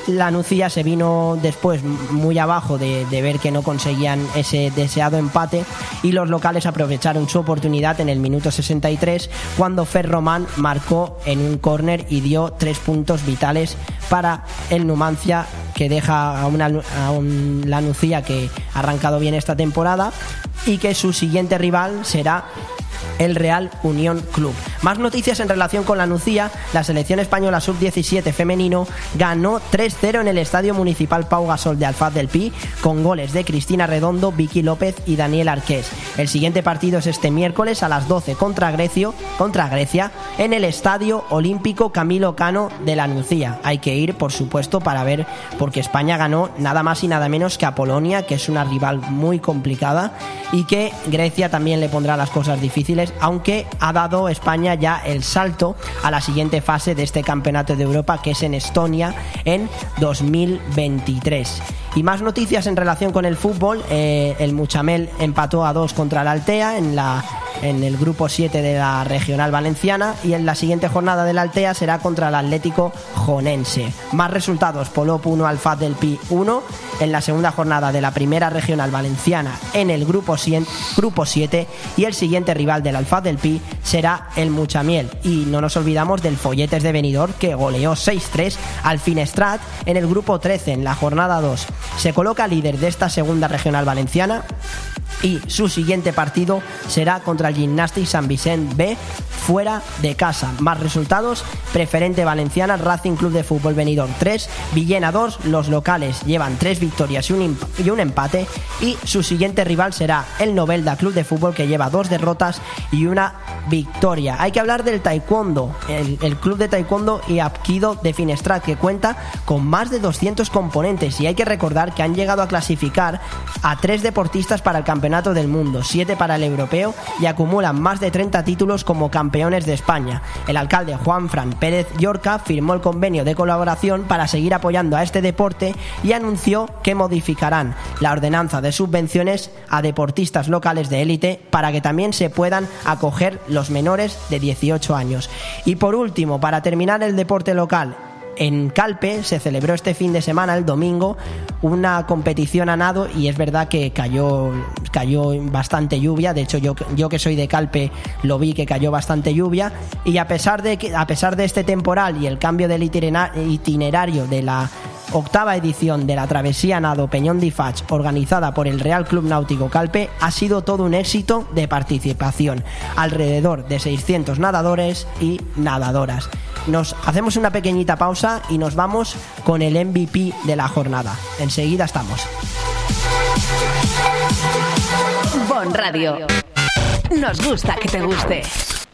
la Nucía se vino después muy abajo de, ver que no conseguían ese deseado empate. Y los locales aprovecharon su oportunidad en el minuto 63 cuando Ferromán marcó en un córner y dio tres puntos vitales para el Numancia que deja a, una, a un, la Nucía que ha arrancado bien esta temporada y que su siguiente rival será el Real Unión Club. Más noticias en relación con la Nucía. La selección española sub-17 femenino ganó 3-0 en el Estadio Municipal Pau Gasol de Alfaz del Pi con goles de Cristina Redondo, Vicky López y Daniel Arqués. El siguiente partido es este miércoles a las 12 contra, Grecio, contra Grecia en el Estadio Olímpico Camilo Cano de la Nucía. Hay que ir, por supuesto, para ver porque España ganó nada más y nada menos que a Polonia, que es una rival muy complicada y que Grecia también le pondrá las cosas difíciles aunque ha dado España ya el salto a la siguiente fase de este campeonato de Europa, que es en Estonia en 2023. Y más noticias en relación con el fútbol. Eh, el Muchamel empató a dos contra la Altea en la en el grupo 7 de la regional valenciana y en la siguiente jornada de la Altea será contra el Atlético Jonense. Más resultados, Polop 1, Alfaz del Pi 1 en la segunda jornada de la primera regional valenciana en el grupo 100, grupo 7 y el siguiente rival del Alfaz del Pi será el Muchamiel y no nos olvidamos del Folletes de Benidorm que goleó 6-3 al Finestrat en el grupo 13 en la jornada 2. Se coloca líder de esta segunda regional valenciana y su siguiente partido será contra el Gimnàstic San Vicent B fuera de casa. Más resultados, preferente valenciana, Racing Club de Fútbol Benidorm 3, Villena 2, los locales llevan 3 victorias y un, y un empate y su siguiente rival será el Novelda Club de Fútbol que lleva dos derrotas y una victoria. Hay que hablar del taekwondo, el, el club de taekwondo y Apkido de Finestrat que cuenta con más de 200 componentes y hay que recordar que han llegado a clasificar a tres deportistas para el campeonato del mundo, siete para el europeo y acumulan más de 30 títulos como campeones de España. El alcalde Juan Fran Pérez Llorca firmó el convenio de colaboración para seguir apoyando a este deporte y anunció que modificarán la ordenanza de subvenciones a deportistas locales de élite para que también se puedan acoger los menores de 18 años. Y por último, para terminar el deporte local, en Calpe se celebró este fin de semana, el domingo, una competición a nado y es verdad que cayó, cayó bastante lluvia. De hecho, yo, yo que soy de Calpe lo vi que cayó bastante lluvia. Y a pesar de, a pesar de este temporal y el cambio del itinerario de la octava edición de la travesía nado Peñón de Fach organizada por el Real Club Náutico Calpe ha sido todo un éxito de participación, alrededor de 600 nadadores y nadadoras. Nos hacemos una pequeñita pausa y nos vamos con el MVP de la jornada. Enseguida estamos. Bon Radio. Nos gusta que te guste.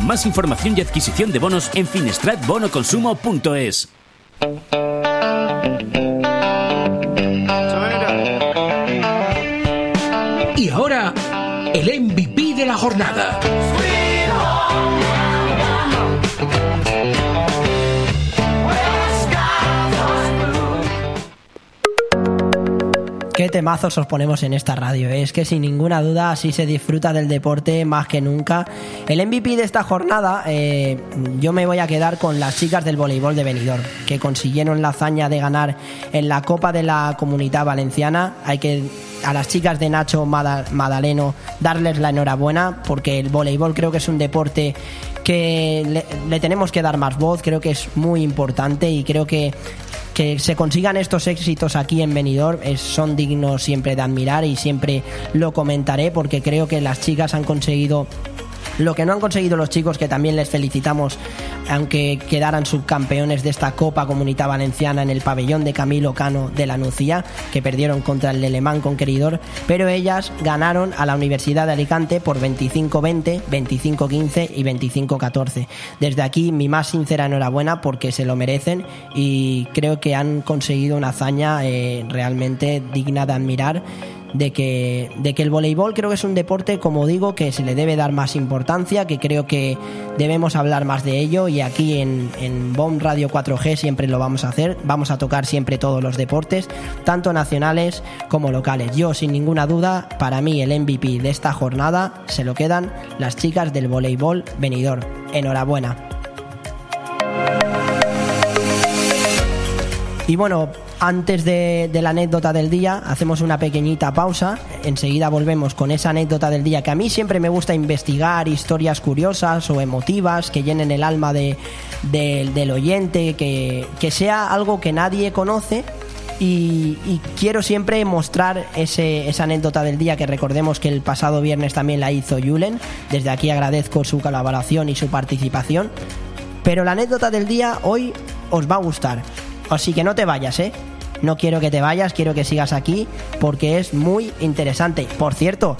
Más información y adquisición de bonos en finestratbonoconsumo.es. Y ahora, el MVP de la jornada. Qué temazos os ponemos en esta radio. ¿eh? Es que sin ninguna duda así se disfruta del deporte más que nunca. El MVP de esta jornada, eh, yo me voy a quedar con las chicas del voleibol de Benidorm, que consiguieron la hazaña de ganar en la Copa de la Comunidad Valenciana. Hay que a las chicas de Nacho Mada- Madaleno darles la enhorabuena porque el voleibol creo que es un deporte que le, le tenemos que dar más voz, creo que es muy importante y creo que que se consigan estos éxitos aquí en Benidorm es- son dignos siempre de admirar y siempre lo comentaré porque creo que las chicas han conseguido lo que no han conseguido los chicos, que también les felicitamos, aunque quedaran subcampeones de esta Copa Comunidad Valenciana en el pabellón de Camilo Cano de la Nucía, que perdieron contra el Alemán Conqueridor, pero ellas ganaron a la Universidad de Alicante por 25-20, 25-15 y 25-14. Desde aquí mi más sincera enhorabuena porque se lo merecen y creo que han conseguido una hazaña eh, realmente digna de admirar de que, de que el voleibol creo que es un deporte, como digo, que se le debe dar más importancia, que creo que debemos hablar más de ello y aquí en, en BOM Radio 4G siempre lo vamos a hacer, vamos a tocar siempre todos los deportes, tanto nacionales como locales. Yo, sin ninguna duda, para mí el MVP de esta jornada se lo quedan las chicas del voleibol venidor. Enhorabuena. Y bueno, antes de, la anécdota del día, hacemos una pequeñita pausa. Enseguida volvemos con esa anécdota del día que a mí siempre me gusta investigar historias curiosas o emotivas que llenen el alma de- del oyente, que, que sea algo que nadie conoce. Y, y quiero siempre mostrar ese, esa anécdota del día que recordemos que el pasado viernes también la hizo Julen. Desde aquí agradezco su colaboración y su participación. Pero la anécdota del día hoy os va a gustar. Así que no te vayas, ¿eh? No quiero que te vayas, quiero que sigas aquí porque es muy interesante. Por cierto,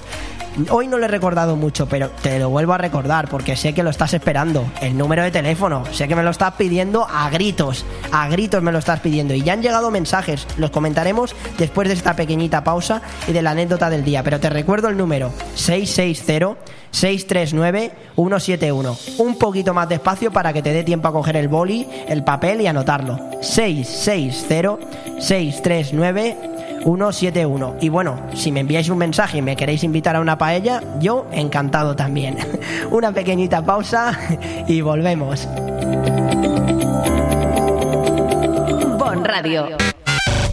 hoy no lo he recordado mucho, pero te lo vuelvo a recordar porque sé que lo estás esperando. El número de teléfono, sé que me lo estás pidiendo a gritos, a gritos me lo estás pidiendo. Y ya han llegado mensajes, los comentaremos después de esta pequeñita pausa y de la anécdota del día. Pero te recuerdo el número 660. 639-171. Un poquito más despacio para que te dé tiempo a coger el boli, el papel y anotarlo. 660-639-171. Y bueno, si me enviáis un mensaje y me queréis invitar a una paella, yo encantado también. una pequeñita pausa y volvemos. Radio.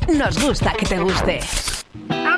Nos gusta que te guste.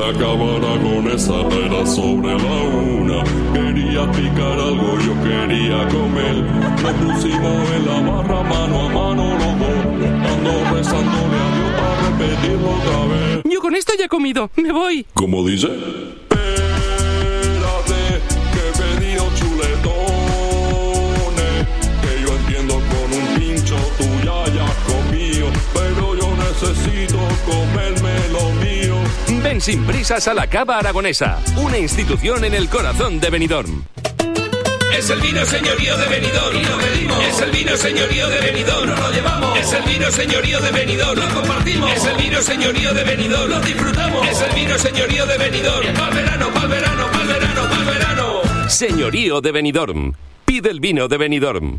La cámara con esa era sobre la una. Quería picar algo, yo quería comer. Nos pusimos en la barra mano a mano los dos. Ando rezándole a Dios para repetirlo otra vez. Yo con esto ya he comido. Me voy. ¿Cómo dice? Ven sin prisas a la Cava Aragonesa, una institución en el corazón de Benidorm. Es el vino señorío de Benidorm y lo pedimos. Es el vino señorío de Benidorm, nos lo llevamos. Es el vino señorío de Benidorm, lo compartimos. Es el vino señorío de Benidorm, lo disfrutamos. Es el vino señorío de Benidorm, pa'l verano, pa'l verano, pa'l verano, pa'l verano. Señorío de Benidorm. Pide el vino de Benidorm.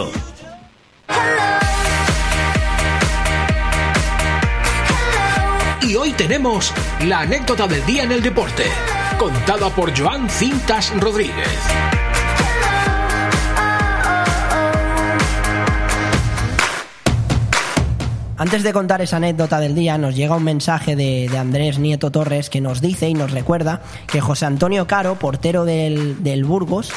Y hoy tenemos la anécdota del día en el deporte, contada por Joan Cintas Rodríguez. Antes de contar esa anécdota del día, nos llega un mensaje de, de Andrés Nieto Torres que nos dice y nos recuerda que José Antonio Caro, portero del, del Burgos,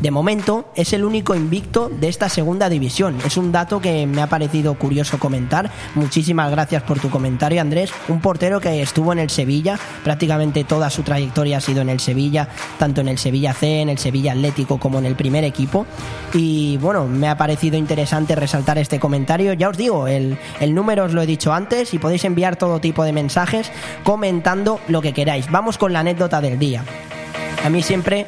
de momento es el único invicto de esta segunda división. Es un dato que me ha parecido curioso comentar. Muchísimas gracias por tu comentario, Andrés. Un portero que estuvo en el Sevilla, prácticamente toda su trayectoria ha sido en el Sevilla, tanto en el Sevilla C, en el Sevilla Atlético como en el primer equipo. Y bueno, me ha parecido interesante resaltar este comentario. Ya os digo, el, el número os lo he dicho antes y podéis enviar todo tipo de mensajes comentando lo que queráis. Vamos con la anécdota del día. A mí siempre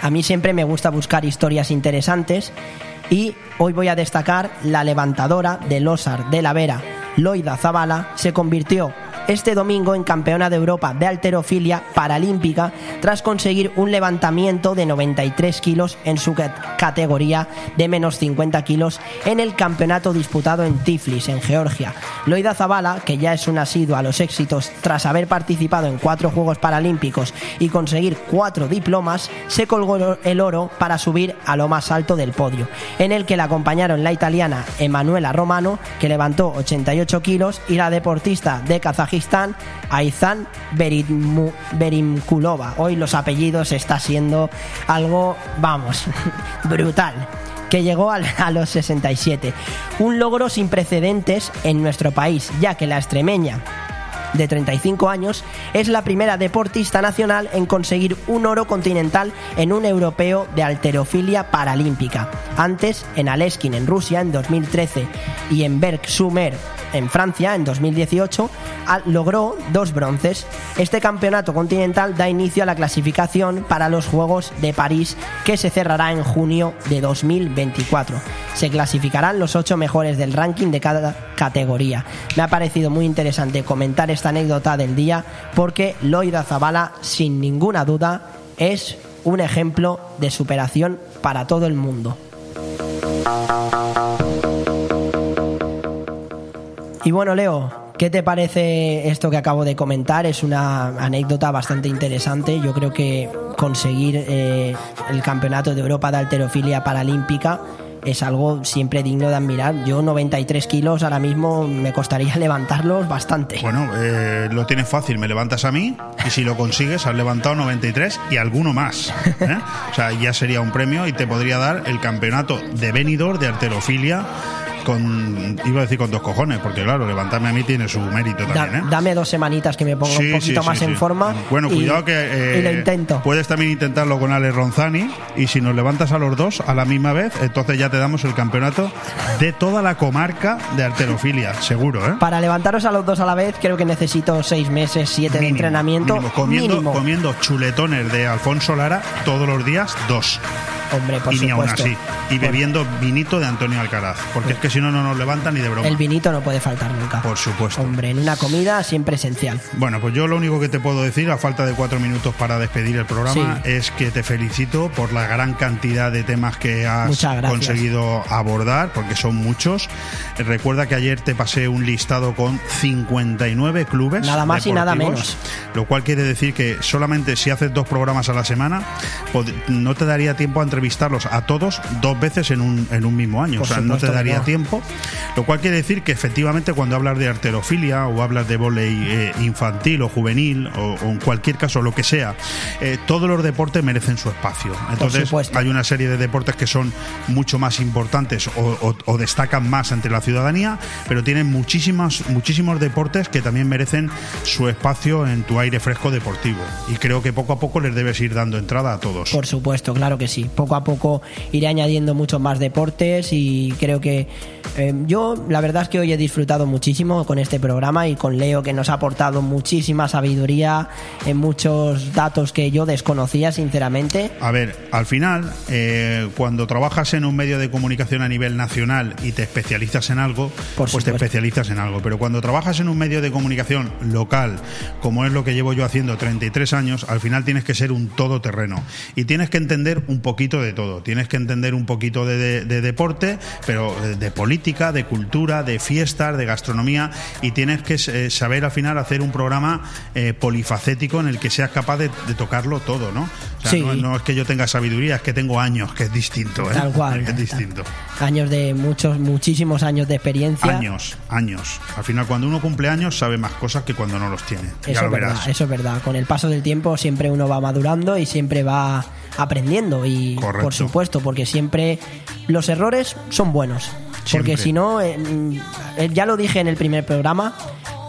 a mí siempre me gusta buscar historias interesantes y hoy voy a destacar la levantadora del Osar de la Vera, Loida Zabala, se convirtió este domingo en campeona de Europa de alterofilia paralímpica tras conseguir un levantamiento de 93 kilos en su categoría de menos 50 kilos en el campeonato disputado en Tiflis, en Georgia. Loida Zabala, que ya es un asiduo a los éxitos tras haber participado en cuatro Juegos Paralímpicos y conseguir cuatro diplomas, se colgó el oro para subir a lo más alto del podio, en el que la acompañaron la italiana Emanuela Romano, que levantó 88 kilos, y la deportista de Kazajistán Aizan Berimmu- Berimkulova. Hoy los apellidos está siendo algo, vamos, brutal que llegó a los 67. Un logro sin precedentes en nuestro país, ya que la extremeña de 35 años, es la primera deportista nacional en conseguir un oro continental en un europeo de alterofilia paralímpica. Antes, en Aleskin en Rusia en 2013 y en Berg-Sumer en Francia en 2018, a- logró dos bronces. Este campeonato continental da inicio a la clasificación para los Juegos de París que se cerrará en junio de 2024. Se clasificarán los ocho mejores del ranking de cada categoría. Me ha parecido muy interesante comentar esta anécdota del día porque Loida Zabala, sin ninguna duda, es un ejemplo de superación para todo el mundo. Y bueno, Leo, ¿qué te parece esto que acabo de comentar? Es una anécdota bastante interesante. Yo creo que conseguir eh, el campeonato de Europa de alterofilia paralímpica es algo siempre digno de admirar. Yo 93 kilos ahora mismo me costaría levantarlos bastante. Bueno, eh, lo tienes fácil, me levantas a mí y si lo consigues has levantado 93 y alguno más. ¿eh? O sea, ya sería un premio y te podría dar el campeonato de venidor de arterofilia con iba a decir con dos cojones porque claro levantarme a mí tiene su mérito también ¿eh? Dame dos semanitas que me ponga Sí, un poquito sí, más sí, en forma. Bueno, y- cuidado que eh, y lo intento. puedes también intentarlo con Ale Ronzani y si nos levantas a los dos a la misma vez, entonces ya te damos el campeonato de toda la comarca de arterofilia, seguro, ¿eh? Para levantaros a los dos a la vez, creo que necesito seis meses, siete de entrenamiento. Mínimo, comiendo, mínimo. comiendo chuletones de Alfonso Lara todos los días, dos. Hombre, por y ni aún así. Y bebiendo vinito de Antonio Alcaraz. Porque es que si no, no nos levantan ni de broma. El vinito no puede faltar nunca. Por supuesto. Hombre, en una comida siempre esencial. Bueno, pues yo lo único que te puedo decir, a falta de cuatro minutos para despedir el programa, Sí. es que te felicito por la gran cantidad de temas que has conseguido abordar, porque son muchos. Recuerda que ayer te pasé un listado con 59 clubes. Nada más y nada menos. Lo cual quiere decir que solamente si haces dos programas a la semana, no te daría tiempo a entrevistarlos a todos dos veces en un, en un mismo año. Por o sea, no te daría no. tiempo. Lo cual quiere decir que efectivamente cuando hablas de arterofilia o hablas de volei eh, infantil o juvenil o, o en cualquier caso lo que sea, eh, todos los deportes merecen su espacio. Entonces hay una serie de deportes que son mucho más importantes o, o- o destacan más entre la ciudadanía, pero tienen muchísimas, muchísimos deportes que también merecen su espacio en tu aire fresco deportivo. Y creo que poco a poco les debes ir dando entrada a todos. Por supuesto, claro que sí. Poco a poco iré añadiendo muchos más deportes y creo que eh, yo la verdad es que hoy he disfrutado muchísimo con este programa y con Leo que nos ha aportado muchísima sabiduría en muchos datos que yo desconocía sinceramente. A ver, al final, eh, cuando trabajas en un medio de comunicación a nivel nacional y te especializas en algo, pues te especializas en algo. Pero cuando trabajas en un medio de comunicación local, como es lo que llevo yo haciendo 33 años, al final tienes que ser un todoterreno. Y tienes que entender un poquito de todo. Tienes que entender un poquito de, de- de deporte, pero de política, de cultura, de fiestas, de gastronomía. Y tienes que eh, saber al final hacer un programa eh, polifacético en el que seas capaz de, de tocarlo todo, ¿no? O sea, Sí. no, no es que yo tenga sabiduría, es que tengo años, que es distinto. ¿eh? Tal cual. Es distinto. Años de muchos, muchísimos años de experiencia. Años, años. Al final, cuando uno cumple años, sabe más cosas que cuando no los tiene. ya Eso lo es verdad, verás. eso es verdad. Con el paso del tiempo siempre uno va madurando y siempre va aprendiendo. Y Correcto. Por supuesto, porque siempre los errores son buenos. Siempre. Porque si no, eh, eh, ya lo dije en el primer programa,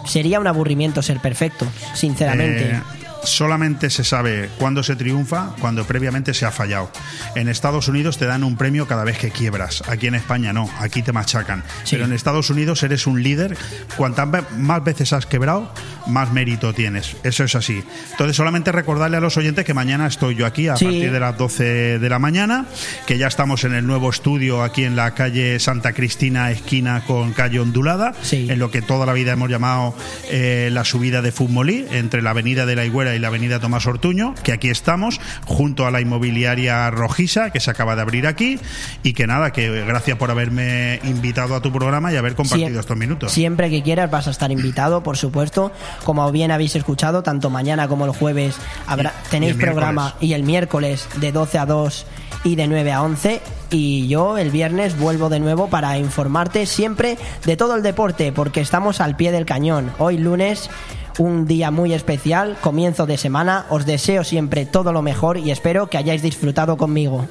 sería un aburrimiento ser perfecto, sinceramente. Eh, solamente se sabe cuándo se triunfa cuando previamente se ha fallado. En Estados Unidos te dan un premio cada vez que quiebras. Aquí en España no, aquí te machacan. Pero en Estados Unidos eres un líder. Cuantas más veces has quebrado, más mérito tienes. Eso es así. Entonces solamente recordarle a los oyentes que mañana estoy yo aquí a Sí. partir de las 12 de la mañana, que ya estamos en el nuevo estudio aquí en la calle Santa Cristina, esquina con calle Ondulada, en lo que toda la vida hemos llamado eh, la subida de Futmolí, entre la avenida de la Higuera y la avenida Tomás Ortuño, que aquí estamos, junto a la inmobiliaria Rojisa, que se acaba de abrir aquí, y que nada, que gracias por haberme invitado a tu programa y haber compartido estos minutos. Siempre que quieras vas a estar invitado, por supuesto. Como bien habéis escuchado, tanto mañana como el jueves habrá, Y- tenéis y programa miércoles. y el miércoles de 12 a 2 y de 9 a 11. Y yo el viernes vuelvo de nuevo para informarte siempre de todo el deporte, porque estamos al pie del cañón. Hoy lunes un día muy especial, comienzo de semana. Os deseo siempre todo lo mejor y espero que hayáis disfrutado conmigo.